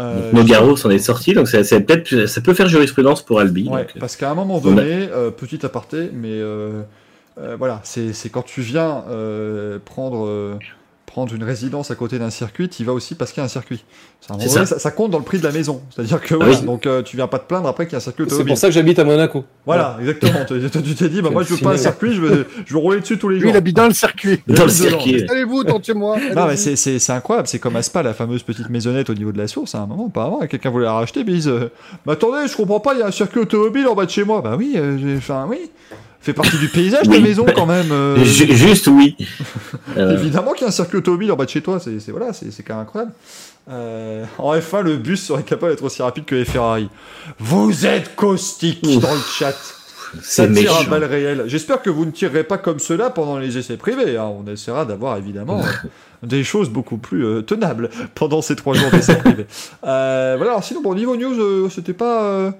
Euh, Nogaro s'en est sorti, donc ça, ça peut faire jurisprudence pour Albi. Ouais, donc, euh, parce qu'à un moment donné, euh, petit aparté, mais euh, euh, voilà, c'est c'est quand tu viens euh, prendre, euh, prendre une résidence à côté d'un circuit, tu y vas aussi parce qu'il y a un circuit. C'est à un ça. ça. ça compte dans le prix de la maison. C'est-à-dire que Ah voilà, oui. donc euh, tu viens pas te plaindre après qu'il y a un circuit C'est automobile. pour ça que j'habite à Monaco. Voilà, exactement. [laughs] tu t'es dit, bah, moi je veux pas un circuit, je veux, je veux rouler dessus tous les Lui, jours. il habite dans le circuit. Il Dans le circuit. Allez-vous, tentez-moi. Non, mais c'est- incroyable, c'est comme Aspa, la fameuse petite maisonnette au niveau de la source. À un moment, apparemment, quelqu'un voulait la racheter, mais ils disent euh, Mais attendez, je comprends pas, il y a un circuit automobile en bas de chez moi. Bah oui, euh, j'ai- enfin, oui. Fait partie du paysage, ta Oui. maison, quand même. euh. Ju- Juste oui. [laughs] Euh, Évidemment qu'il y a un circuit automobile en bas de chez toi, c'est voilà, c'est quand même incroyable. Euh, en F1, le bus serait capable d'être aussi rapide que les Ferrari. Vous êtes caustique Ouf. dans le chat. Ça tire à méchant. balles réelles. J'espère que vous ne tirerez pas comme cela pendant les essais privés. hein. On essaiera d'avoir évidemment [laughs] euh, des choses beaucoup plus euh, tenables pendant ces trois jours d'essais privés. [laughs] Voilà. Alors sinon, bon, niveau news, c'était pas.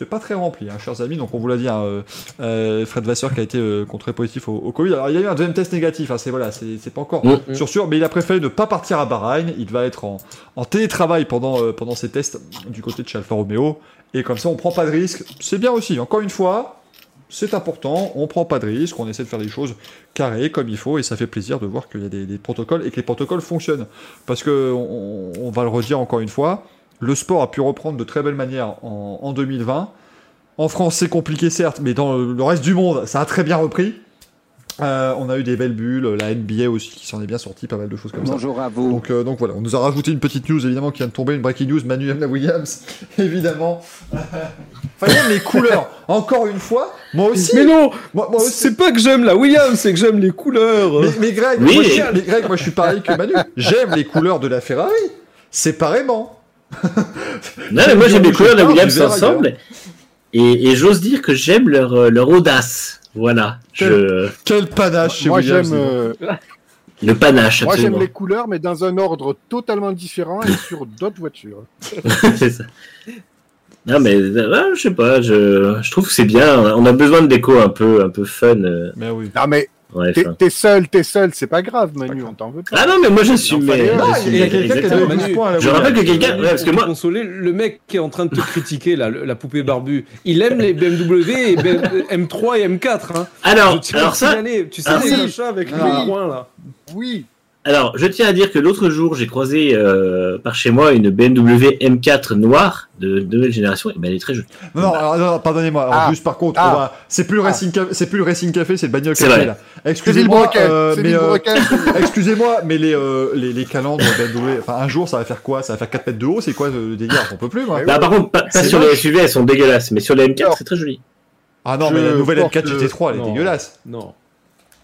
C'était pas très rempli, hein, chers amis. Donc on vous l'a dit, hein, euh, euh, Fred Vasseur qui a été euh, contré positif au, au Covid. Alors il y a eu un deuxième test négatif. hein, c'est voilà, c'est pas encore Mm. sûr sûr, mais il a préféré ne pas partir à Bahreïn. Il va être en, en télétravail pendant euh, pendant ces tests du côté de chez Alfa Romeo. Et comme ça, on prend pas de risque. C'est bien aussi. Encore une fois, c'est important. On prend pas de risque. On essaie de faire des choses carrées comme il faut. Et ça fait plaisir de voir qu'il y a des, des protocoles et que les protocoles fonctionnent. Parce que on, on va le redire encore une fois. Le sport a pu reprendre de très belle manière en, en 2020. En France, c'est compliqué certes, mais dans le reste du monde, ça a très bien repris. Euh, on a eu des belles bulles, la NBA aussi qui s'en est bien sortie, pas mal de choses comme ça. Bonjour à vous. Donc, euh, donc voilà, on nous a rajouté une petite news évidemment qui vient de tomber, une breaking news, Manu aime la [laughs] Williams, évidemment. enfin, il aime les couleurs. Encore une fois, moi aussi. Mais non, moi, moi aussi. c'est pas que j'aime la Williams, c'est que j'aime les couleurs. Mais, mais Greg, Oui. moi, je, mais Greg, moi je suis pareil que Manu. J'aime les couleurs de la Ferrari, séparément. Non, mais moi j'aime les du couleurs de la Williams ensemble. Et, et j'ose dire que j'aime leur, euh, leur audace. Voilà. Je... Quel panache Moi, j'aime, euh, [laughs] Le panache, moi, j'aime les couleurs, mais dans un ordre totalement différent et sur d'autres voitures. [laughs] c'est ça. Non, mais euh, je sais pas, je, je trouve que c'est bien. On a besoin de déco un peu, un peu fun. euh, Mais oui. Non, mais ouais, t'es seul, t'es seul, c'est pas grave, Manu, on t'en veut pas. Ah non, mais moi mais- Ah, j'assume, il y a quelqu'un qui a donné 12 points à la Je rappelle que quelqu'un, ouais, parce que Pour moi, te consoler, le mec qui est en train de te critiquer, là, la poupée barbu, il aime les BMW et BM- M3 et M4. Hein. alors, Je alors ça, tu sais alors les avec Ah. le coin là. Oui, alors, je tiens à dire que l'autre jour, j'ai croisé euh, par chez moi une BMW M4 noire de, nouvelle génération. Et ben, elle est très jolie. Non, non, alors, non, pardonnez-moi. Alors, Ah. juste par contre, Ah. va- c'est plus le Racing Café, c'est plus le Racing Café, c'est le bagnole café vrai. là. c'est Excusez-moi, euh, mais euh, [laughs] excusez-moi, mais les, euh, les les calandres BMW, enfin un jour ça va faire quoi? Ça va faire 4 mètres de haut, c'est quoi le délire? On peut plus moi. Ouais, Bah, par contre, pas, sur les SUV, elles sont dégueulasses, mais sur les M4, Alors, c'est très joli. Ah non, Je mais la nouvelle porte M4 le- GT3, elle est Non. dégueulasse. Non.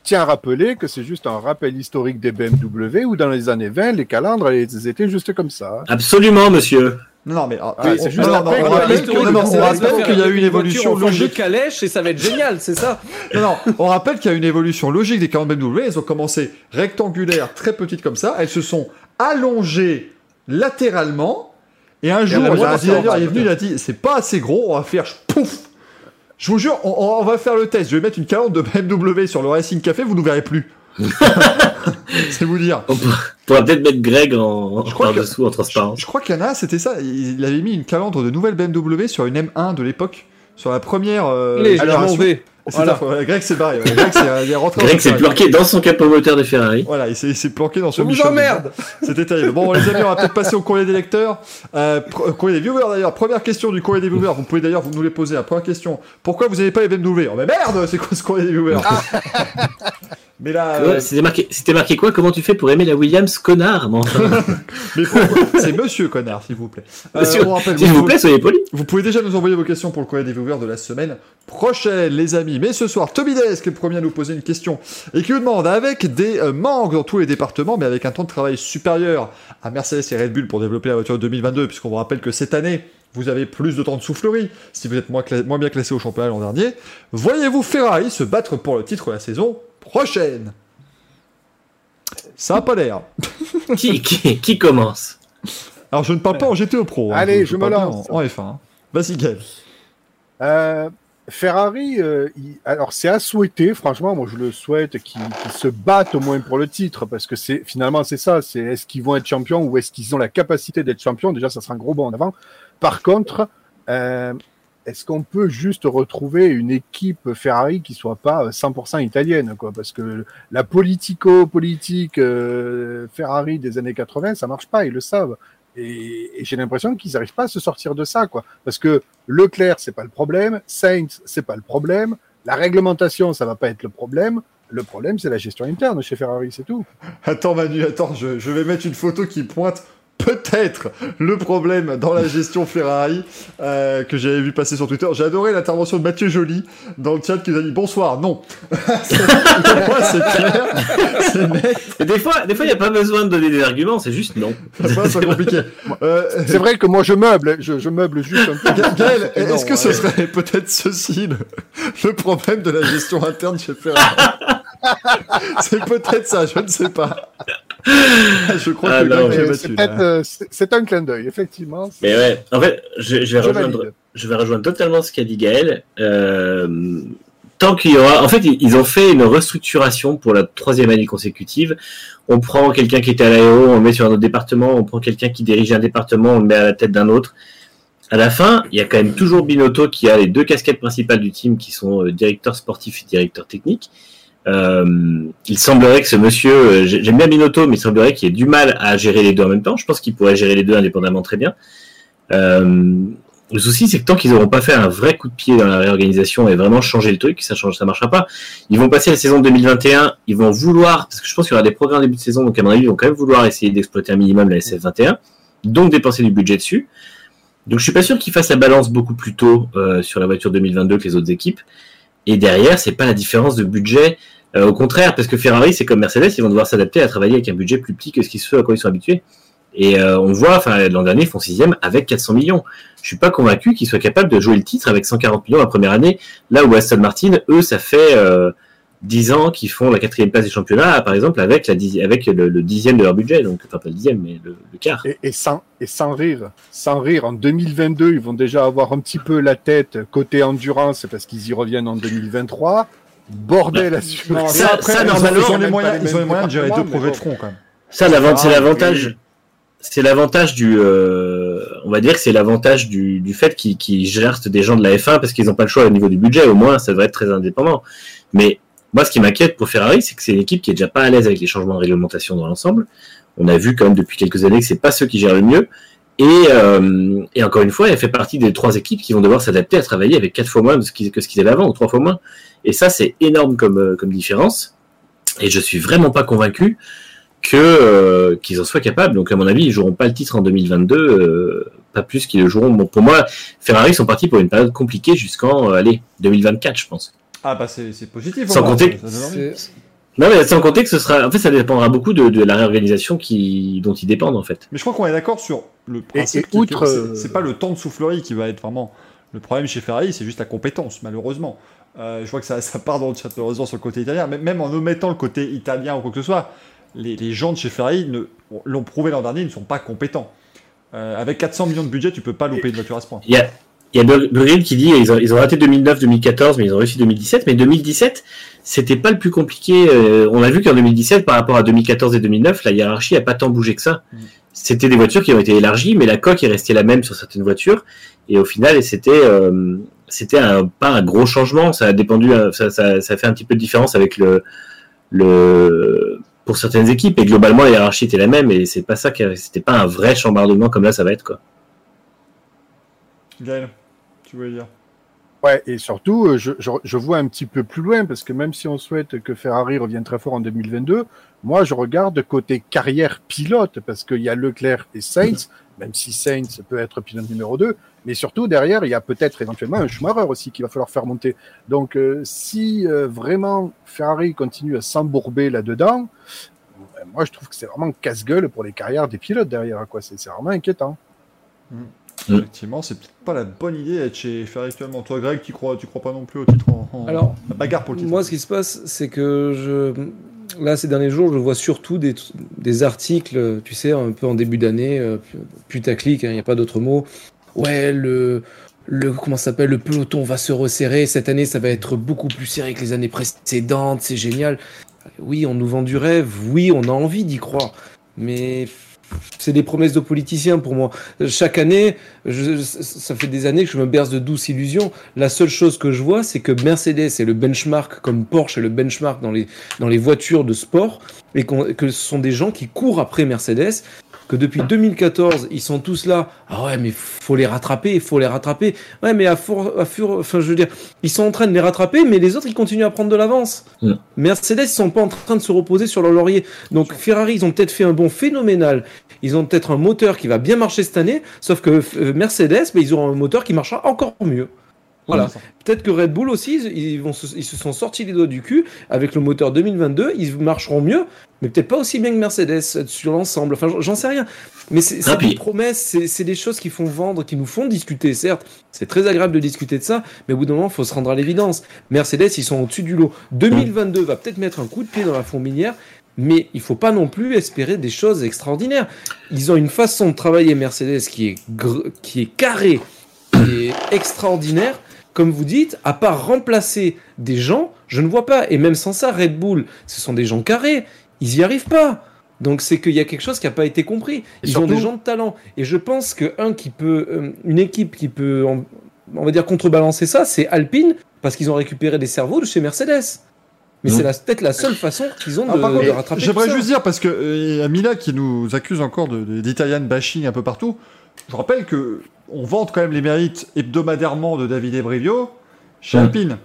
Tiens à rappeler que c'est juste un rappel historique des BMW où dans les années 20, les calandres, elles étaient juste comme ça. Absolument, monsieur. Non, non, mais ah, on- c'est juste non, non, après on qu'il y a rappelle qu'il y a eu une évolution logique. calèche et ça va être génial, c'est ça? Non, non, on rappelle qu'il y a une évolution logique des calandres BMW. Elles ont commencé rectangulaires, très petites comme ça. Elles se sont allongées latéralement. Et un jour, il est venu, il a dit c'est pas assez gros, on va faire pouf. Je vous jure, on, on va faire le test. Je vais mettre une calandre de BMW sur le Racing Café, vous ne verrez plus. [laughs] c'est vous dire. On pourra- peut-être mettre Greg en, Je crois en que- dessous en Je, transparence. je crois qu'il y en a, c'était ça. Il, il avait mis une calandre de nouvelle BMW sur une M1 de l'époque, sur la première. euh, Légèrement génération. Voilà. Greg s'est barré. ouais. Greg s'est rentré Greg planqué dans son capot moteur de Ferrari. Voilà, il s'est planqué dans son Michel emmerde C'était terrible. Bon, les amis, on va peut-être passer au courrier des lecteurs. Euh, pr- courrier des viewers d'ailleurs. Première question du courrier des viewers. Vous pouvez d'ailleurs vous nous les poser. La première question. Pourquoi vous n'avez pas les BMW Oh mais merde, c'est quoi ce courrier des viewers? Mais là, euh, C'était marqué, c'était marqué quoi? Comment tu fais pour aimer la Williams, connard? [laughs] Mais C'est Monsieur Connard, s'il vous plaît. Euh, S'il vous plaît, soyez poli. Vous pouvez déjà nous envoyer vos questions pour le courrier des viewers de la semaine prochaine, les amis. Mais ce soir, Toby Des qui est le premier à nous poser une question et qui nous demande, avec des euh, manques dans tous les départements, mais avec un temps de travail supérieur à Mercedes et Red Bull pour développer la voiture de 2022, puisqu'on vous rappelle que cette année, vous avez plus de temps de soufflerie si vous êtes moins, moins bien classé au championnat l'an dernier. Voyez-vous Ferrari se battre pour le titre la saison? Prochaine Ça a pas l'air. [laughs] qui, qui, qui commence? Alors, je ne parle pas en GTE Pro. hein, Allez, je me parle bien lance. En, en F1. hein. Vas-y, Gaël. Euh, Ferrari, euh, il- alors c'est à souhaiter, franchement, moi je le souhaite qu'ils qu'ils se battent au moins pour le titre, parce que c'est finalement c'est ça, c'est est-ce qu'ils vont être champions ou est-ce qu'ils ont la capacité d'être champions? Déjà, ça sera un gros bond en avant. Par contre, euh, est-ce qu'on peut juste retrouver une équipe Ferrari qui soit pas euh, 100% italienne, quoi? Parce que la politico-politique euh, Ferrari des années 80, ça marche pas, ils le savent. Et, j'ai l'impression qu'ils n'arrivent pas à se sortir de ça, quoi. Parce que Leclerc, c'est pas le problème. Sainz, c'est pas le problème. La réglementation, ça va pas être le problème. Le problème, c'est la gestion interne chez Ferrari, c'est tout. Attends, Manu, attends, je vais mettre une photo qui pointe peut-être le problème dans la gestion Ferrari euh, que j'avais vu passer sur Twitter. J'ai adoré l'intervention de Mathieu Joly dans le chat qui nous a dit bonsoir. Non, [laughs] C'est- clair, net, Et Des fois, des fois, il n'y a pas besoin de donner des arguments, c'est juste non. c'est compliqué. Euh, C'est vrai que moi, je meuble, je, je meuble juste un peu. Gaël, est-ce que ce serait peut-être ceci le, le problème de la gestion interne chez Ferrari? C'est peut-être ça, je ne sais pas. [laughs] Je crois Ah que non, c'est là. euh, c'est un clin d'œil, effectivement. Mais ouais, en fait, je, je vais, Je rejoindre, valide. je vais rejoindre totalement ce qu'a dit Gaël. Euh, tant qu'il y aura, en fait, ils ils ont fait une restructuration pour la troisième année consécutive. On prend quelqu'un qui était à l'AEO, on le met sur un autre département, on prend quelqu'un qui dirige un département, on le met à la tête d'un autre. À la fin, il y a quand même toujours Binotto qui a les deux casquettes principales du team, qui sont euh, directeur sportif et directeur technique. Euh, il semblerait que ce monsieur, euh, j'ai- j'aime bien Binotto, mais il semblerait qu'il ait du mal à gérer les deux en même temps. Je pense qu'il pourrait gérer les deux indépendamment très bien. Euh, le souci, c'est que tant qu'ils n'auront pas fait un vrai coup de pied dans la réorganisation et vraiment changer le truc, ça change, ça marchera pas. Ils vont passer la saison 2021, ils vont vouloir, parce que je pense qu'il y aura des progrès en début de saison, donc à mon avis, ils vont quand même vouloir essayer d'exploiter un minimum la SF21, donc dépenser du budget dessus. Donc je suis pas sûr qu'ils fassent la balance beaucoup plus tôt sur la voiture 2022 que les autres équipes. Et derrière, c'est pas la différence de budget. Euh, au contraire, parce que Ferrari, c'est comme Mercedes, ils vont devoir s'adapter à travailler avec un budget plus petit que ce qu'ils ce à quoi ils sont habitués. Et euh, on voit, enfin l'an dernier, ils font sixième avec 400 millions. Je suis pas convaincu qu'ils soient capables de jouer le titre avec 140 millions la première année. Là où Aston Martin, eux, ça fait euh, 10 ans qu'ils font la quatrième place du championnat, par exemple, avec, le, dixième de leur budget. Donc, enfin pas le dixième, mais le, quart. Et, sans, et sans rire, sans rire, en 2022, ils vont déjà avoir un petit peu la tête côté endurance parce qu'ils y reviennent en non Bordel à Non, Ça- après, ça, ils ont- normalement, ils ont les moyens, ils ont les moyens de gérer deux projets de front quand même. Ça, l'avant- c'est Ah, l'avantage. C'est l'avantage du, euh, on va dire que c'est l'avantage du, du fait qu'ils qu'ils gèrent des gens de la F1 parce qu'ils n'ont pas le choix au niveau du budget. Au moins, ça devrait être très indépendant. Mais moi, ce qui m'inquiète pour Ferrari, c'est que c'est une équipe qui est déjà pas à l'aise avec les changements de réglementation dans l'ensemble. On a vu quand même depuis quelques années que c'est pas ceux qui gèrent le mieux. Et, euh, et encore une fois, elle fait partie des trois équipes qui vont devoir s'adapter à travailler avec quatre fois moins de ce qu'ils- que ce qu'ils avaient avant, ou trois fois moins. Et ça, c'est énorme comme, euh, comme différence. Et je suis vraiment pas convaincu que euh, qu'ils en soient capables. Donc à mon avis, ils joueront pas le titre en 2022, euh, pas plus qu'ils le joueront. Bon, pour moi, Ferrari sont partis pour une période compliquée jusqu'en euh, allez 2024, je pense. Ah bah c'est c'est positif. Sans compter ça- ça Non, mais sans compter que ce sera, en fait, ça dépendra beaucoup de, de la réorganisation qui dont ils dépendent en fait. Mais je crois qu'on est d'accord sur le principe. et qui- outre, euh, c'est pas le temps de soufflerie qui va être vraiment le problème chez Ferrari, c'est juste la compétence, malheureusement. Euh, je vois que ça, ça part dans le chat malheureusement sur le côté italien, mais même en omettant le côté italien ou quoi que ce soit, les, les gens de chez Ferrari ne- l'ont prouvé l'an dernier, ils ne sont pas compétents. Euh, avec 400 millions de budget, tu peux pas louper une voiture à ce point. Il y a, il y a qui dit ils ont, ils ont raté 2009-2014, mais ils ont réussi 2017. Mais 2017, c'était pas le plus compliqué. Euh, on a vu qu'en 2017, par rapport à 2014 et 2009, la hiérarchie a pas tant bougé que ça. Mm. C'était des voitures qui ont été élargies, mais la coque est restée la même sur certaines voitures. Et au final, c'était euh, c'était un, pas un gros changement. Ça a dépendu, euh, ça, ça, ça fait un petit peu de différence avec le le pour certaines équipes. Et globalement, la hiérarchie était la même. Et c'est pas ça, qui- c'était pas un vrai chambardement comme là, ça va être quoi. Gaël, tu voulais dire? Ouais, et surtout, euh, je, je, je vois un petit peu plus loin, parce que même si on souhaite que Ferrari revienne très fort en 2022, moi, je regarde côté carrière pilote, parce qu'il y a Leclerc et Sainz, même si Sainz peut être pilote numéro 2, mais surtout, derrière, il y a peut-être éventuellement un Schumacher aussi qu'il va falloir faire monter. Donc, euh, si euh, vraiment Ferrari continue à s'embourber là-dedans, moi, je trouve que c'est vraiment casse-gueule pour les carrières des pilotes derrière, quoi. C'est c'est vraiment inquiétant. Mm. Effectivement, c'est peut-être pas la bonne idée d'être chez Ferrari actuellement. Toi, Greg, tu crois, tu crois pas non plus au titre en, en- Alors, la bagarre pour le titre Moi, ce qui se passe, c'est que je, là, ces derniers jours, je vois surtout des, des articles, tu sais, un peu en début d'année, euh, putaclic, il n'y a pas d'autre mot. Ouais, le, le comment ça s'appelle, le peloton va se resserrer. Cette année, ça va être beaucoup plus serré que les années précédentes. C'est génial. Oui, on nous vend du rêve. Oui, on a envie d'y croire. Mais c'est des promesses de politiciens pour moi. Chaque année, ça fait des années que je me berce de douces illusions. La seule chose que je vois, c'est que Mercedes est le benchmark, comme Porsche est le benchmark dans les, dans les voitures de sport, et que ce sont des gens qui courent après Mercedes, que depuis 2014, ils sont tous là. Ah ouais, mais faut les rattraper, il faut les rattraper. Ouais, mais à, fur, à fur, enfin, je veux dire, ils sont en train de les rattraper, mais les autres, ils continuent à prendre de l'avance. Mm. Mercedes, ils sont pas en train de se reposer sur leur laurier. Donc, Ferrari, ils ont peut-être fait un bon phénoménal. Ils ont peut-être un moteur qui va bien marcher cette année, sauf que euh, Mercedes, mais ils auront un moteur qui marchera encore mieux. Voilà. Peut-être que Red Bull aussi, ils, vont se, ils se sont sortis les doigts du cul avec le moteur 2022, ils marcheront mieux, mais peut-être pas aussi bien que Mercedes sur l'ensemble. Enfin, j'en sais rien. Mais c'est des promesses, c'est des choses qui font vendre, qui nous font discuter, certes. C'est très agréable de discuter de ça, mais au bout d'un moment, il faut se rendre à l'évidence. Mercedes, ils sont au-dessus du lot. 2022 va peut-être mettre un coup de pied dans la fourmilière, mais il faut pas non plus espérer des choses extraordinaires. Ils ont une façon de travailler Mercedes qui est, gr- qui est carrée, qui est extraordinaire. Comme vous dites, à part remplacer des gens, je ne vois pas. Et même sans ça, Red Bull, ce sont des gens carrés. Ils y arrivent pas. Donc c'est qu'il y a quelque chose qui n'a pas été compris. Ils ont des gens de talent. Et je pense que un qui peut, euh, une équipe qui peut, on va dire contrebalancer ça, c'est Alpine parce qu'ils ont récupéré des cerveaux de chez Mercedes. Mais c'est peut-être la seule façon qu'ils ont Ah, de, rattraper. J'aimerais juste dire, parce que euh, y a Mila qui nous accuse encore d'Italian bashing un peu partout, je rappelle que on vante quand même les mérites hebdomadairement de David Ebrevio chez. Alpine.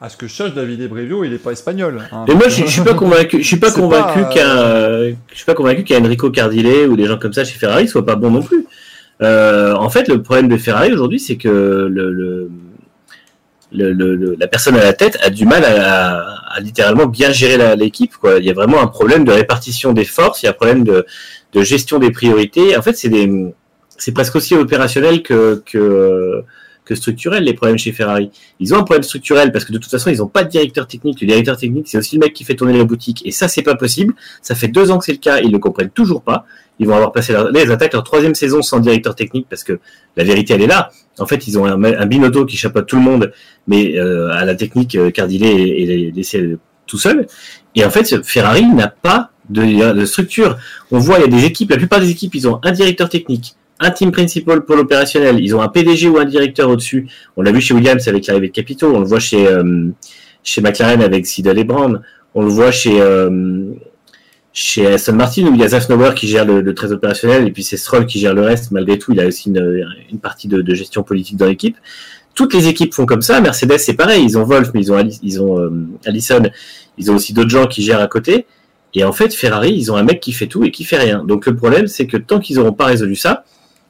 À ce que je sache, David Ebrevio, il est pas espagnol. hein. Et moi, je, je suis pas convaincu. Je suis pas convaincu qu'un, euh, je suis pas convaincu qu'Enrico Cardile ou des gens comme ça chez Ferrari soient pas bons non plus. Euh, en fait, le problème de Ferrari aujourd'hui, c'est que le, le, le- la personne à la tête a du mal à, à- à littéralement bien gérer l'équipe. Il y a vraiment un problème de répartition des forces, il y a un problème de, de gestion des priorités. En fait, c'est des, c'est presque aussi opérationnel que, que, que structurel les problèmes chez Ferrari. Ils ont un problème structurel parce que de toute façon, ils n'ont pas de directeur technique. Le directeur technique, c'est aussi le mec qui fait tourner la boutique. Et ça, c'est pas possible. Ça fait deux ans que c'est le cas. Ils le comprennent toujours pas. Ils vont avoir passé leur, là, ils attaquent leur troisième saison sans directeur technique parce que la vérité, elle est là. En fait, ils ont un, un Binotto qui chapeaute tout le monde, mais euh, à la technique, euh, Cardile est, est laissé tout seul. Et en fait, Ferrari n'a pas de, de structure. On voit, il y a des équipes, la plupart des équipes, ils ont un directeur technique, un team principal pour l'opérationnel, ils ont un PDG ou un directeur au-dessus. On l'a vu chez Williams avec l'arrivée de Capito, on le voit chez, euh, chez McLaren avec Sidal et Brown, on le voit chez, euh, chez Aston Martin où il y a Zafnauer qui gère le, le très opérationnel et puis c'est Stroll qui gère le reste. Malgré tout, il a aussi une, une partie de, de gestion politique dans l'équipe. Toutes les équipes font comme ça. Mercedes, c'est pareil. Ils ont Wolf, mais ils ont, ils ont euh, Allison. Ils ont aussi d'autres gens qui gèrent à côté. Et en fait, Ferrari, ils ont un mec qui fait tout et qui fait rien. Donc le problème, c'est que tant qu'ils n'auront pas résolu ça,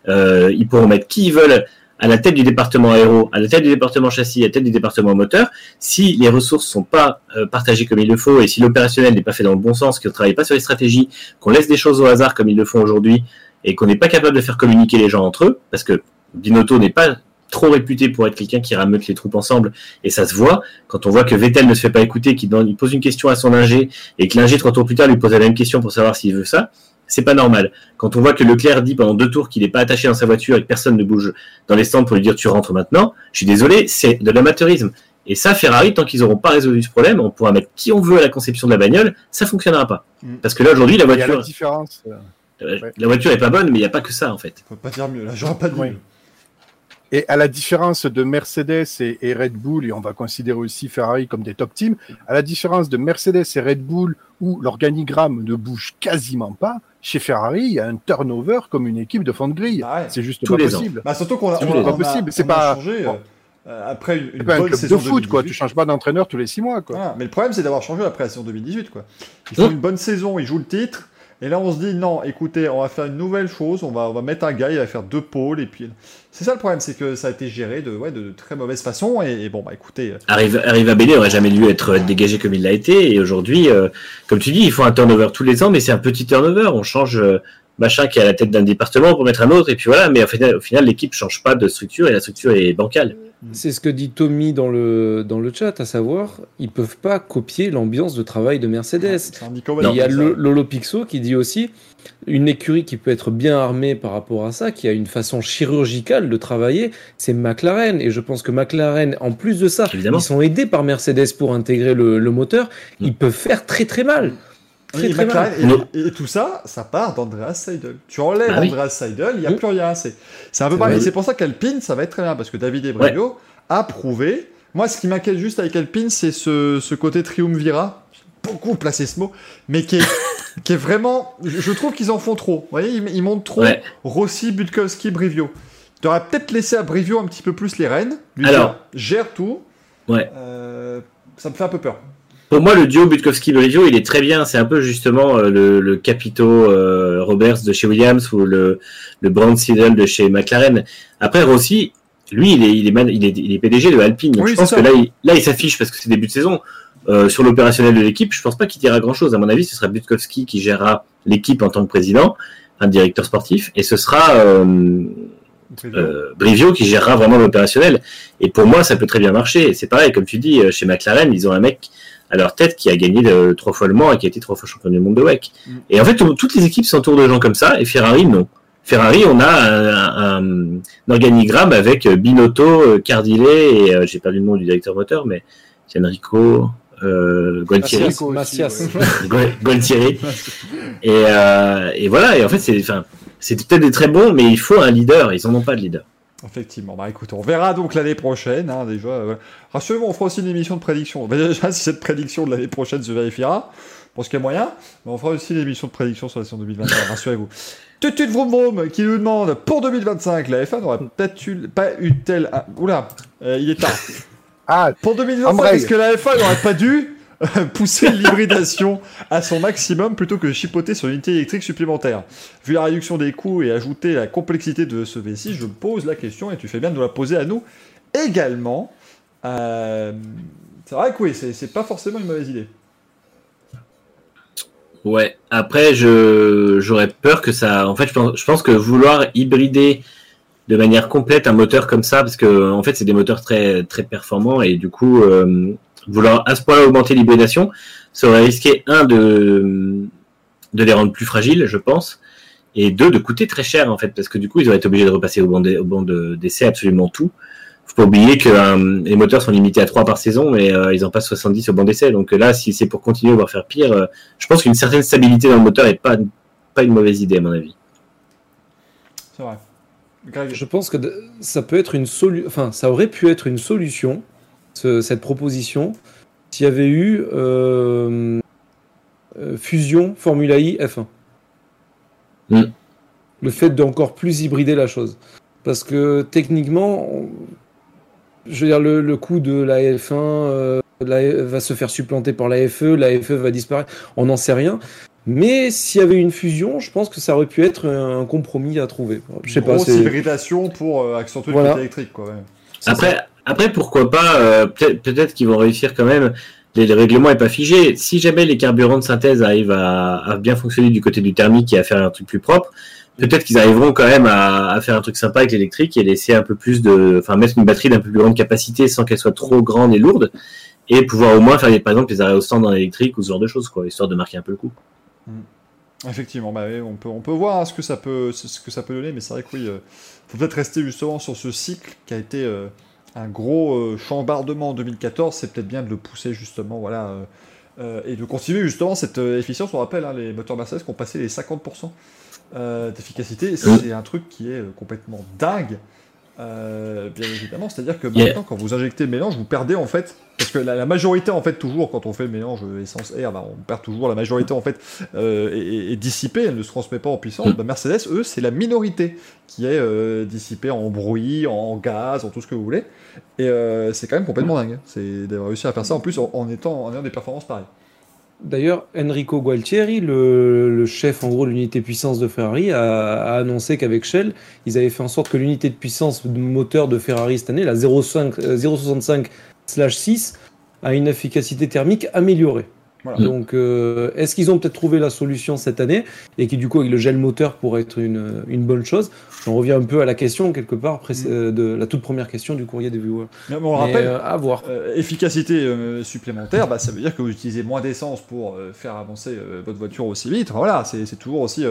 euh, ils pourront mettre qui ils veulent à la tête du département aéro, à la tête du département châssis, à la tête du département moteur. Si les ressources sont pas euh, partagées comme il le faut et si l'opérationnel n'est pas fait dans le bon sens, qu'on ne travaille pas sur les stratégies, qu'on laisse des choses au hasard comme ils le font aujourd'hui et qu'on n'est pas capable de faire communiquer les gens entre eux, parce que Binotto n'est pas trop réputé pour être quelqu'un qui rameute les troupes ensemble et ça se voit quand on voit que Vettel ne se fait pas écouter, qu'il pose une question à son ingé et que l'ingé trois tours plus tard lui pose la même question pour savoir s'il veut ça, c'est pas normal. Quand on voit que Leclerc dit pendant deux tours qu'il n'est pas attaché dans sa voiture et que personne ne bouge dans les stands pour lui dire tu rentres maintenant, je suis désolé, c'est de l'amateurisme. Et ça, Ferrari, tant qu'ils n'auront pas résolu ce problème, on pourra mettre qui on veut à la conception de la bagnole, ça fonctionnera pas. Mm. Parce que là aujourd'hui la Il y a la voiture, différence. euh, euh, ouais. la voiture est pas bonne, mais il n'y a pas que ça en fait. On peut pas dire mieux, là, j'aurais pas dit Oui. mieux. Et à la différence de Mercedes et, et Red Bull, et on va considérer aussi Ferrari comme des top teams, à la différence de Mercedes et Red Bull, où l'organigramme ne bouge quasiment pas, chez Ferrari, il y a un turnover comme une équipe de fond de grille. Ah ouais. C'est juste Tous pas les ans. possible. Bah, surtout qu'on a, C'est on a- pas on a- possible, c'est on a pas- changé euh, euh, après une, une un bonne club saison de foot, quoi. 2018. Tu changes pas d'entraîneur tous les six mois, quoi. Mais le problème, c'est d'avoir changé après la saison 2018. Quoi. Ils font une bonne saison, ils jouent le titre. Et là, on se dit, non, écoutez, on va faire une nouvelle chose. On va, on va mettre un gars, il va faire deux pôles. Et puis, c'est ça le problème, c'est que ça a été géré de, ouais, de très mauvaise façon. Et, bon, bah écoutez, euh, Arrive, arrive à aurait jamais dû être dégagé comme il l'a été. Et aujourd'hui, euh, comme tu dis, il faut un turnover tous les ans, mais c'est un petit turnover. On change euh, machin qui est à la tête d'un département pour mettre un autre, et puis voilà. Mais au final, au final l'équipe change pas de structure et la structure est bancale. C'est ce que dit Tommy dans le, dans le chat, à savoir, ils peuvent pas copier l'ambiance de travail de Mercedes. Nico Il y a. Lolo Pixo qui dit aussi une écurie qui peut être bien armée par rapport à ça, qui a une façon chirurgicale de travailler, c'est McLaren. Et je pense que McLaren, en plus de ça, Évidemment. ils sont aidés par Mercedes pour intégrer le, le moteur. Ils peuvent faire très très mal. Très Et, très McLaren- mal. Non. et- et tout ça, ça part d'Andreas Seidel. Tu enlèves Bah oui. Andreas Seidel, il n'y a Mm. plus rien. C'est c'est un peu pareil. C'est pour ça qu'Alpine, ça va être très bien, parce que David Ebrevio a prouvé. Moi, ce qui m'inquiète juste avec Alpine, c'est ce, ce côté triumvirat. J'ai beaucoup placé ce mot, mais qui est, [laughs] qui est vraiment. Je, je trouve qu'ils en font trop. Vous voyez, ils, ils montent trop Ouais. Rossi, Budkowski, Brivio. Tu aurais peut-être laissé à Brivio un petit peu plus les rênes. Lui Alors. dire, gère tout. Ouais. Euh, ça me fait un peu peur. Pour moi, le duo Butkowski-Brivio, il est très bien. C'est un peu justement euh, le, le capito euh, Roberts de chez Williams ou le, le Brown Seidel de chez McLaren. Après, Rossi, lui, il est, il est, man- il est, il est PDG de Alpine. Donc Oui, je pense que là, il, là, il s'affiche parce que c'est début de saison. Euh, sur l'opérationnel de l'équipe, je pense pas qu'il dira grand-chose. À mon avis, ce sera Butkowski qui gérera l'équipe en tant que président, un directeur sportif, et ce sera euh, Brivio qui gérera vraiment l'opérationnel. Et pour moi, ça peut très bien marcher. C'est pareil, comme tu dis, chez McLaren, ils ont un mec à leur tête qui a gagné le- trois fois le Mans et qui a été trois fois champion du monde de WEC. Mm. Et en fait, tout- toutes les équipes s'entourent de gens comme ça, et Ferrari, non. Ferrari, on a un, un- un organigramme avec euh, Binotto, euh, Cardillet et euh, j'ai perdu le nom du directeur moteur, mais c'est Enrico, euh, Gualtieri. [laughs] Gualtieri. Et, euh, et voilà, et en fait, c'est, enfin, c'est peut-être des très bons, mais il faut un leader. Ils en ont pas de leader. Effectivement, bah écoute, on verra donc l'année prochaine. Hein, déjà, euh, rassurez-vous, on fera aussi une émission de prédiction. Bah, [laughs] déjà, si cette prédiction de l'année prochaine se vérifiera, je pense qu'il y a moyen, mais on fera aussi une émission de prédiction sur la saison 2021, [laughs] rassurez-vous. Tutut Vroom Vroom qui nous demande pour 2025, la F1 n'aurait peut-être eu, pas eu tel. ah, oula, euh, il est tard. Ah, Pour 2025, Embraye. est-ce que la F1 n'aurait pas dû [laughs] pousser l'hybridation à son maximum plutôt que chipoter sur une unité électrique supplémentaire Vu la réduction des coûts et ajouter la complexité de ce V6, je pose la question et tu fais bien de la poser à nous également. Euh, c'est vrai que oui, c'est pas forcément une mauvaise idée. Ouais. Après, j'aurais peur que ça. En fait, je pense, je pense que vouloir hybrider de manière complète un moteur comme ça, parce que en fait, c'est des moteurs très très performants et du coup, euh, vouloir à ce point-là augmenter l'hybridation, ça aurait risqué un de de les rendre plus fragiles, je pense, et deux de coûter très cher en fait, parce que du coup, ils auraient été obligés de repasser au banc d'e- au banc d'essai absolument tout. Faut pas oublier que euh, les moteurs sont limités à 3 par saison, mais euh, ils en passent 70 au banc d'essai. Donc euh, là, si c'est pour continuer voire faire pire, euh, je pense qu'une certaine stabilité dans le moteur est pas pas une mauvaise idée à mon avis. C'est vrai. Greg, Je pense que ça peut être une solution, enfin, ça aurait pu être une solution, ce- cette proposition, s'il y avait eu euh, euh, fusion Formula I F1. Mm. Le fait d'encore plus hybrider la chose. Parce que techniquement, on- je veux dire, le, le coût de la F1 euh, la- va se faire supplanter par la FE, la FE va disparaître, on n'en sait rien. Mais s'il y avait une fusion, je pense que ça aurait pu être un compromis à trouver. Je sais pas, grosse c'est. hybridation pour euh, accentuer Voilà. le côté électrique. Quoi, ouais. ça. Après, pourquoi pas euh, Peut-être qu'ils vont réussir quand même. Le règlement est pas figé. Si jamais les carburants de synthèse arrivent à, bien fonctionner du côté du thermique et à faire un truc plus propre, peut-être qu'ils arriveront quand même à, faire un truc sympa avec l'électrique et laisser un peu plus de, enfin mettre une batterie d'un peu plus grande capacité sans qu'elle soit trop grande et lourde et pouvoir au moins faire par exemple les arrêts au stand dans l'électrique ou ce genre de choses quoi, histoire de marquer un peu le coup. Effectivement, bah on, peut, on peut voir hein, ce, que ça peut, ce que ça peut donner, mais c'est vrai que oui, euh, faut peut-être rester justement sur ce cycle qui a été euh, un gros euh, chambardement en 2014, c'est peut-être bien de le pousser justement, voilà, euh, euh, et de continuer justement cette efficience. On rappelle, hein, les moteurs Mercedes qui ont passé les 50% euh, d'efficacité, c'est un truc qui est complètement dingue. Euh, bien évidemment, c'est-à-dire que Yeah. maintenant, quand vous injectez le mélange, vous perdez en fait, parce que la, la majorité en fait toujours, quand on fait le mélange essence-air, bah, on perd toujours la majorité en fait euh, est, est- est dissipée, elle ne se transmet pas en puissance. Mm. Bah, Mercedes, eux, c'est la minorité qui est euh, dissipée en bruit, en gaz, en tout ce que vous voulez. Et euh, c'est quand même complètement dingue. C'est d'avoir réussi à faire ça en plus en, en étant en ayant des performances pareilles. D'ailleurs, Enrico Gualtieri, le, le chef en gros de l'unité puissance de Ferrari, a, a annoncé qu'avec Shell, ils avaient fait en sorte que l'unité de puissance de moteur de Ferrari cette année, la 0,5, euh, 0,65/6, a une efficacité thermique améliorée. Voilà. Donc, euh, est-ce qu'ils ont peut-être trouvé la solution cette année et qui, du coup, avec le gel moteur pourrait être une, une bonne chose? On revient un peu à la question, quelque part, pré- euh, de la toute première question du courrier des viewers. Mais on Mais, rappelle, euh, à voir. Euh, efficacité euh, supplémentaire, bah, ça veut dire que vous utilisez moins d'essence pour faire avancer votre voiture aussi vite. Voilà, c'est toujours aussi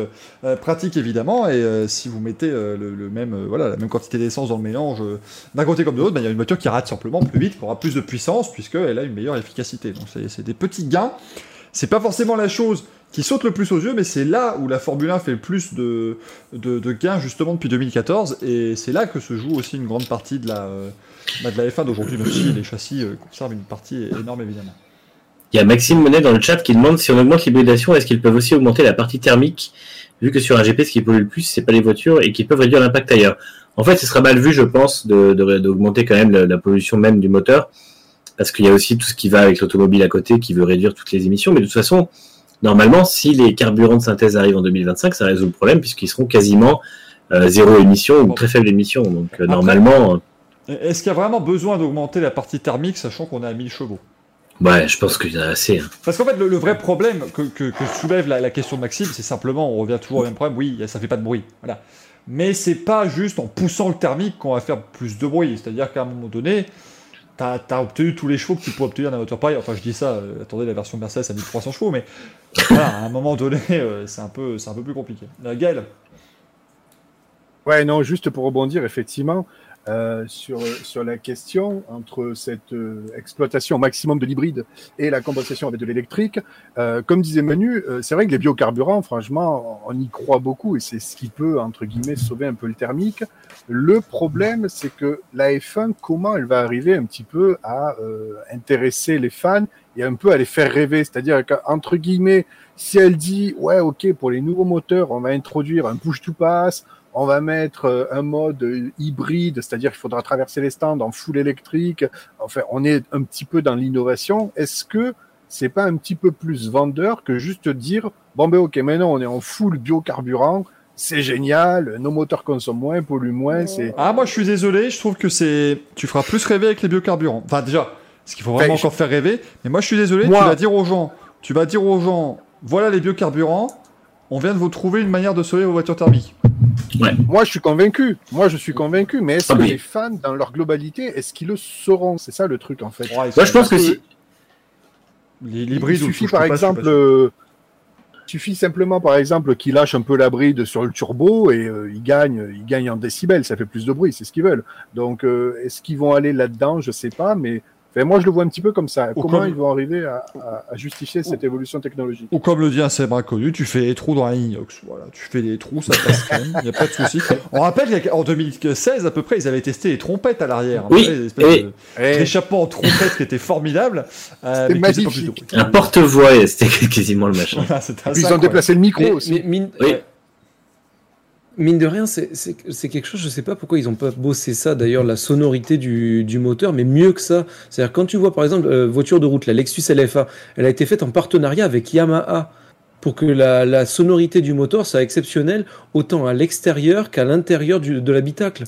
pratique évidemment. Et si vous mettez le, le même, voilà, la même quantité d'essence dans le mélange d'un côté comme de l'autre, bah, il y a une voiture qui rate simplement plus vite, qui aura plus de puissance puisqu'elle a une meilleure efficacité. Donc c'est c'est des petits gains. C'est pas forcément la chose qui saute le plus aux yeux, mais c'est là où la Formule 1 fait le plus de, de, de gains justement depuis 2014. Et c'est là que se joue aussi une grande partie de la, euh, bah, de la F1 d'aujourd'hui, même si les châssis euh, conservent une partie énorme évidemment. Il y a Maxime Monet dans le chat qui demande si on augmente l'hybridation, est-ce qu'ils peuvent aussi augmenter la partie thermique, vu que sur un GP, ce qui pollue le plus, c'est pas les voitures et qu'ils peuvent réduire l'impact ailleurs. En fait, ce sera mal vu, je pense, de- de- d'augmenter quand même la pollution même du moteur, parce qu'il y a aussi tout ce qui va avec l'automobile à côté qui veut réduire toutes les émissions. Mais de toute façon, normalement, si les carburants de synthèse arrivent en 2025, ça résout le problème puisqu'ils seront quasiment euh, zéro émission ou très faible émission. Donc euh, Après- normalement, Et Est-ce qu'il y a vraiment besoin d'augmenter la partie thermique, sachant qu'on est à 1000 chevaux? Euh, ouais, je pense qu'il y en a assez. hein. Parce qu'en fait, le, le vrai problème que, que- que soulève la, la question de Maxime, c'est simplement, on revient toujours au même problème, oui, ça fait pas de bruit. Voilà. Mais c'est pas juste en poussant le thermique qu'on va faire plus de bruit. C'est-à-dire qu'à un moment donné, t'as as obtenu tous les chevaux que tu peux obtenir d'un moteur pareil. Enfin, je dis ça, euh, attendez, la version Mercedes a 1300 chevaux, mais à un moment donné, [laughs] euh, c'est un, peu- un peu plus compliqué. Euh, Gaël? Ouais, non, juste pour rebondir, effectivement, euh, sur, sur la question entre cette euh, exploitation maximum de l'hybride et la compensation avec de l'électrique, euh, comme disait Manu, euh, c'est vrai que les biocarburants, franchement, on y croit beaucoup et c'est ce qui peut, entre guillemets, sauver un peu le thermique. Le problème, c'est que la F1, comment elle va arriver un petit peu à euh, intéresser les fans et un peu à les faire rêver? C'est-à-dire qu'entre guillemets, si elle dit, ouais, ok, pour les nouveaux moteurs, on va introduire un push-to-pass, on va mettre euh, un mode hybride, c'est-à-dire qu'il faudra traverser les stands en full électrique. Enfin, on est un petit peu dans l'innovation. Est-ce que c'est pas un petit peu plus vendeur que juste dire bon ben ok, maintenant on est en full biocarburant, c'est génial, nos moteurs consomment moins, polluent moins, c'est Ah, moi je suis désolé, je trouve que c'est. Tu feras plus rêver avec les biocarburants. Enfin, déjà, ce qu'il faut vraiment Enfin, je- encore faire rêver. Mais moi je suis désolé, Moi- tu vas dire aux gens, tu vas dire aux gens, voilà les biocarburants, on vient de vous trouver une manière de sauver vos voitures thermiques. Moi, je suis convaincu. Moi, je suis convaincu. Mais est-ce Ah que oui. les fans, dans leur globalité, est-ce qu'ils le sauront? C'est ça le truc, en fait. Ouais, ils je pense que si. les- L'hybride Il suffit par suis exemple, euh, suffit simplement par exemple qu'il lâche un peu la bride sur le turbo et euh, il gagne, il gagne en décibels, ça fait plus de bruit, c'est ce qu'ils veulent. Donc, euh, est-ce qu'ils vont aller là-dedans? Je sais pas, mais enfin, moi je le vois un petit peu comme ça. Ou Comment comme- ils vont arriver à, à- à justifier cette évolution technologique Ou comme le dit un célèbre inconnu, tu fais des trous dans un inox. Voilà, tu fais des trous, ça passe crème, il n'y a pas de souci. On rappelle qu'en 2016 à peu près, ils avaient testé les trompettes à l'arrière. Oui, et- de- Eh, d'échappements en trompettes qui étaient formidables. euh, C'était magnifique. Un porte-voix, et c'était [laughs] quasiment le machin. Voilà, ils ont déplacé le micro Mais, aussi. mais mine, Oui. ouais. Mine de rien, c'est- quelque chose, je sais pas pourquoi ils ont pas bossé ça, d'ailleurs, la sonorité du, moteur, mais mieux que ça. C'est-à-dire, quand tu vois, par exemple, euh, voiture de route, la Lexus LFA, elle a été faite en partenariat avec Yamaha pour que la, la sonorité du moteur soit exceptionnelle, autant à l'extérieur qu'à l'intérieur de l'habitacle.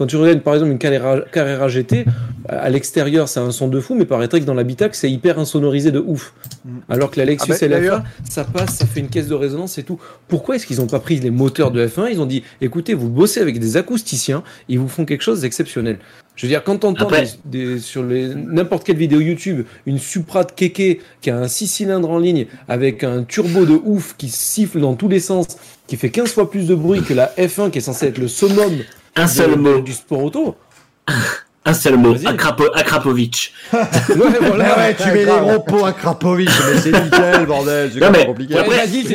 Quand tu regardes, par exemple, une Carrera, Carrera GT, à l'extérieur, c'est un son de fou, mais paraîtrait que dans l'habitacle, c'est hyper insonorisé de ouf. Mm. Alors que la Lexus Ah ben, d'ailleurs- LFA, ça passe, ça fait une caisse de résonance et tout. Pourquoi est-ce qu'ils n'ont pas pris les moteurs de F1 Ils ont dit, écoutez, vous bossez avec des acousticiens, ils vous font quelque chose d'exceptionnel. Je veux dire, quand on entend Après- des, des- sur n'importe quelle vidéo YouTube une Supra de Keke qui a un 6 cylindres en ligne avec un turbo de ouf qui siffle dans tous les sens, qui fait 15 fois plus de bruit que la F1 qui est censée être le summum Un seul mot, du sport auto. [laughs] un seul mot. Akrapo- Akrapovic. [laughs] Ouais, voilà. Ah ouais, tu mets les gros pots à Krapovic, mais c'est nickel, bordel, c'est Non, quand même mais- compliqué. Ouais, Après- vas-y, c'est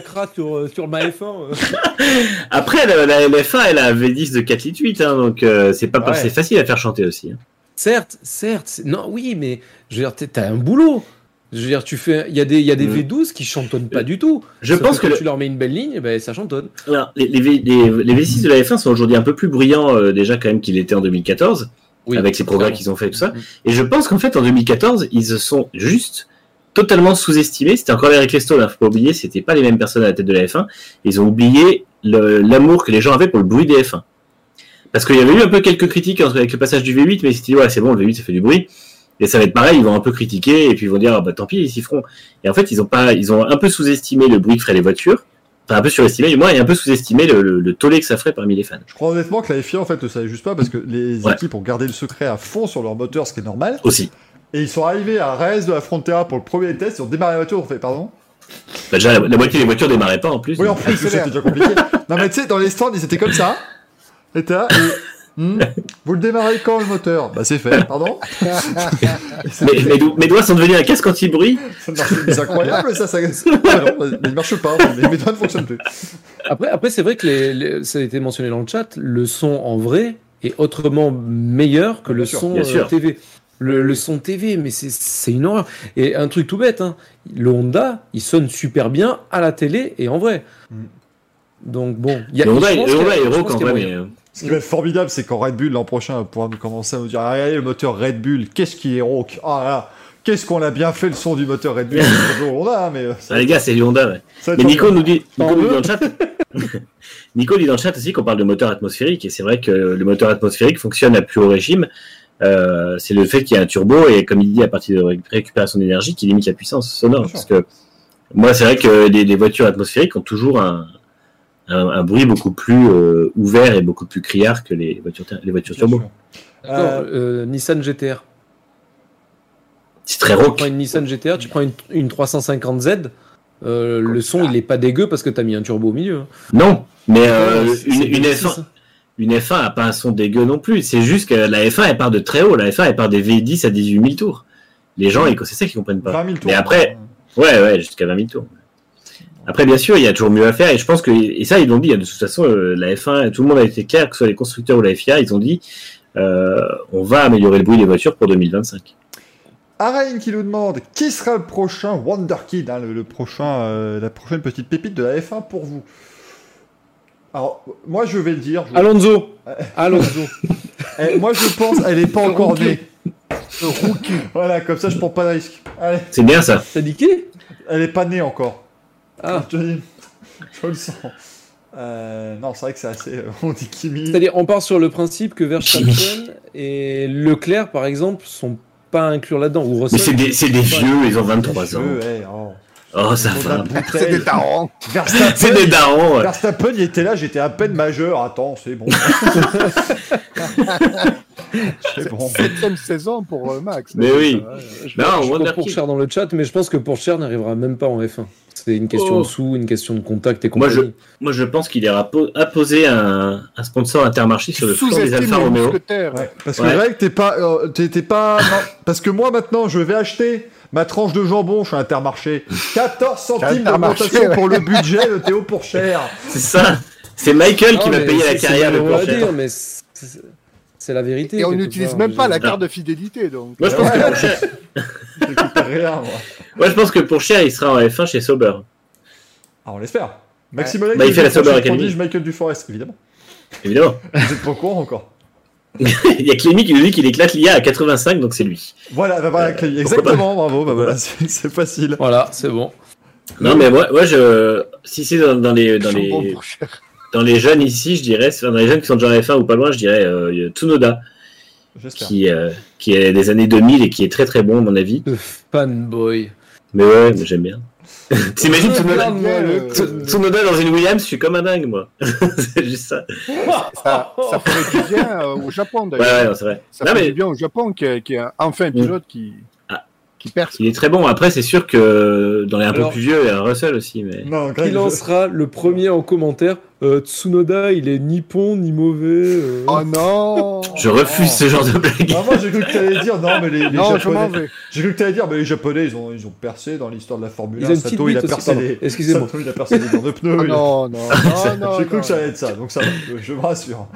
crasse sur, euh, sur ma F1. euh. [laughs] Après, la, la LFA, elle a un V10 de 4 litres 8, hein, donc euh, c'est pas Ouais. c'est facile à faire chanter aussi. hein. Certes, certes. Non, oui, mais je veux dire, t'as un boulot. Je veux dire, tu fais, il y a des, il y a des Mm. V12 qui chantonnent pas du tout. Je Sauf pense que le- tu leur mets une belle ligne, ben ça chantonne. Alors, les, les, V- les- les V6 de la F1 sont aujourd'hui un peu plus bruyants euh, déjà quand même qu'il était en 2014, Oui, avec les progrès qu'ils ont fait et tout ça. Mm. Et je pense qu'en fait, en 2014, ils se sont juste totalement sous-estimés. C'était encore Eric Lesto, hein, faut pas oublier, c'était pas les mêmes personnes à la tête de la F1. Ils ont oublié l'amour que les gens avaient pour le bruit des F1. Parce qu'il y avait eu un peu quelques critiques avec le passage du V8, mais c'était ouais, c'est bon, le V8 ça fait du bruit. Et ça va être pareil, ils vont un peu critiquer et puis ils vont dire ah bah tant pis, ils s'y feront. Et en fait, ils ont pas, ils ont un peu sous-estimé le bruit que feraient les voitures, enfin un peu surestimé du moins, et un peu sous-estimé le, le, le tollé que ça ferait parmi les fans Je crois honnêtement que la FIA en fait ne savait juste pas parce que les Ouais. équipes ont gardé le secret à fond sur leur moteur, ce qui est normal. aussi. Et ils sont arrivés à Reyes de la Frontera pour le premier test, ils ont démarré la voiture, ils ont fait pardon. Bah, déjà, la, la moitié des voitures démarraient pas en plus. Oui, en plus, c'était déjà compliqué. non, mais tu sais, dans les stands, ils étaient comme ça. Et et, hmm, [laughs] vous le démarrez quand le moteur? Bah, c'est fait, pardon. [laughs] mais, mes, do- mes doigts sont devenus un casque anti-bruit. C'est incroyable, ça. ça... Non, mais il marche pas, mais mes doigts ne fonctionnent plus. Après, après c'est vrai que les, les- ça a été mentionné dans le chat, le son en vrai est autrement meilleur que le sûr, son euh. TV. Le, le son TV, mais c'est- une horreur. Et un truc tout bête, hein, le Honda, il sonne super bien à la télé et en vrai. Mm. Donc bon, il y a Le Honda, est moyen. mais, euh, Ce qui va être formidable, c'est quand Red Bull l'an prochain va pouvoir nous commencer à nous dire ah, regardez le moteur Red Bull, qu'est-ce qui est rauque? Ah là, qu'est-ce qu'on a bien fait le son du moteur Red Bull? [laughs] Bonjour, on a, mais euh, ça, Ah, les gars, c'est du Honda. Ouais. Mais Nico nous dit, Nico nous dit dans le chat. [laughs] Nico dit dans le chat aussi qu'on parle de moteur atmosphérique et c'est vrai que le moteur atmosphérique fonctionne à plus haut régime. Euh, c'est le fait qu'il y a un turbo et comme il dit à partir de ré- récupération d'énergie qui limite la puissance sonore. Parce que moi, c'est vrai que les, les voitures atmosphériques ont toujours un, un, un bruit beaucoup plus euh, ouvert et beaucoup plus criard que les voitures, ter- les voitures turbo. D'accord, euh, Nissan GTR. C'est très Tu rauque. prends une Nissan GTR, tu prends une, une 350Z, euh, le son il est pas dégueu parce que t'as mis un turbo au milieu. hein. Non, mais euh, une, c'est une aussi F1, ça. une F1 a pas un son dégueu non plus. C'est juste que la F1 elle part de très haut. La F1 elle part des V10 à 18 000 tours. Les gens, ils- c'est ça qu'ils comprennent pas. 20 000 tours. Mais après, ouais, ouais, jusqu'à 20 000 tours. Après, bien sûr, il y a toujours mieux à faire. Et je pense que, et ça, ils l'ont dit, de toute façon, euh, la F1, tout le monde a été clair, que ce soit les constructeurs ou la FIA, ils ont dit, euh, on va améliorer le bruit des voitures pour 2025. Arain qui nous demande qui sera le prochain Wonder Kid, hein, le, le prochain, euh, la prochaine petite pépite de la F1 pour vous? Alors, moi je vais le dire. je- Alonso [laughs] Alonso Eh, moi je pense, elle est pas encore Rookie. née. Voilà, comme ça je prends pas de risque. C'est bien ça. T'as dit qui elle est pas née encore. Ah, Je [laughs] je le sens. Euh, non, c'est vrai que c'est assez. euh, On dit Kimi. c'est-à-dire on part sur le principe que Verstappen et Leclerc par exemple sont pas inclus là-dedans ou Mais c'est des, c'est des vieux, ils ont 23 ans. Jeu, eh, oh. Oh, ça va. C'est des tarons. Verstappen, C'est des darons. ouais. Verstappen, il était là, j'étais à peine majeur. Attends, c'est bon. [laughs] c'est bon. Septième saison pour euh, Max. Mais oui. Je Non, je Wonder vois pour. Cher dans le chat, mais je pense que pour Cher n'arrivera même pas en F1. C'est une question Oh. de sous, une question de contact et Moi, compagnie. Moi, je pense qu'il ira po- apposer un, un sponsor intermarché sur le flanc des Sous-estime Alfa Romeo. Ouais, parce que Ouais. Greg, t'es pas, euh, pas, [laughs] non, parce que moi maintenant, je vais acheter ma tranche de jambon chez Intermarché. 14 centimes d'augmentation ouais. pour le budget de Théo pour cher. [laughs] C'est ça. C'est Michael qui Non, mais payer la carrière de dire, mais c'est la vérité. Et on n'utilise même pas la carte de fidélité. Donc. Moi, je pense que pour Cher, [laughs] J'écoute rien, moi. moi, je pense que pour Cher, il sera en F1 chez Sauber. Ah, on l'espère. Maxime Olek, Bah, il fait la Sauber Academy. Michael Duforest, évidemment. Évidemment. [laughs] Vous êtes pas au courant encore. il y a Clémy qui nous dit qu'il éclate l'IA à 85, donc c'est lui. Voilà, bah, Euh, pourquoi exactement, bravo, bah voilà, c'est facile. Voilà, c'est bon. Non, mais moi, moi je, si c'est dans, dans les, dans les, pour cher. Dans les jeunes ici, je dirais, dans les jeunes qui sont déjà en F1 ou pas loin, je dirais euh, Tsunoda, qui, euh, qui est des années 2000 et qui est très très bon, à mon avis. Le fanboy. Mais ouais, mais j'aime bien. [laughs] T'imagines Tsunoda, Tsunoda? dans une Williams, je suis comme un dingue, moi. [laughs] c'est juste ça. Ça, ça ferait du bien euh, au Japon Ouais, d'ailleurs. ouais, non, c'est vrai. Ça Non, ferait mais du bien au Japon qui a, qui a enfin un pilote qui. Qui perce. il est très bon. Après, c'est sûr que dans les un peu plus vieux, il y a Russell aussi, mais. Non, Qui lancera le premier en commentaire euh, Tsunoda, il est ni bon ni mauvais. euh. Oh non Je refuse ce genre de blague. Ah, moi j'ai cru que t'allais dire non mais les, les Non, japonais. J'ai cru que t'allais dire mais les japonais ils ont ils ont percé dans l'histoire de la Formule Ils 1. ont une petite Sato il a percé les Excusez-moi. Sato, il a percé les dents de pneus. Oh non, non, [laughs] non, non. J'ai cru non. que ça allait être ça donc ça va. Je, me rassure.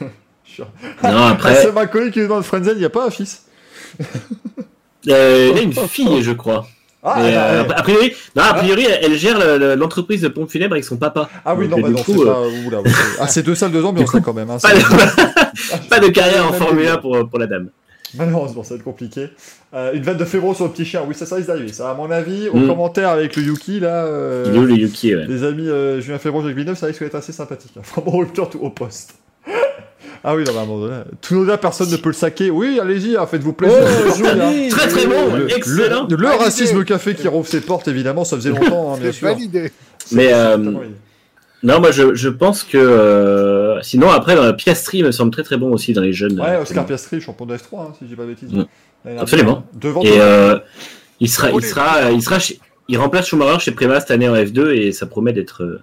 [laughs] Non, Ah, après, c'est ma collègue qui est dans le Frenzen il y a pas un fils. [laughs] euh, il a une [laughs] fille, je crois. Ah, Mais, ah, euh, ouais. a priori, non, a priori, elle, gère le- le- l'entreprise de pompe funèbre avec son papa. Ah oui Donc, non bah non c'est euh, pas oula, ouais, c'est- ah c'est deux salles deux ambiances [laughs] là quand même. Hein, Pas de, [laughs] pas de carrière en Formule délire. 1 pour, pour la dame. Malheureusement, ça va être compliqué. Euh, une vanne de février sur le petit chien, oui, ça, ça risque d'arriver. Ça, à mon avis, au Mm. commentaire avec le Yuki, là, euh, le Yuki ouais. les amis euh, Julien Février, Jacques Villeneuve, ça risque d'être assez sympathique. Vraiment rupture tout au poste. Ah oui, non, mais à un moment donné, Tsunoda, personne ne peut le saquer. Oui, allez-y, hein, faites-vous plaisir. Oh, hein. joli, Très très bon, Le, excellent. le- racisme café qui rouvre ses portes, évidemment, ça faisait [laughs] longtemps, hein, bien sûr. validé. Mais euh, non, moi je, je pense que euh, sinon après dans la Piastri me semble très très bon aussi dans les jeunes. Ouais, euh, Oscar Piastri, champion de F3, hein, si je dis pas de bêtises. Mm. Absolument. Devant Et euh, il sera, il sera, il sera, chez- il remplace Schumacher chez Prema cette année en F2 et ça promet d'être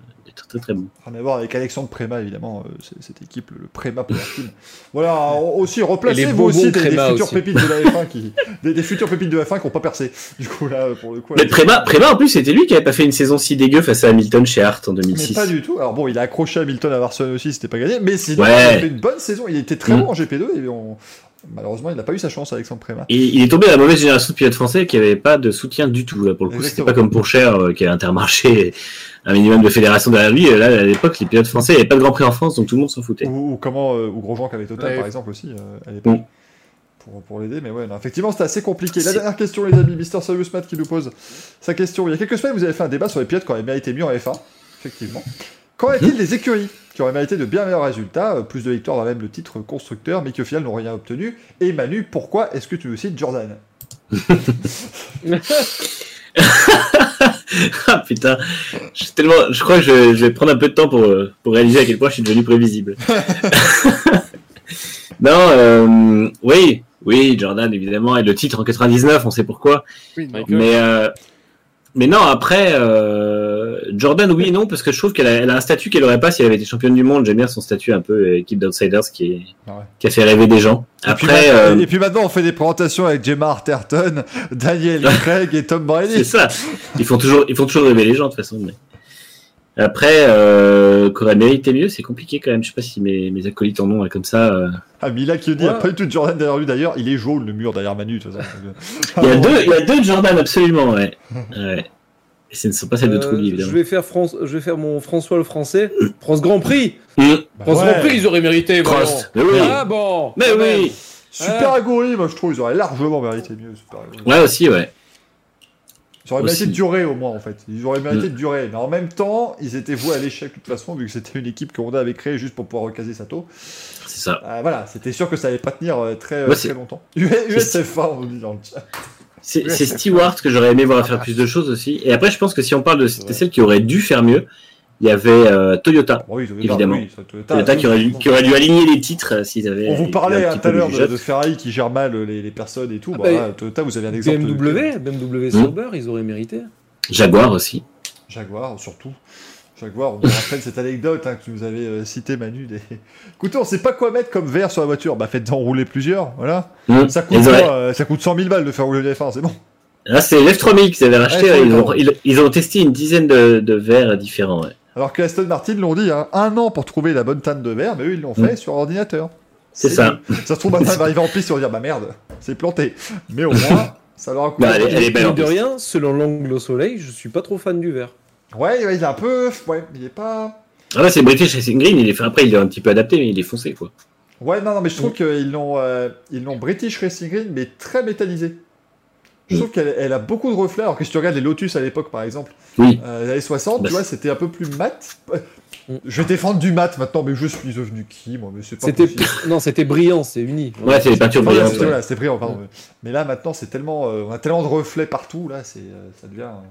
très très bon. Rien à voir avec Alexandre Préma, évidemment, euh, cette équipe, le Préma Power Team. Voilà, aussi, replacez vous aussi des, des Préma futures aussi. pépites de la F1 qui, des, des futures pépites de la F1 qui n'ont pas percé. Du coup, là, pour le coup. Mais Prema en plus c'était lui qui avait pas fait une saison si dégueu face à Hamilton chez Hart en mais 2006. pas du tout. Alors bon, il a accroché Hamilton à Barcelone aussi, c'était pas gagné. Mais sinon, Ouais. il a fait une bonne saison. Il était très Mm. bon en GP2 et on... malheureusement, il n'a pas eu sa chance, Alexandre Préma. Et il est tombé à la mauvaise génération de pilotes français qui avait pas de soutien du tout. Là, pour le coup, c'était pas comme pour Cher euh, qui a Intermarché, [laughs] un minimum de fédération derrière lui. Et Là, à l'époque, les pilotes français, avait pas de Grand Prix en France, donc tout le monde s'en foutait. Ou, ou comment, euh, ou Grosjean qui avait Total, Ouais. par exemple, aussi, euh, à l'époque. Mm. Pour, pour l'aider, mais ouais, non, effectivement, c'était assez compliqué. La dernière question, les amis, Mister Serious Matt qui nous pose sa question. Il y a quelques semaines, vous avez fait un débat sur les pilotes qui auraient mérité mieux en F1, effectivement. Qu'en est-il des écuries qui auraient mérité de bien meilleurs résultats, euh, plus de victoires dans même le titre constructeur, mais qui au final n'ont rien obtenu? Et Manu, pourquoi est-ce que tu nous cites Jordan? [laughs] Ah putain, je, suis tellement, je crois que je, je vais prendre un peu de temps pour, euh, pour réaliser à quel point je suis devenu prévisible. [laughs] non, euh, oui, oui, Jordan évidemment, et le titre en 99, on sait pourquoi. Oui. Mais, euh, mais non, après, euh, Jordan, oui et non, parce que je trouve qu'elle a, elle a un statut qu'elle aurait pas si elle avait été championne du monde. J'aime bien son statut un peu euh, équipe d'outsiders qui, est, Ah ouais. qui a fait rêver des gens. et puis, Après, maintenant, euh, et puis maintenant, on fait des présentations avec Gemma Arterton, Daniel [laughs] Craig et Tom c'est Brady. ça. Ils font toujours, ils font toujours rêver les gens de toute façon. mais- Après, euh, qu'aurait mérité mieux, c'est compliqué quand même. Je sais pas si mes, mes acolytes en ont là, comme ça. euh. Ah, Mila qui dit, Ouais. pas du tout de Jordan derrière lui d'ailleurs, il est jaune le mur derrière Manu. de toute façon. Il y a deux, il y a deux Jordan absolument, ouais. ouais. Et ce ne sont pas celles de Euh, Trulli, je vais faire France, je vais faire mon François le Français. France Grand Prix. Mmh. France ouais. Grand Prix, ils auraient mérité. Mais oui. Ah bon. Mais oui. Super Aguri, moi je trouve, ils auraient largement mérité mieux. Ouais aussi, ouais. Ils auraient mérité de durer au moins en fait. Ils auraient mérité de durer. Mais en même temps, ils étaient voués à l'échec de toute façon, vu que c'était une équipe que Honda avait créée juste pour pouvoir recaser Sato. C'est ça. Euh, voilà, c'était sûr que ça allait pas tenir euh, très, euh, très longtemps. [laughs] USF1, on dit dans le chat. C'est c'est Stewart que j'aurais aimé voir faire plus de choses aussi. Et après, je pense que si on parle de c'était celle qui aurait dû faire mieux, il y avait euh, Toyota. Bon, oui, Toyota, Évidemment. oui, Toyota, Toyota qui aurait, dû- qui aurait dû aligner les titres euh, s'ils avaient. On vous parlait tout à l'heure de, Ferrari qui gère mal les, les personnes et tout. Ah Bah, bah, Toyota, vous avez un exemple. de- BMW, BMW Sauber, ils auraient mérité. Jaguar aussi. Jaguar, surtout. Jaguar, on me rappelle cette anecdote hein, que tu nous avais euh, cité, Manu. Des... Écoutez, on sait pas quoi mettre comme verre sur la voiture. Bah, faites-en rouler plusieurs, voilà. Mmh. Ça coûte, quoi, euh, ça coûte 100 000 balles de faire rouler les F1, c'est bon. Là, c'est l'F3000 qu'ils avaient racheté. Ouais, ouais, ils, ont, ils, ils ont testé une dizaine de, de verres différents. ouais. Alors que Aston Martin l'ont dit, hein, un an pour trouver la bonne tanne de verre, mais eux ils l'ont fait sur ordinateur. C'est ça. Ça se trouve, maintenant, [laughs] va arriver en piste et on va dire, bah merde, c'est planté. Mais au moins, ça leur a coûté. Bah, elle est belle de rien, selon l'angle au soleil, je suis pas trop fan du vert. Ouais, ouais, il est un peu. Ouais, il est pas. Ah ouais, c'est British Racing Green. Il est fait après, il est un petit peu adapté, mais il est foncé quoi. Ouais, non, non, mais je trouve qu'ils l'ont, euh, ils l'ont British Racing Green, mais très métallisé. Je trouve qu'elle elle a beaucoup de reflets, alors que si tu regardes les Lotus à l'époque, par exemple, Oui. euh, les années 60, Bah, tu vois, c'était un peu plus mat. Mm. Je vais défendre du mat maintenant, mais je suis devenu qui, moi Mais c'est pas C'était [laughs] non, c'était brillant, c'est uni. Ouais, c'est les peintures brillantes. c'était ouais. voilà, c'était brillant, pardon. Mais là, maintenant, c'est tellement, euh, on a tellement de reflets partout, là, c'est, euh, ça devient, euh,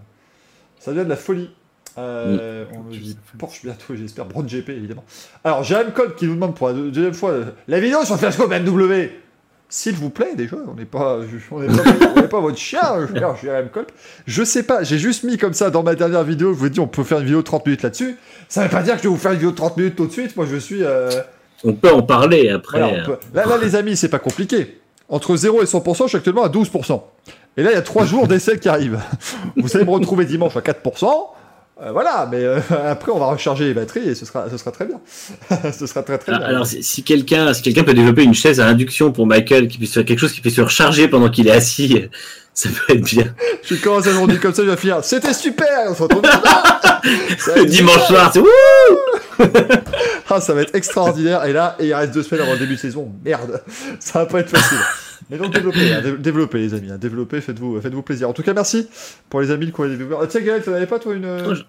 ça devient de la folie. Euh, On nous dit Porsche bientôt, j'espère. Brown GP, évidemment. Alors, Jérém Code qui nous demande pour la deuxième fois euh, la vidéo sur Fiasco BMW. S'il vous plaît, déjà, on n'est pas, on n'est pas, on n'est pas votre chien, Jérém Code. Je sais pas, j'ai juste mis comme ça dans ma dernière vidéo, je vous ai dit, on peut faire une vidéo de 30 minutes là-dessus. Ça veut pas dire que je vais vous faire une vidéo de 30 minutes tout de suite. Moi, je suis. euh, On peut en parler après. voilà, on peut- Là, là, les amis, c'est pas compliqué. Entre 0 et 100%, je suis actuellement à 12%. Et là, il y a 3 jours d'essai qui arrivent. Vous allez me retrouver dimanche à 4%. Euh, voilà, mais euh, [laughs] après, on va recharger les batteries et ce sera, ce sera très bien. [laughs] ce sera très très Ah, bien. Alors, si, si quelqu'un si quelqu'un peut développer une chaise à induction pour Michael, qui puisse faire quelque chose qui puisse se recharger pendant qu'il est assis, [laughs] ça peut être bien. Je commence à journée comme ça, je vais finir. C'était super On se retrouve Le dimanche soir, c'est wouh Ah, ça va être extraordinaire. Et là, et il reste deux semaines avant le début de saison. Merde, ça va pas être facile. Mais donc développez, hein, dé- développez les amis, hein, développez, faites-vous, faites-vous plaisir. En tout cas, merci pour les amis le courrier des viewers. Ah, tiens, Gaël, tu n'avais pas toi une. Oh, je-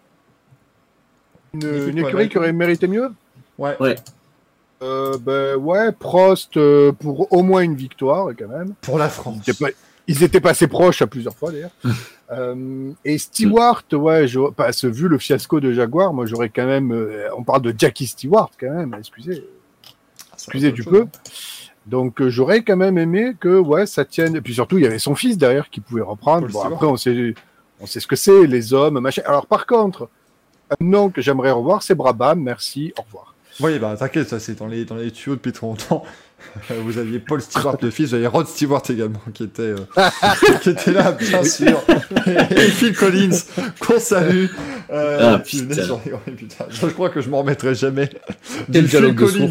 Une, écurie ouais. qui aurait mérité mieux? Ouais. Ouais. Euh, ben ouais, Prost euh, pour au moins une victoire quand même. Pour la Ils France. étaient, pas- ils étaient passés proches à plusieurs fois d'ailleurs. [laughs] Euh, et Stewart, ouais, je, parce que vu le fiasco de Jaguar, moi j'aurais quand même. euh, on parle de Jackie Stewart quand même, excusez. Excusez du peu. Donc euh, j'aurais quand même aimé que ouais ça tienne. Et puis surtout il y avait son fils derrière qui pouvait reprendre. Bon, après on sait on sait ce que c'est les hommes machin. Alors par contre un nom que j'aimerais revoir c'est Brabham. Merci au revoir. Oui, bah t'inquiète, ça c'est dans les, dans les tuyaux depuis trop longtemps. [laughs] Vous aviez Paul Stewart le fils, vous aviez Rod Stewart également qui était, euh, [laughs] qui était là, bien sûr. Et, et Phil Collins, qu'on salue. Euh, Ah, putain. [laughs] sur putain, Je crois que je m'en remettrai jamais. Quel Du Phil Collins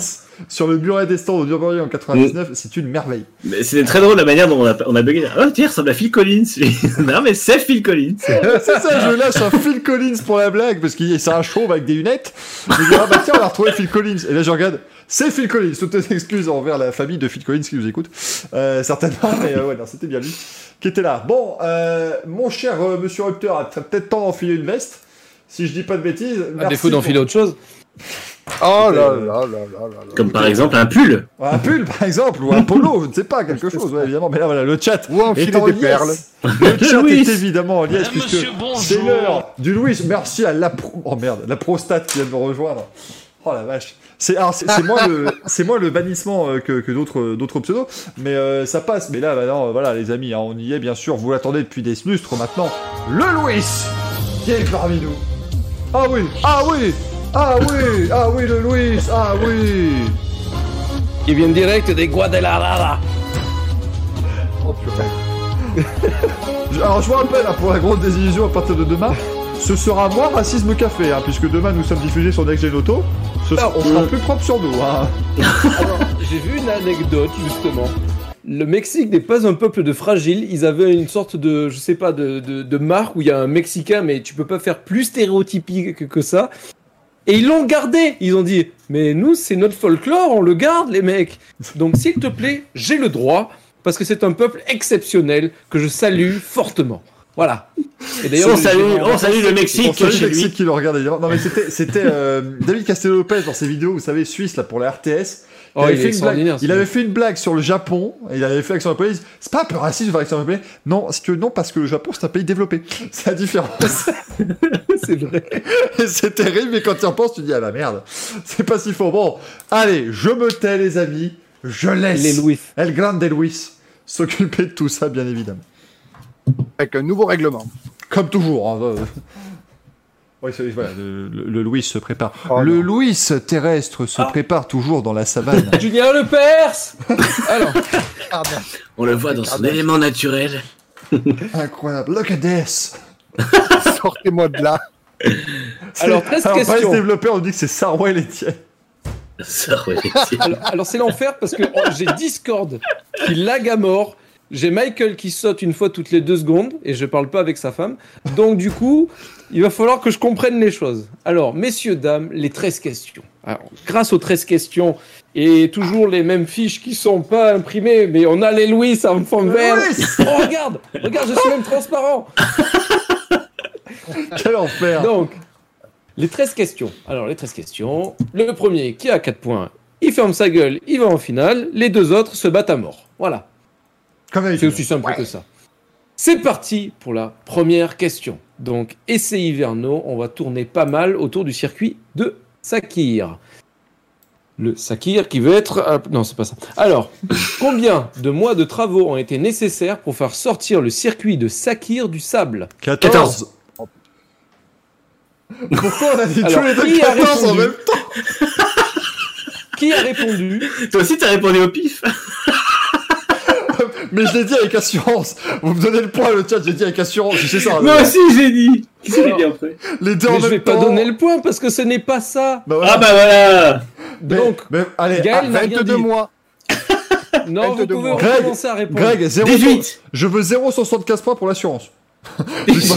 sur le bureau des stands au Nürburgring en 99, c'est une merveille. Mais c'était très drôle la manière dont on a, on a bugué. Oh, tiens, il ressemble à Phil Collins. [laughs] non, mais c'est Phil Collins. [laughs] c'est ça, je lâche un Phil Collins pour la blague, parce qu'il c'est un chauve avec des lunettes. Je dis, ah bah tiens, on a retrouvé Phil Collins. Et là, je regarde, c'est Phil Collins. Toutes les excuses envers la famille de Phil Collins qui nous écoute. Euh, certainement, mais euh, ouais, non, c'était bien lui qui était là. Bon, euh, mon cher euh, monsieur Rupter a peut-être temps d'enfiler une veste. Si je dis pas de bêtises. À défaut d'enfiler pour- autre chose. Oh là Euh, là là là là là. Comme par exemple un pull. Un pull, par exemple, ou un polo, je ne sais pas, quelque chose, ouais, évidemment. Mais là, voilà, le chat Ou enfiler est en des perles. Le [laughs] chat Louis. est évidemment en liesse, puisque c'est l'heure du Louis. Merci à la pro... Oh merde, la prostate qui vient de me rejoindre. Oh la vache. C'est moi le c'est moi le [laughs] bannissement euh, que, que d'autres d'autres pseudos, mais euh, ça passe. Mais là euh, voilà les amis, hein, on y est bien sûr. Vous l'attendez depuis des lustres maintenant. Le Louis qui est parmi nous. Ah oui, ah oui, ah oui, ah oui le Louis, ah oui. Qui vient direct des Guadalajara. Oh, purée. [laughs] Alors je vous rappelle, hein, pour la grande désillusion à partir de demain, ce sera moins racisme café, hein, puisque demain nous sommes diffusés sur Next Gen Auto. Ce sera- on sera plus propre sur nous. Hein. [laughs] Alors, j'ai vu une anecdote justement. Le Mexique n'est pas un peuple de fragiles. Ils avaient une sorte de, je sais pas, de, de, de marque où il y a un Mexicain, mais tu peux pas faire plus stéréotypique que, que ça. Et ils l'ont gardé. Ils ont dit, mais nous, c'est notre folklore, on le garde, les mecs. Donc, s'il te plaît, j'ai le droit, parce que c'est un peuple exceptionnel que je salue fortement. Voilà. Et On je- salue, on salue le On Mexique salue le Mexique lui. qui le regarde évidemment. Non mais c'était c'était euh, David Castello-Lopez dans ses vidéos, vous savez, suisse là pour la RTS. Oh, avait il est fait une blague. Il avait fait une blague sur le Japon, et il avait fait l'accent japonais. il dit, C'est pas un peu raciste de faire l'accent japonais Non, si tu veux, non, parce que le Japon c'est un pays développé. [laughs] C'est la différence. [laughs] C'est vrai. Et c'est terrible, mais quand tu y repenses, tu dis ah la merde, c'est pas si faux. Bon, allez, je me tais les amis, je laisse Les Louis. El Grande Luis s'occuper de tout ça, bien évidemment. Avec un nouveau règlement. Comme toujours. hein, euh. Oui, voilà, le, le- le Louis se prépare. Oh le non. Louis terrestre se prépare toujours dans la savane. [laughs] Julien Lepers [laughs] Alors, Ah ben, On le voit dans son élément naturel. [laughs] Incroyable. Look at this. sortez-moi de là. Alors, 13 Alors, questions. Développeur, on dit que c'est Sarwell Etienne. Ça, ouais. Alors, alors, c'est l'enfer parce que oh, j'ai Discord qui lag à mort. J'ai Michael qui saute une fois toutes les deux secondes et je parle pas avec sa femme. Donc du coup, il va falloir que je comprenne les choses. Alors, messieurs, dames, les 13 questions. Alors, grâce aux 13 questions et toujours les mêmes fiches qui sont pas imprimées, mais on a les Louis en fond vert. Oh, regarde, regarde, je suis même transparent. [laughs] Quel enfer. Donc, les 13 questions. Alors, les 13 questions. Le premier, qui a 4 points, il ferme sa gueule, il va en finale. Les deux autres se battent à mort. Voilà. C'est aussi simple que ça. C'est parti pour la première question. Donc, essai hivernaux, on va tourner pas mal autour du circuit de Sakir. Le Sakir qui veut être... ah, Non, c'est pas ça. Alors, [laughs] combien de mois de travaux ont été nécessaires pour faire sortir le circuit de Sakir du sable? 14. Pourquoi on a dit Alors, tous les deux qui a 14 en même temps? Qui a répondu? Toi aussi, t'as répondu au pif. Mais je l'ai dit avec assurance. Vous me donnez le point, le chat, j'ai dit avec assurance. Je sais ça. Moi aussi, j'ai dit. Qu'est-ce que j'ai dit après Les deux en Mais même je vais temps. pas donner le point parce que ce n'est pas ça. Bah voilà. Ah bah voilà Mais- Donc, mais, allez, Gaël ah, n'a rien 22 dit. mois. [laughs] Non, vous 22 pouvez recommencer à répondre. Greg, 0, 18 je veux 0,75 points pour l'assurance. [laughs]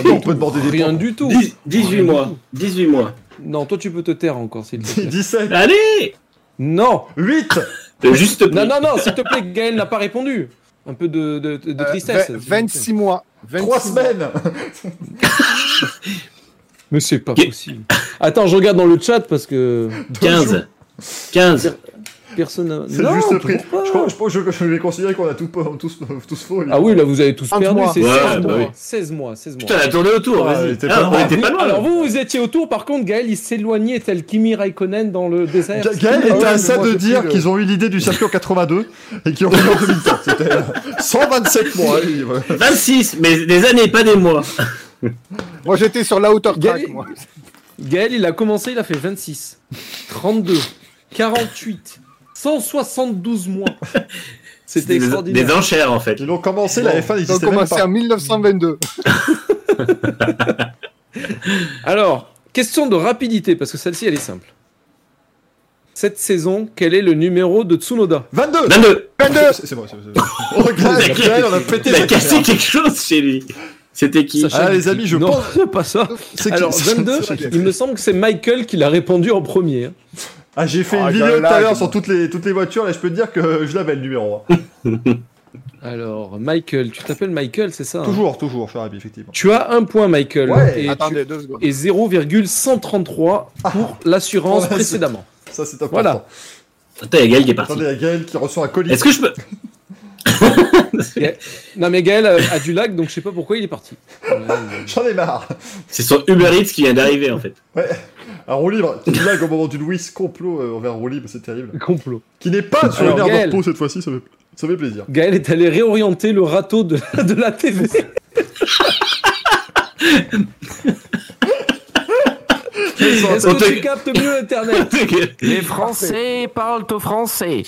On peut demander des Rien points. du tout. 10 18 mois. 18 mois. Non, toi tu peux te taire encore s'il te plaît. 17, Allez Non, 8, Le juste non, non, non, s'il te plaît, Gaël n'a pas répondu. Un peu de, de, de Euh, tristesse. vingt- 26 mois. 26 3 mois. semaines. [laughs] Mais c'est pas possible. Attends, je regarde dans le chat parce que. 15. 15. Personne n'a- C'est Non, juste prix. toujours pas. Je, crois- je, pense- je, je vais considérer qu'on a tout, [laughs] tous, tous faux. Ah oui, là vous avez tous 30 perdu, mois. c'est Ouais, 16, bah mois. oui. 16 mois. 16 mois. Putain, elle a tourné autour, Ah, était Ah, pas on était pas loin. alors vous, vous étiez autour, par contre, Gaël, il s'éloignait tel Kimi Raikkonen dans le désert. Ga- Gaël Ah était ouais, à ça moi, de dire le- qu'ils ont eu l'idée du circuit en 82 et qu'ils ont fait en 2004. [laughs] C'était euh, 127 mois. oui, ouais. 26, mais des années, pas des mois. [laughs] Moi, j'étais sur la hauteur track, Gaël, moi. Gaël, il a commencé, il a fait 26, 32, 48, 172 mois. [laughs] C'était extraordinaire. des enchères, en fait. Ils ont commencé, la Bon, F1 Ils ont commencé en 1922. [laughs] Alors, question de rapidité, parce que celle-ci, elle est simple. Cette saison, quel est le numéro de Tsunoda? 22 22 C'est c'est bon, c'est bon. Oh, Gaël, on a pété Il a cassé quelque chose chez lui. C'était qui? Ah, les amis, je non, pense- c'est [laughs] pas ça. Alors, c'est- 22, c'est qui- il me semble que c'est Michael qui l'a répondu en premier. Hein. Ah, j'ai fait Ah, une vidéo tout à l'heure sur toutes les, toutes les voitures, là je peux te dire que [laughs] je l'avais le numéro. hein. [laughs] Alors, Michael, tu t'appelles Michael, c'est ça hein? Toujours, toujours, Farabi, effectivement. Tu as un point, Michael. Ouais. et, tu- Attendez deux secondes. et 0,133 pour l'assurance précédemment. Ça, c'est important. Voilà. Attends, il y a Gaël qui est parti. Attendez, il y a Gaël qui reçoit un colis. Est-ce que je peux. [laughs] Non, mais Gaël a, a du lac, donc je sais pas pourquoi il est parti. J'en ai marre. C'est son Uber Eats qui vient d'arriver, en fait. Un roue libre, qui blague au moment du Louis complot euh, envers roue libre, c'est terrible. Complot. Qui n'est pas sur Alors, une aire de Gaël. repos cette fois-ci, ça fait, ça fait plaisir. Gaël est allé réorienter le râteau de, de la TV. Est-ce que tu captes mieux Internet [laughs] Les Français parlent au français.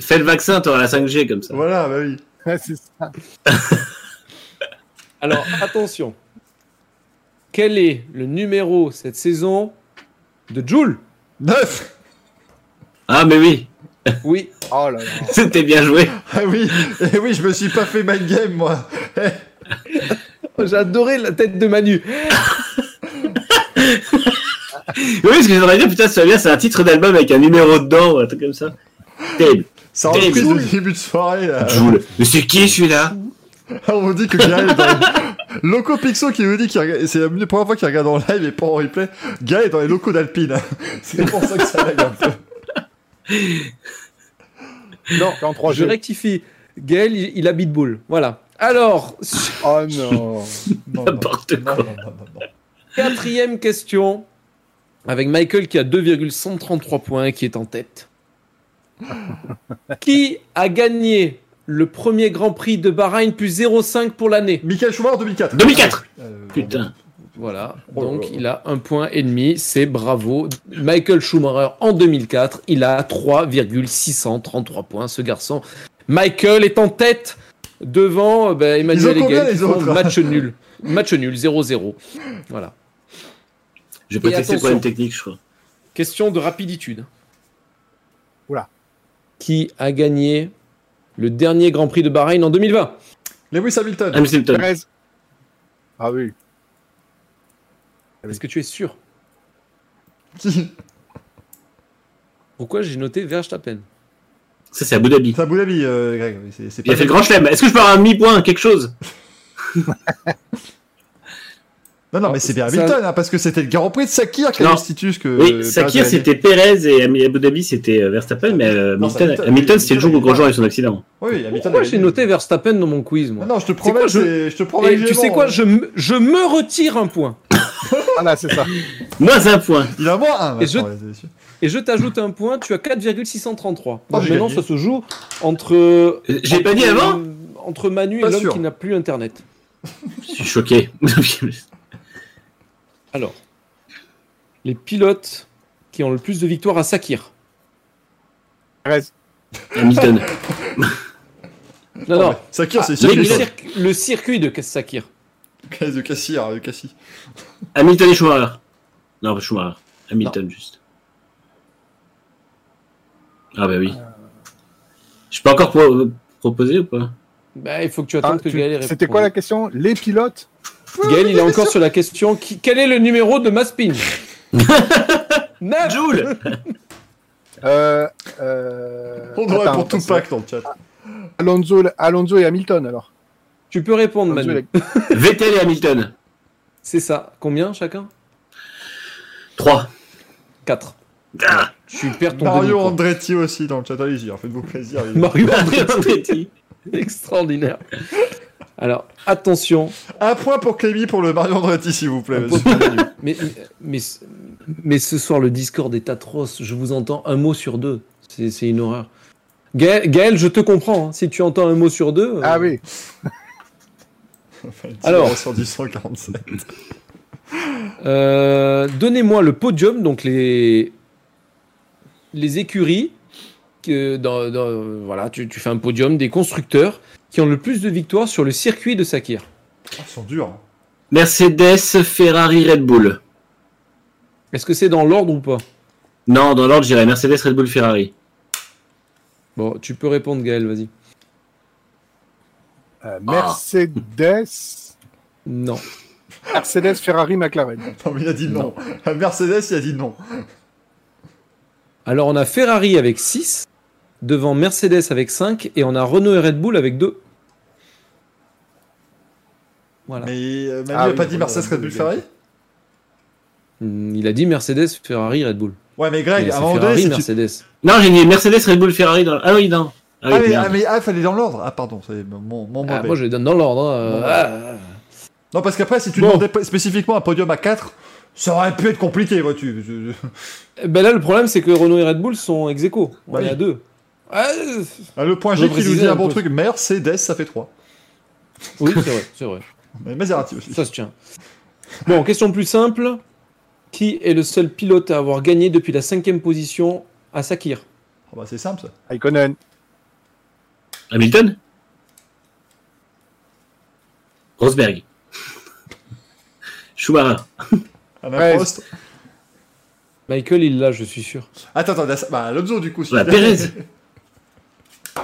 Fais le vaccin, t'auras la 5G comme ça. Voilà, bah oui. Ouais, c'est ça. [laughs] Alors, attention. Quel est le numéro cette saison de Joule 9 Ah, mais oui, [laughs] Oui. Oh là là. c'était bien joué. Ah oui, et oui, je me suis pas fait mind game, moi. [laughs] J'ai adoré la tête de Manu. Oui, ce que j'aimerais dire, putain, ça va bien, c'est un titre d'album avec un numéro dedans, ou un truc comme ça. Terrible. Terrible. reprise de début de soirée, là. Joule. Mais c'est qui celui-là? On vous dit que Gaël est dans. Loco Pixo qui nous dit qu'il regarde... C'est la première fois qu'il regarde en live et pas en replay. Gaël est dans les locaux d'Alpine. [laughs] C'est pour ça que ça lag un peu. [laughs] Non, En 3G. je rectifie. Gaël, il, il habite Boule. Voilà. Alors, Oh [laughs] non. Non, non, N'importe non, quoi. non, non, non, non. quatrième question. Avec Michael qui a 2,133 points et qui est en tête. qui a gagné le premier Grand Prix de Bahreïn plus 0,5 pour l'année Michael Schumacher 2004. 2004 Euh, Putain. Voilà, Oh donc il a un point et demi, c'est bravo. Michael Schumacher en 2004, il a 3,633 points, ce garçon. Michael est en tête devant euh, bah, Emmanuel Hegel qui font match [laughs] nul. Match nul, 0-0. Voilà. Je Et tester le problème technique, je crois. Question de rapiditude. Oula. Qui a gagné le dernier Grand Prix de Bahreïn en 2020 Lewis Hamilton. Hamilton. 13. Ah oui. Est-ce que tu es sûr? [laughs] Pourquoi j'ai noté Verstappen? Ça, c'est Abu Dhabi. C'est Abu Dhabi, euh, Greg. Il a fait le grand chelem. Est-ce que je peux avoir un demi-point, quelque chose? [laughs] Non, non, mais c'est bien Ça- Hamilton, hein, parce que c'était le Grand Prix de Sakir qui eu Stitus que. Oui, euh, Sakir, c'était Perez et Abu Dhabi, c'était euh, Verstappen, mais euh, Hamilton, Hamilton. Hamilton, c'était le jour où Grosjean a eu son accident. Oui, oui, Hamilton. Pourquoi a j'ai noté Verstappen dans mon quiz moi Non, non, je te quoi, promets, je- te promets. Et tu sais quoi, je, me- je me retire un point. [laughs] Voilà, c'est ça. [laughs] Moins un point. Il a moins un. Et je-. Et t'ajoute un point, tu as 4,633. Oh, Donc j'ai maintenant, gagné. ça se joue entre. J'ai pas dit avant Entre Manu Pas et l'homme qui n'a plus internet. [laughs] Je suis choqué. Alors, les pilotes qui ont le plus de victoires à Sakir. 13. Hamilton. Non, non. ouais. Sakir, c'est Le, circuit. le circuit de Sakir. De Cassir, de Cassis. Hamilton et Schumacher. Non, pas Schumacher. Hamilton, juste. Ah bah oui. Je peux encore pro- proposer ou pas? Bah, il faut que tu Ah, attendes que tu- C'était quoi la question? Les pilotes Gaël, il est encore sur la question qui- quel est le numéro de Maspin [laughs] Neuf Joule euh, euh... On doit répondre tout pack dans le chat. Alonso, Alonso et Hamilton alors. Tu peux répondre, Alonso Manu. et- Vettel et Hamilton. C'est ça. Combien chacun? 3. 4. Ah Tu perds ton Mario. Andretti aussi dans le chat. Allez-y, faites-vous plaisir. [laughs] Mario. Andretti. Extraordinaire. Alors, attention. Un point pour Clémy pour le Mario Andretti, s'il vous plaît. [laughs] Mais, mais, mais ce soir, le Discord est atroce. Je vous entends un mot sur deux. C'est une horreur. Gaël, Gaël, je te comprends. hein. Si tu entends un mot sur deux. euh, Ah oui. Enfin, Alors. sur du 147. [laughs] euh, Donnez-moi le podium, donc les, les écuries. Que dans, dans- voilà, tu, tu fais un podium des constructeurs qui ont le plus de victoires sur le circuit de Sakir. Ah, ils sont durs. hein. Mercedes, Ferrari, Red Bull. Est-ce que c'est dans l'ordre ou pas? Non, dans l'ordre, j'irais Mercedes, Red Bull, Ferrari. Bon, tu peux répondre, Gaël, vas-y. Euh, Mercedes, Non. Mercedes, Ferrari, McLaren. Non, mais il a dit non. À Mercedes, il a dit non. Alors, on a Ferrari avec 6, devant Mercedes avec 5, et on a Renault et Red Bull avec 2. Voilà. Mais euh, Manu Ah a oui, pas dit Mercedes, Red Bull, Ferrari Hmm, Il a dit Mercedes, Ferrari, Red Bull. Ouais, mais Greg, donné, Ferrari, tu- Mercedes. Non, j'ai dit Mercedes, Red Bull, Ferrari. Dans... Ah oui, non. Ah, oui, Ah, mais, ah, mais ah, fallait dans l'ordre. Ah, pardon, c'est mon, mon Ah, mauvais. moi, je les donne dans l'ordre. hein. Ah, Non, parce qu'après, si tu Bon. demandais spécifiquement un podium à 4, ça aurait pu être compliqué, vois-tu. Je- Ben là, le problème, c'est que Renault et Red Bull sont ex aequo. On Bah est oui. à 2. Ah, le point G qui nous dit un un bon peu. truc, Mercedes, ça fait 3. oui, c'est vrai, c'est vrai. Mais Maserati aussi. Ça se tient. Bon, question plus simple. Qui est le seul pilote à avoir gagné depuis la cinquième position à Sakir? Ah bah, c'est simple ça. Raikkonen. Hamilton? Rosberg. Schumacher. Alain. Prost. Michael, il l'a, je suis sûr. Attends, attends, bah, Alonso du coup. si- Bah, Pérez.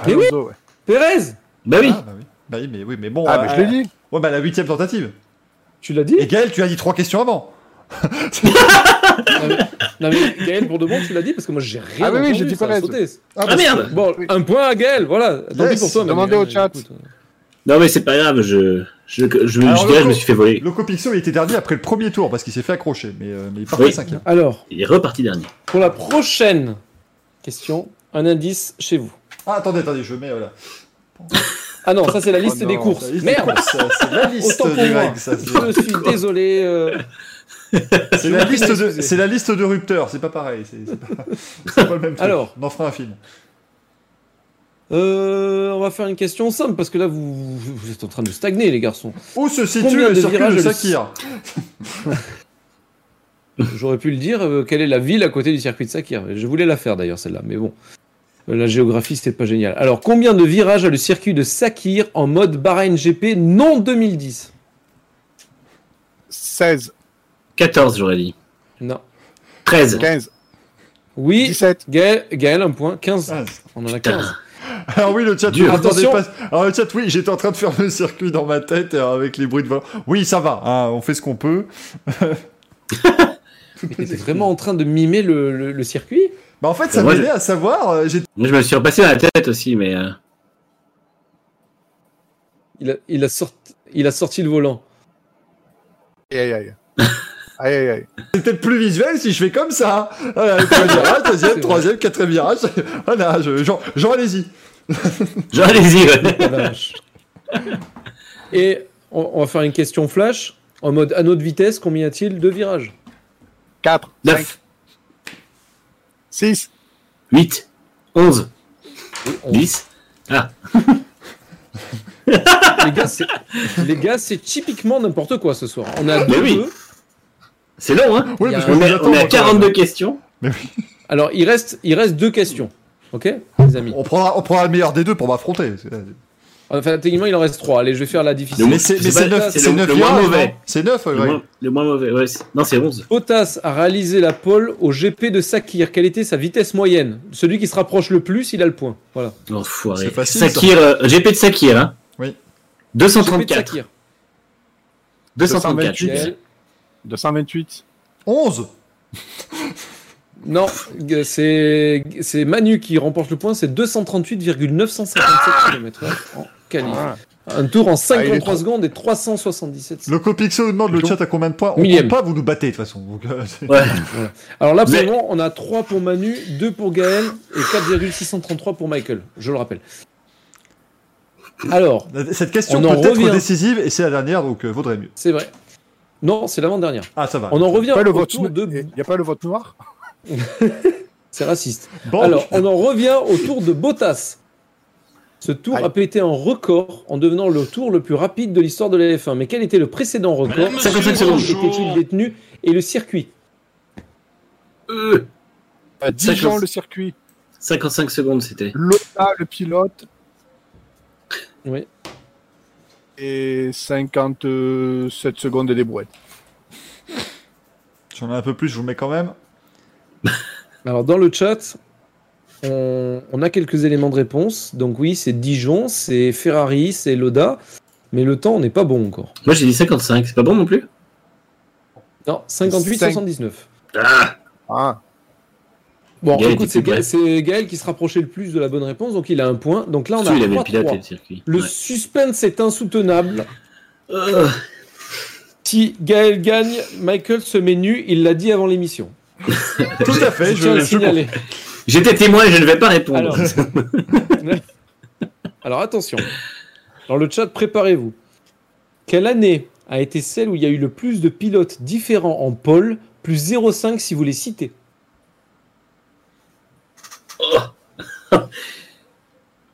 Mais oui. Alonso, ouais. Pérez Bah oui. Ah, bah oui. Bah oui, mais oui, mais bon. Ah, euh, mais je l'ai dit. Ouais, bah la huitième tentative. Tu l'as dit Et Gaël, tu as dit trois questions avant. non, mais, [laughs] non, mais Gaël, pour de bon, tu l'as dit parce que moi j'ai rien Ah oui, j'ai dit ça a Perez. sauté. bah, Ah, merde. Bon, Oui. un point à Gaël, voilà. Tant Yes. pis pour toi. Demandez au chat. écoute. Non, mais c'est pas grave. Je, je, je, je, Alors, dirais, le je me suis fait voler. Loco Pixel il était dernier après le premier tour parce qu'il s'est fait accrocher, mais, euh, mais il partait Oui. cinquième. Alors, Il est reparti dernier. pour la prochaine question, un indice chez vous. Ah, attendez, attendez, je mets. Voilà. Ah non, ça c'est la liste Oh des courses. La liste des Merde courses, C'est la liste Autant pour moi. Ça. Je suis désolé. euh, C'est la liste de, c'est la liste de rupteurs, c'est pas pareil, c'est c'est pas, [laughs] c'est pas le même truc. Alors. on en fera un film. euh, on va faire une question simple parce que là vous, vous êtes en train de stagner les garçons. Où se situe Combien le de circuit de Sakir [laughs] J'aurais pu le dire. euh, quelle est la ville à côté du circuit de Sakir Je voulais la faire d'ailleurs celle-là, mais bon. Euh, La géographie c'était pas génial. Alors combien de virages a le circuit de Sakir en mode Bahreïn GP non 2010 16, 14, j'aurais dit. Non. 13. 15, Oui. 17. Gaël, Gaël, un point. 15. Ah, On en a Putain. 15. Alors oui, le chat, entendez Attention. pas- Alors le chat, oui, j'étais en train de faire le circuit dans ma tête euh, avec les bruits de volant. Oui, ça va, hein, on fait ce qu'on peut. [laughs] Mais t'étais vraiment en train de mimer le, le- le circuit? Bah en fait, ça Moi, m'aidait à savoir. euh, Moi, je me suis repassé dans la tête aussi, mais. euh, il a, il, a sorti, il a sorti le volant. Aïe, aïe, aïe. [laughs] Aïe, aïe, aïe. C'est peut-être plus visuel si je fais comme ça. hein. Voilà, le [laughs] premier [laughs] virage, deuxième, troisième, quatrième virage. Voilà, je, Jean, Jean, allez-y. Genre, allez-y. Et on, on va faire une question flash. En mode anneau de vitesse, combien y a-t-il de virages? 4, 5, 9, 6. 8, 11, On- 10. Ah, Les gars, c'est- typiquement n'importe quoi ce soir. On a Mais deux oui. c'est long, hein Oui, y a On vous est, on attendez est à encore. 42 questions. Alors, il reste, il reste deux questions. Ok, les amis? On prendra, on prendra le meilleur des deux pour m'affronter. C'est- Enfin, techniquement, il en reste trois. Allez, je vais faire la difficile. Le Mais c'est mais C'est le- le moins mauvais. C'est neuf, Le, ouais. moins, le moins mauvais. Ouais, non, c'est 11. Bottas a réalisé la pole au GP de Sakir. Quelle était sa vitesse moyenne? Celui qui se rapproche le plus, il a le point. Voilà. Enfoiré. C'est facile. Sakir, euh, GP de Sakir, hein Oui. GP de 234. Sakir. 234. Gaël. 228. 11 Non, g- c'est c'est Manu qui remporte le point. C'est 238,957 km en qualif. Ah. Un tour en Ah, il est 53 trop- secondes et 377 secondes. Le nous demande le chat à combien de points On compte pas, vous nous battez de toute façon. Donc, euh. [laughs] Alors là, pour le moment, on a 3 pour Manu, 2 pour Gaël et 4,633 pour Michael. Je le rappelle. Alors, Cette question peut être revient. décisive et c'est la dernière, donc euh, vaudrait mieux. c'est vrai. Non, c'est l'avant-dernière. Ah, ça va. On en revient Pas le au vote tour de... Il n'y a pas le vote noir? [laughs] C'est raciste. Bon, Alors, on en revient au tour de Bottas. Ce tour a pété un record en devenant le tour le plus rapide de l'histoire de la F1. Mais quel était le précédent record Madame, monsieur, 55 secondes. était-il détenu et le circuit Euh, À Dijon, Cinquante- le circuit. 55 secondes, c'était. Lola, le pilote. Oui. Et 57 secondes des brouettes. J'en ai un peu plus, je vous le mets quand même. [laughs] Alors, dans le chat, on, on a quelques éléments de réponse. Donc, oui, c'est Dijon, c'est Ferrari, c'est Loda. Mais le temps n'est pas bon encore. Moi, j'ai dit 55. C'est pas bon non plus? Non, 58, Cinq. 79. Ah Ah, Bon, Gaël écoute, c'est. Gaël, qui se rapprochait le plus de la bonne réponse, donc il a un point. Donc là, on a il avait le 3-3. pilote et le circuit. Le Ouais. suspense est insoutenable. Euh, Si Gaël gagne, Michael se met nu, il l'a dit avant l'émission. [laughs] Tout à fait, Je tiens à je, le je signaler. J'étais témoin et je ne vais pas répondre. Alors. [laughs] Alors attention. Dans le chat, préparez-vous. Quelle année a été celle où il y a eu le plus de pilotes différents en pôle, plus 0,5 si vous les citez?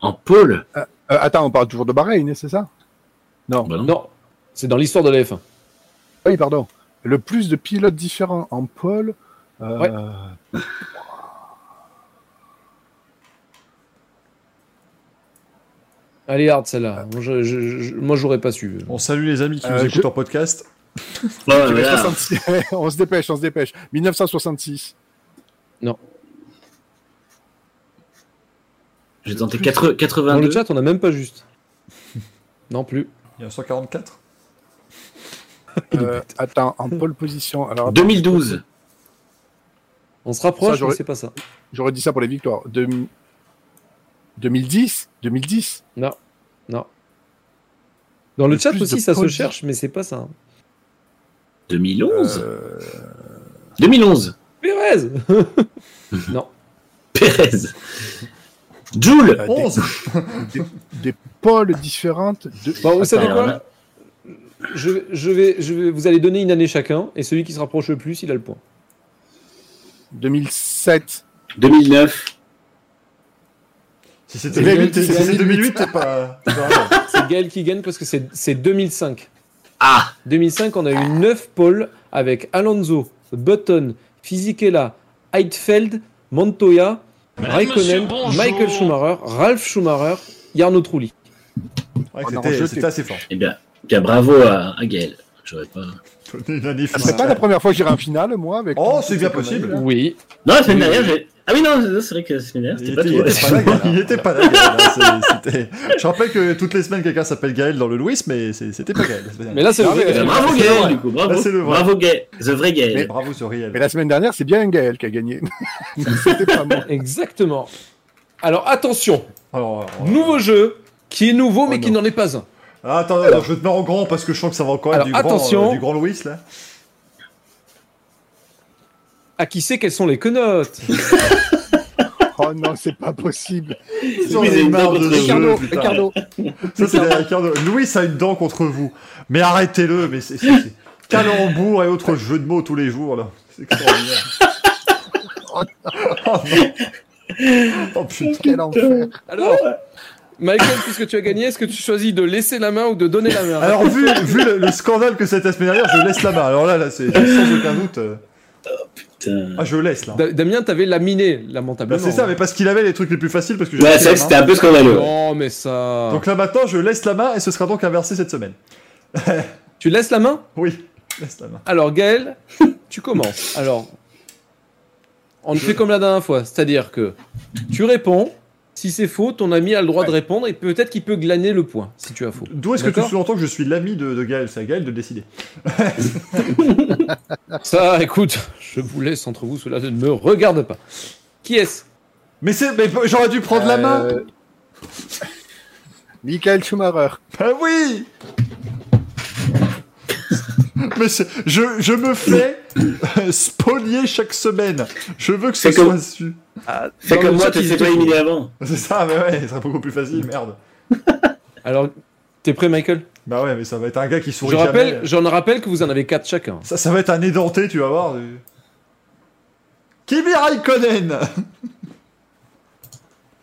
En pôle Euh, attends, on parle toujours de Bahreïn, c'est ça? Non. Bah non. Non, c'est dans l'histoire de la F1. Oui, pardon. Le plus de pilotes différents en pôle. Euh, Ouais. Elle est hard celle-là. Moi, je, je- je- moi, j'aurais pas su. On salue les amis qui nous Euh, écoutent je- en podcast. Ouais, tu veux voilà. 66 on se dépêche, on se dépêche. 1966. J'ai tenté 80 Dans le 82. chat, on n'a même pas juste. [laughs] Non plus. 1944 Euh, attends, en pole position. Alors, attends, 2012. On se rapproche, Ça, mais c'est pas ça. J'aurais dit ça pour les victoires. De... 2010 2010 Non, non. Dans le, Le chat aussi, ça se cherche, mais c'est pas ça. hein. 2011. Euh, 2011. Pérez [laughs] Non. Pérez. Joule. euh, des- 11 des, des pôles différentes. De... Bon, vous savez quoi? là- je, je vais, je vais, Vous allez donner une année chacun, et celui qui se rapproche le plus, il a le point. 2007. 2009. Si c'était C'est 2008, si 2008, c'est 2008, t'es pas. [laughs] C'est Gaël qui gagne parce que c'est c'est 2005. Ah 2005, on a eu 9 pôles avec Alonso, Button, Fisichella, Heidfeld, Montoya, Madame, Raikkonen, monsieur. Michael Schumacher, Ralph Schumacher, Jarno Trulli. Ouais. C'était assez fort. Eh bien, bien bravo à, à Gaël. J'aurais pas. C'est pas la première fois que j'irai en finale, moi. Avec Oh, c'est ces bien possible. Oui. Non, la semaine dernière, j'ai. Ah oui, non, c'est vrai que la semaine dernière, Il c'était pas toi. était pas là, Gaël. Il était pas là, Gaël, hein, [laughs] c'était- Je rappelle que toutes les semaines, quelqu'un s'appelle Gaël dans le Louis, mais c'était pas Gaël. Mais là, c'est le vrai. Eh ben, Gaël. bravo Gaël, du coup. Bravo. Là, c'est le vrai. Bravo Gaël. The vrai Gaël. Bravo sur Riel. Mais la semaine dernière, c'est bien Gaël qui a gagné. [laughs] C'était pas moi. Exactement. Alors attention, Alors, alors, nouveau jeu qui est nouveau mais Oh qui n'en est pas un. Ah, attends, attends, je vais te mettre en grand parce que je sens que ça va encore être Alors, du, grand, attention. euh, du grand Louis là. À qui sait quelles sont les quenottes [laughs] Oh non, c'est pas possible. C'est une marre de Ricardo, jeu, Ricardo. Ça, c'est. Louis a une dent contre vous. Mais arrêtez-le, mais c'est Calembour et autres jeux de mots tous les jours là. C'est extraordinaire. oh non. Oh putain. Quel enfer. Alors, Michael, puisque tu as gagné, est-ce que tu choisis de laisser la main ou de donner la main Alors, vu, vu le, le scandale que c'était la semaine dernière, je laisse la main. Alors là, là c'est sans aucun doute. euh, Putain. Ah, je laisse là. Da- Damien, t'avais laminé, Bah, lamentablement. c'est ça, mais parce qu'il avait les trucs les plus faciles parce que Ouais, c'est c'était un peu scandaleux. Non, mais ça. Donc là maintenant, je laisse la main et ce sera donc inversé cette semaine. Tu laisses la main? Oui, laisse la main. Alors, Gaël, tu commences. Alors, on fait comme la dernière fois, c'est-à-dire que tu réponds. Si c'est faux, ton ami a le droit de répondre et peut-être qu'il peut glaner le point si tu as faux. D'où est-ce que tu sous-entends que je suis l'ami de, de Gaël? C'est à Gaël de décider. [laughs] Ça, écoute, je vous laisse entre vous, cela ne me regarde pas. Qui est-ce Mais c'est, mais j'aurais dû prendre la main. Euh, Michael Schumacher. Ah oui Mais c'est- je, je me fais [coughs] spolier chaque semaine. Je veux que ce C'est comme- soit su. Fais Dans comme moi, tu sais pas éliminer avant. [laughs] C'est ça, mais ouais, ce serait beaucoup plus facile, merde. [laughs] Alors, t'es prêt, Michael? Bah ouais, mais ça va être un gars qui sourit Je rappelle, jamais. j'en rappelle que vous en avez quatre chacun. Ça, ça va être un édenté, tu vas voir. Kimi Raikkonen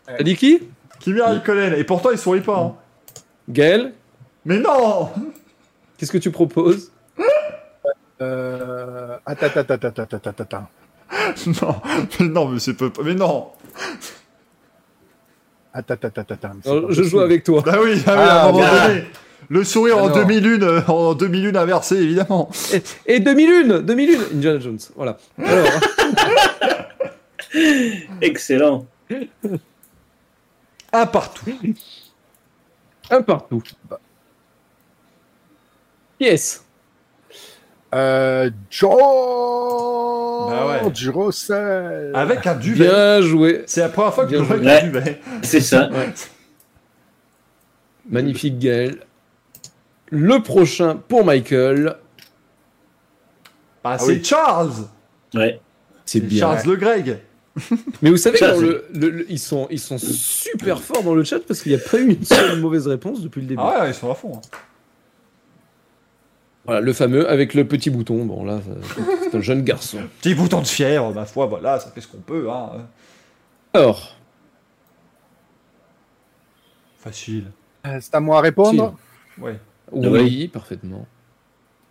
T'as dit qui? Kimi Raikkonen, et pourtant il sourit pas. hein. Gaël? Mais non Qu'est-ce que tu proposes? Euh... Attends, attends, attends, attends, attends, attends, attends. [laughs] Non, mais non, mais c'est peu. Mais non Attends, attends, attends, Je joue avec toi. Bah oui, ah oui, Ah, à un moment bien. donné. Le sourire en Alors. demi-lune, euh, en demi-lune inversée, évidemment. Et, et 2001 2001 Indiana Jones. Voilà. Alors, [laughs] Excellent. Un partout. un partout. Yes. Euh, George Bah ouais. Russell. Avec un duvet. Bien joué. C'est la première fois que je vois avec un duvet. C'est ça. Magnifique Gaël. Le prochain pour Michael. Ah, Ah c'est oui. Charles Ouais. C'est bien. Charles Le Greg. [laughs] Mais vous savez, dans c'est- le, le- le- ils, sont, ils sont super forts dans le chat parce qu'il n'y a pas eu une seule mauvaise réponse depuis le début. Ah ouais, ils sont à fond. hein. Voilà, le fameux avec le petit bouton. Bon, là, c'est un jeune garçon. [laughs] Petit bouton de fièvre, ma foi, voilà, ça fait ce qu'on peut. Hein. Alors, Facile. Euh, C'est à moi à répondre. Ouais. oui, parfaitement.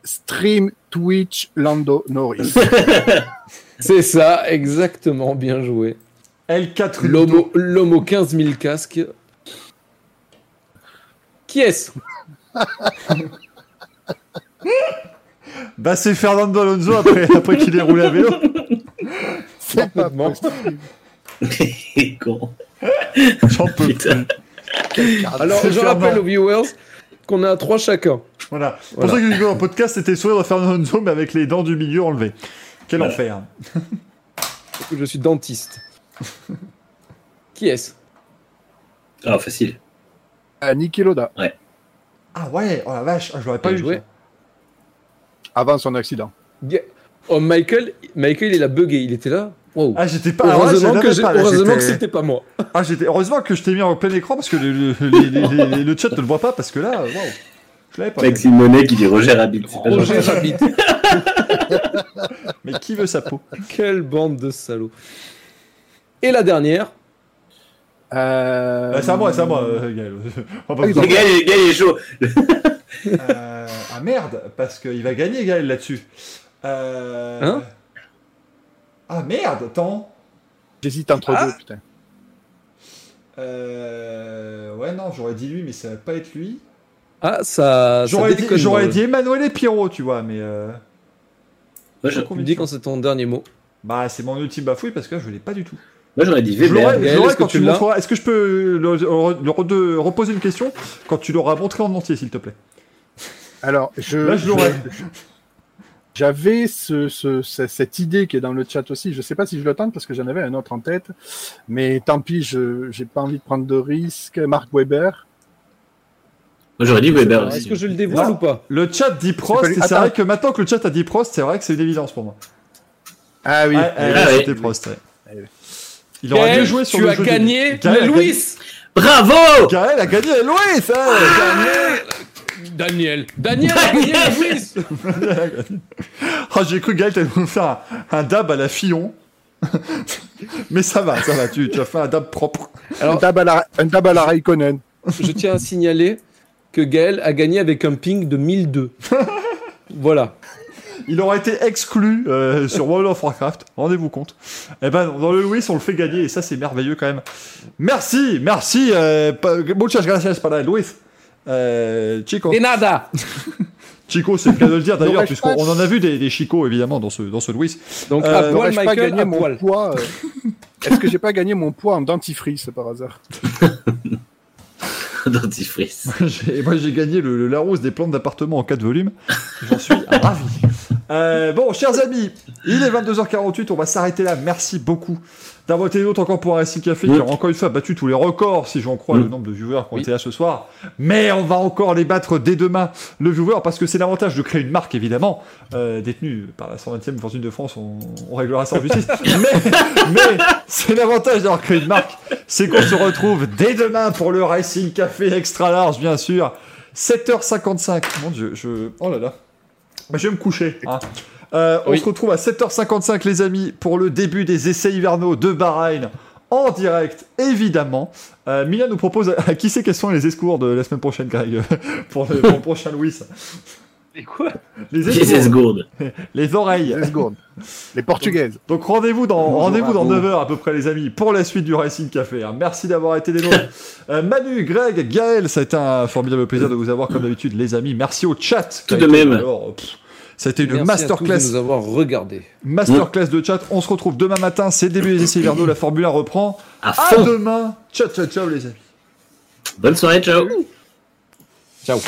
Stream Twitch Lando Norris. [laughs] C'est ça, exactement, bien joué. L4 L'homo l'homme aux 15 000 casques. Qui est-ce? [laughs] [laughs] Bah c'est Fernando Alonso après, [laughs] après qu'il ait roulé à vélo. C'est pas possible. [laughs] con. J'en peux Putain. plus. Alors, C'est je Fernand. rappelle aux viewers qu'on a trois chacun. Voilà. Pour Voilà. ceux qui écoutent en podcast, c'était le sourire de Fernando Alonso mais avec les dents du milieu enlevées. Quel Voilà. enfer. que Je suis dentiste. Qui est-ce? Ah, facile. Euh, Niki Loda, Ah ouais, oh la vache, ah, je l'aurais pas eu. joué. Avant son accident. Oh, Michael, Michael, il a bugué. Il était là. Wow. Ah j'étais pas. ah heureusement que, pas, là, heureusement que j'étais- c'était pas moi. [laughs] Ah j'étais. Heureusement que je t'ai mis en plein écran parce que le, le, les- les- les- le chat ne le voit pas parce que là, waouh, je l'avais pas. Maxime Monet qui dit Roger Rabbit. Roger. Rabbit. [laughs] Mais qui veut sa peau? Quelle bande de salauds. Et la dernière. Euh... Bah, C'est à moi, c'est à moi, euh, Gaël. [laughs] Va pas Ah il est chaud. Euh, ah merde, parce qu'il va gagner Gaël là-dessus. Euh... Hein Ah merde, attends. J'hésite entre Ah. deux, putain. Euh... Ouais, non, j'aurais dit lui, mais ça va pas être lui. Ah, ça. J'aurais dit, j'aurais dit Emmanuel et Pierrot, tu vois, mais. Euh... Je- me dis quand c'est ton dernier mot. Bah, c'est mon ultime bafouille parce que là, je l'ai pas du tout. Moi, j'aurais dit Weber. Est-ce que tu montreras. Est-ce que je peux le, le- le re- reposer une question quand tu l'auras montré en entier, s'il te plaît? Alors, je. Là, je l'aurais. J'avais ce, ce- ce- cette idée qui est dans le chat aussi. Je sais pas si je le tente parce que j'en avais un autre en tête. Mais tant pis, je j'ai pas envie de prendre de risques. Mark Webber. Moi, j'aurais dit Weber Est-ce que je le dévoile Non. ou pas? Le chat dit Prost, pas lui. et c'est Attends. vrai que maintenant que le chat a dit Prost, c'est vrai que c'est une évidence pour moi. Ah oui. Ah, ah, Ah, c'était ouais. Prost, ouais. Ah. Il aurait Gaël, mieux joué sur tu le as jeu des- gagné Gaël a le gagné- Louis Bravo Gaël a gagné Louis hein Daniel Daniel a gagné le Louis Ah, j'ai cru Gaël t'allais nous faire un, un dab à la Fillon. [laughs] Mais ça va, ça va, tu, tu as fait un dab propre. un dab à la, un dab à la Raikkonen. Je tiens à signaler que Gaël a gagné avec un ping de 1002. [laughs] voilà. Il aurait été exclu euh, sur World of Warcraft, rendez-vous compte. Eh ben, dans le Louis, on le fait gagner, et ça, c'est merveilleux quand même. Merci, merci, euh, muchas gracias para Luis. Euh, Chico. Et nada [laughs] Chico, c'est le cas de le dire d'ailleurs, puisqu'on on en a vu des, des Chico, évidemment, dans ce, dans ce Louis. Donc Euh, à poil, N'aurais-je pas gagné à mon poil. poids euh, Est-ce que j'ai pas gagné mon poids en dentifrice par hasard? [laughs] [laughs] Dentifrice. Moi, j'ai gagné le, le Larousse des plantes d'appartement en 4 volumes. J'en suis [laughs] ravi. Euh, bon, chers amis, il est 22h48, on va s'arrêter là. Merci beaucoup d'avoir été d'autres encore pour un Racing Café qui a encore une fois battu tous les records, si j'en crois, Mm. le nombre de viewers qui ont été là ce soir. Mais on va encore les battre dès demain, le viewer, parce que c'est l'avantage de créer une marque, évidemment, euh, détenue par la 120e fortune de France, on, on réglera ça en justice. [laughs] mais mais c'est l'avantage d'avoir créé une marque, c'est qu'on se retrouve dès demain pour le Racing Café extra large, bien sûr. 7h55. Mon dieu, je. Oh là là. Bah, je vais me coucher. hein. Euh, On se retrouve à 7h55, les amis, pour le début des essais hivernaux de Bahreïn. En direct, évidemment. Euh, Mila nous propose à [laughs] qui c'est quels sont les escours de la semaine prochaine, Greg, [laughs] pour le, pour le prochain Louis. Et quoi? Les Gourde. [laughs] les oreilles. Les secondes. Les Portugaises. Donc rendez-vous dans, à dans vous. 9h à peu près les amis pour la suite du Racing Café. hein. Merci d'avoir été des nôtres. Euh, Manu, Greg, Gaël, ça a été un formidable plaisir de vous avoir comme d'habitude les amis. Merci au chat. Tout de même. alors, pff, ça a été une Merci masterclass. de nous avoir regardés. Masterclass de chat. On se retrouve demain matin. C'est le début des essais hivernaux. La Formule 1 reprend. À demain. Ciao, ciao, ciao les amis. Bonne soirée, ciao. Ciao.